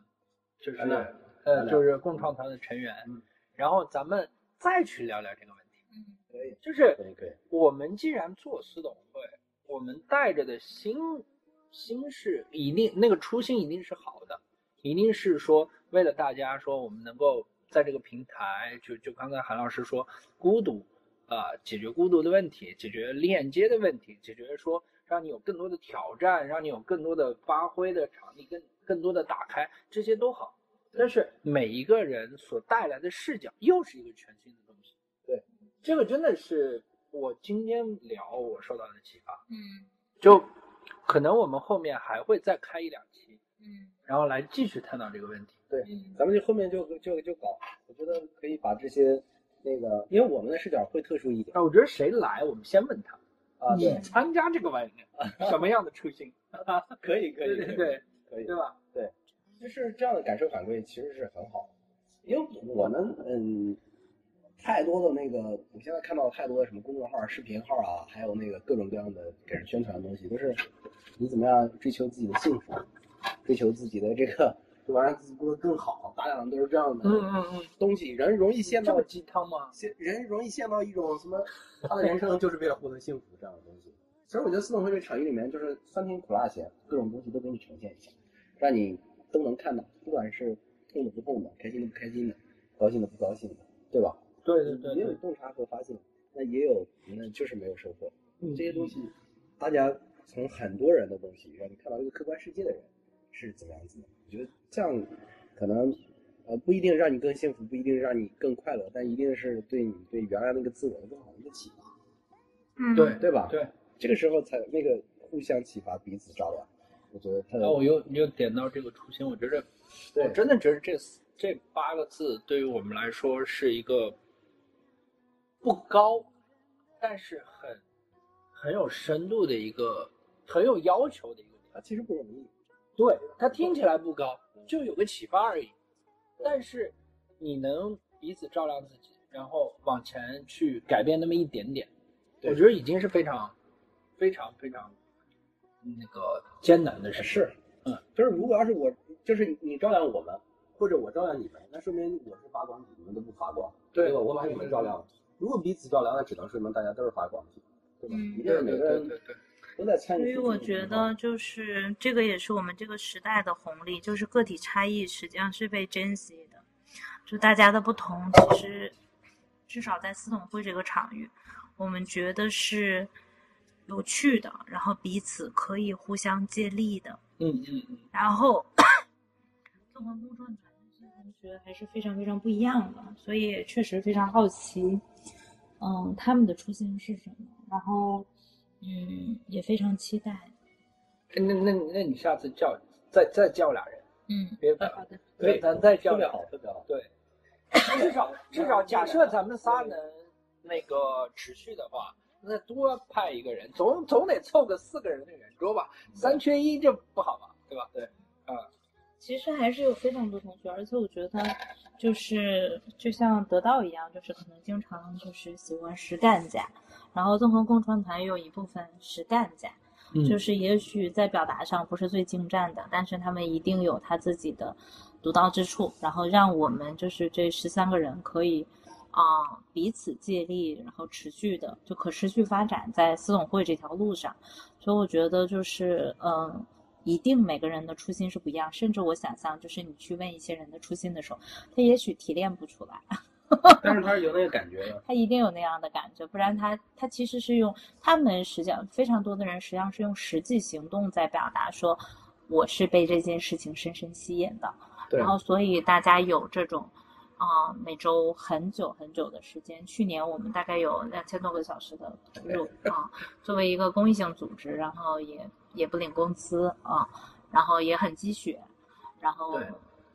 就是？呃，就是共创团的成员，嗯。然后咱们再去聊聊这个问题。嗯。可以，就是可以，可以。我们既然做私董会，我们带着的心心是一定那个初心一定是好的，一定是说为了大家说我们能够在这个平台，就就刚才韩老师说孤独啊、解决孤独的问题，解决链接的问题，解决说让你有更多的挑战，让你有更多的发挥的场地，更更多的打开，这些都好。但是每一个人所带来的视角又是一个全新的东西。对，这个真的是我今天聊我受到的启发。嗯就可能我们后面还会再开一两期，嗯然后来继续探讨这个问题。对咱们就后面就就就搞，我觉得可以把这些那个，因为我们的视角会特殊一点那我觉得谁来，我们先问他，啊，你对，参加这个玩意儿什么样的初心？可以可以，对对对，可以，对吧？对就是这样的感受反馈其实是很好，因为我们嗯，太多的那个，我现在看到太多的什么公众号、视频号啊，还有那个各种各样的给人宣传的东西，都是你怎么样追求自己的幸福，追求自己的这个，对吧？让自己过得更好，大量都是这样的嗯嗯嗯，东西，人容易陷到鸡汤吗？陷人容易陷到一种什么，他的人生就是为了获得幸福这样的东西。其实我觉得四总会这场域里面，就是酸甜苦辣咸各种东西都给你呈现一下，让你都能看到，不管是痛的不痛的，开心的不开心的，高兴的不高兴的，对吧？对对对对，也有洞察和发现，那也有那就是没有收获。嗯这些东西，大家从很多人的东西让你看到一个客观世界的人是怎么样子的。我觉得这样可能呃不一定让你更幸福，不一定让你更快乐，但一定是对你对原来那个自我的更好的一个启发，嗯，对对吧？对。这个时候才那个互相启发，彼此照亮。我觉得他然后我又你又点到这个初心，我觉得对我真的觉得这四这八个字对于我们来说是一个不高，但是很很有深度的一个很有要求的一个点。他其实不容易。对，它听起来不高，就有个启发而已。但是你能彼此照亮自己，然后往前去改变那么一点点，我觉得已经是非常、非常、非常那个艰难的事。是，嗯，就是如果要是我，就是你照亮我们，或者我照亮你们，那说明我是发光体，你们都不发光，对吧？我把你们照亮了。如果彼此照亮，那只能说明大家都是发光体，对吧？嗯一定对对是每个人对对对，都在参与。所以我觉得，就是这个也是我们这个时代的红利，就是个体差异实际上是被珍惜的。就大家的不同，其实至少在四总会这个场域，我们觉得是有趣的，然后彼此可以互相借力的。嗯嗯嗯，然后，纵横工创团这些同学还是非常非常不一样的，所以确实非常好奇，嗯，他们的初心是什么？然后，嗯，也非常期待。那那那你下次叫再再叫俩人，嗯，别好的，对，咱再叫俩特别好，特别好。对，至少至少假设咱们仨能那个持续的话，那多派一个人，总总得凑个四个人的圆桌吧，三缺一就不好了，对吧？对，其实还是有非常多同学，而且我觉得他就是就像得到一样，就是可能经常就是喜欢实干家，然后综合共创团也有一部分实干家，嗯。就是也许在表达上不是最精湛的，但是他们一定有他自己的独到之处，然后让我们就是这十三个人可以啊、彼此借力，然后持续的就可持续发展在私董会这条路上。所以我觉得就是嗯、一定每个人的初心是不一样，甚至我想象就是你去问一些人的初心的时候，他也许提炼不出来。但是他有那个感觉的。他一定有那样的感觉，不然他他其实是用他们实际上非常多的人实际上是用实际行动在表达说我是被这件事情深深吸引的，然后所以大家有这种啊、每周很久很久的时间，去年我们大概有两千多个小时的投入啊，作为一个公益性组织，然后也也不领工资啊，然后也很积雪，然后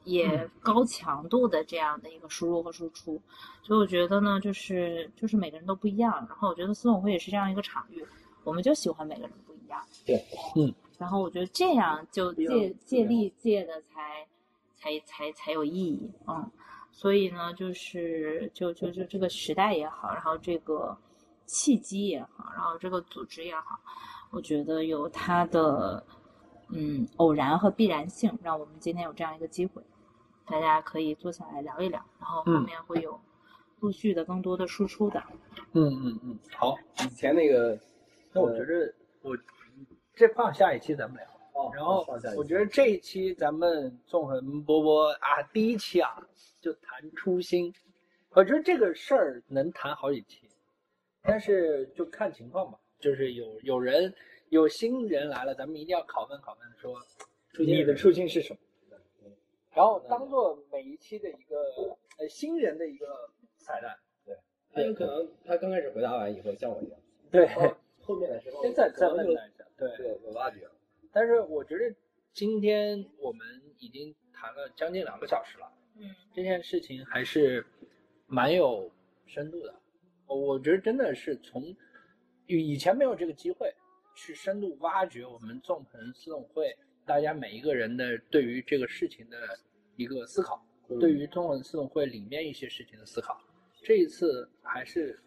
也高强度的这样的一个输入和输出，所以我觉得呢，就是就是每个人都不一样。然后我觉得四总会也是这样一个场域，我们就喜欢每个人不一样。对，嗯。然后我觉得这样就借借力借的才才才才有意义，嗯。所以呢，就是就就就这个时代也好，然后这个契机也好，然后这个组织也好，我觉得有它的嗯偶然和必然性，让我们今天有这样一个机会，大家可以坐下来聊一聊，然后后嗯面会有陆续的更多的输出的。嗯嗯嗯，好，以前那个，那我觉着我这放下一期咱们聊。哦然后我觉得这一期咱们纵横波波啊，第一期啊就谈初心，我觉得这个事儿能谈好几期，但是就看情况吧。就是有有人有新人来了，咱们一定要拷问拷问说，你的初心是什么？然后当做每一期的一个呃新人的一个彩蛋。对他有可能他刚开始回答完以后像我一样，对，后面的时候现在再问他一下。对，对我挖掘了。但是我觉得今天我们已经谈了将近两个小时了，嗯，这件事情还是蛮有深度的。我觉得真的是从以以前没有这个机会去深度挖掘我们纵横私董会大家每一个人的对于这个事情的一个思考，嗯对于纵横私董会里面一些事情的思考。这一次还是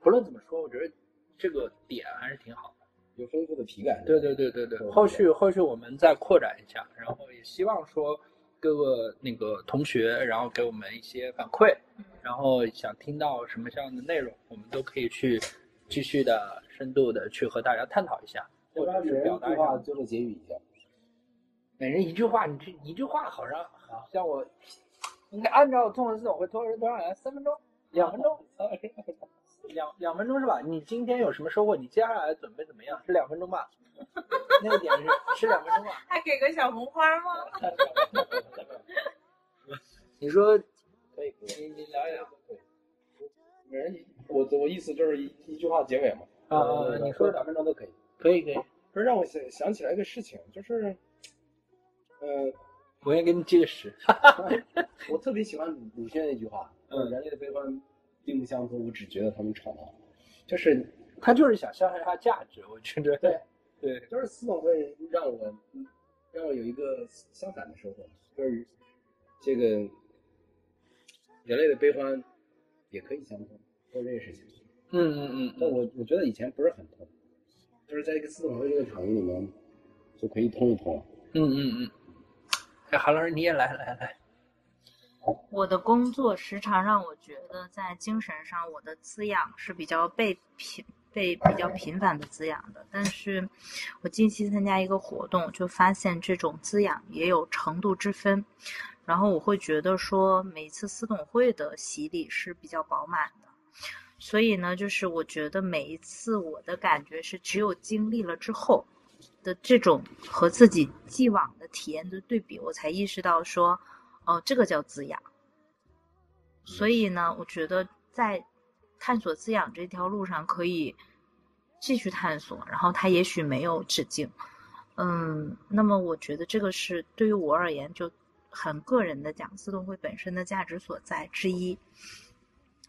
不论怎么说，我觉得这个点还是挺好的。有丰富的体感。对对对对对，后续后续我们再扩展一下，然后也希望说各个那个同学，然后给我们一些反馈，然后想听到什么样的内容，我们都可以去继续的深度的去和大家探讨一下，或者是表达一下。一句话最后结语一下。每人一句话，你这一句话好像好像我应该按照纵横四总会多多少人三分钟，两分钟，两两分钟是吧？你今天有什么收获？你接下来准备怎么样？是两分钟吧？那个点是是两分钟吧？还给个小红花吗？你说可以，你你聊一聊每人一我我意思就是一一句话结尾嘛。啊呃你说说两分钟都可以。可以可以，不是让我想想起来一个事情，就是，呃，我先给你计个时。我特别喜欢鲁鲁迅那句话，嗯人类的悲欢并不相通，我只觉得他们吵闹。就是他就是想消害他价值，我觉得。对对，就是私董会让我让我有一个相反的收获，就是这个人类的悲欢也可以相通，做这个事情。嗯嗯嗯但我我觉得以前不是很通，就是在一个私董会这个场域里面就可以通一通。嗯嗯嗯。哎，韩老师你也来来来。我的工作时常让我觉得，在精神上我的滋养是比较被频被比较频繁的滋养的。但是，我近期参加一个活动，就发现这种滋养也有程度之分。然后我会觉得说，每一次私董会的洗礼是比较饱满的。所以呢，就是我觉得每一次我的感觉是，只有经历了之后的这种和自己既往的体验的对比，我才意识到说，哦，这个叫滋养。所以呢，我觉得在探索滋养这条路上可以继续探索，然后它也许没有止境。嗯，那么我觉得这个是对于我而言就很个人的讲，自动会本身的价值所在之一。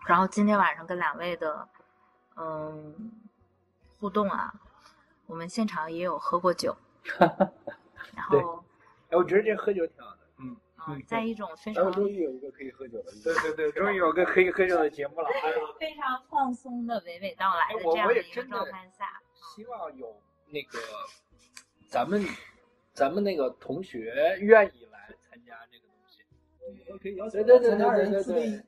然后今天晚上跟两位的嗯互动啊，我们现场也有喝过酒，然后哎，我觉得这喝酒挺好的。在一种非常终于有一个可以喝酒的。对对对，终于有个可以喝酒的节目了。非常放松的娓娓道来的这样的一个状态下，希望有那个咱们咱们那个同学愿意来参加这个东西。可以邀对对对参加人对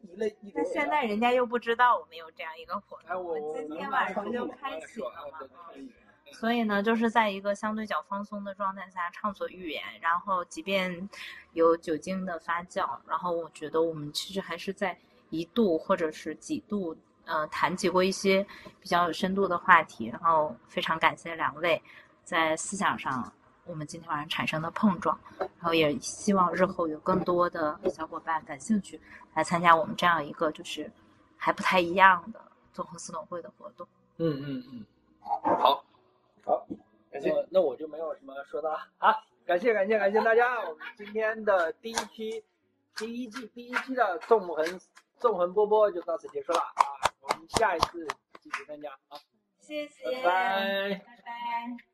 那现在人家又不知道我们有这样一个活哎，动，我我们今天晚上就开启了嘛所以呢，就是在一个相对较放松的状态下畅所欲言，然后即便有酒精的发酵，然后我觉得我们其实还是在一度或者是几度，呃，谈及过一些比较有深度的话题，然后非常感谢两位在思想上我们今天晚上产生的碰撞，然后也希望日后有更多的小伙伴感兴趣来参加我们这样一个就是还不太一样的综合思董会的活动。嗯嗯嗯，好，好，感谢。那那我就没有什么说的了好！感谢感谢感谢大家！我们今天的第一期、第一季第一期的纵横纵横波波就到此结束了啊！我们下一次继续参加啊！谢谢，拜拜拜拜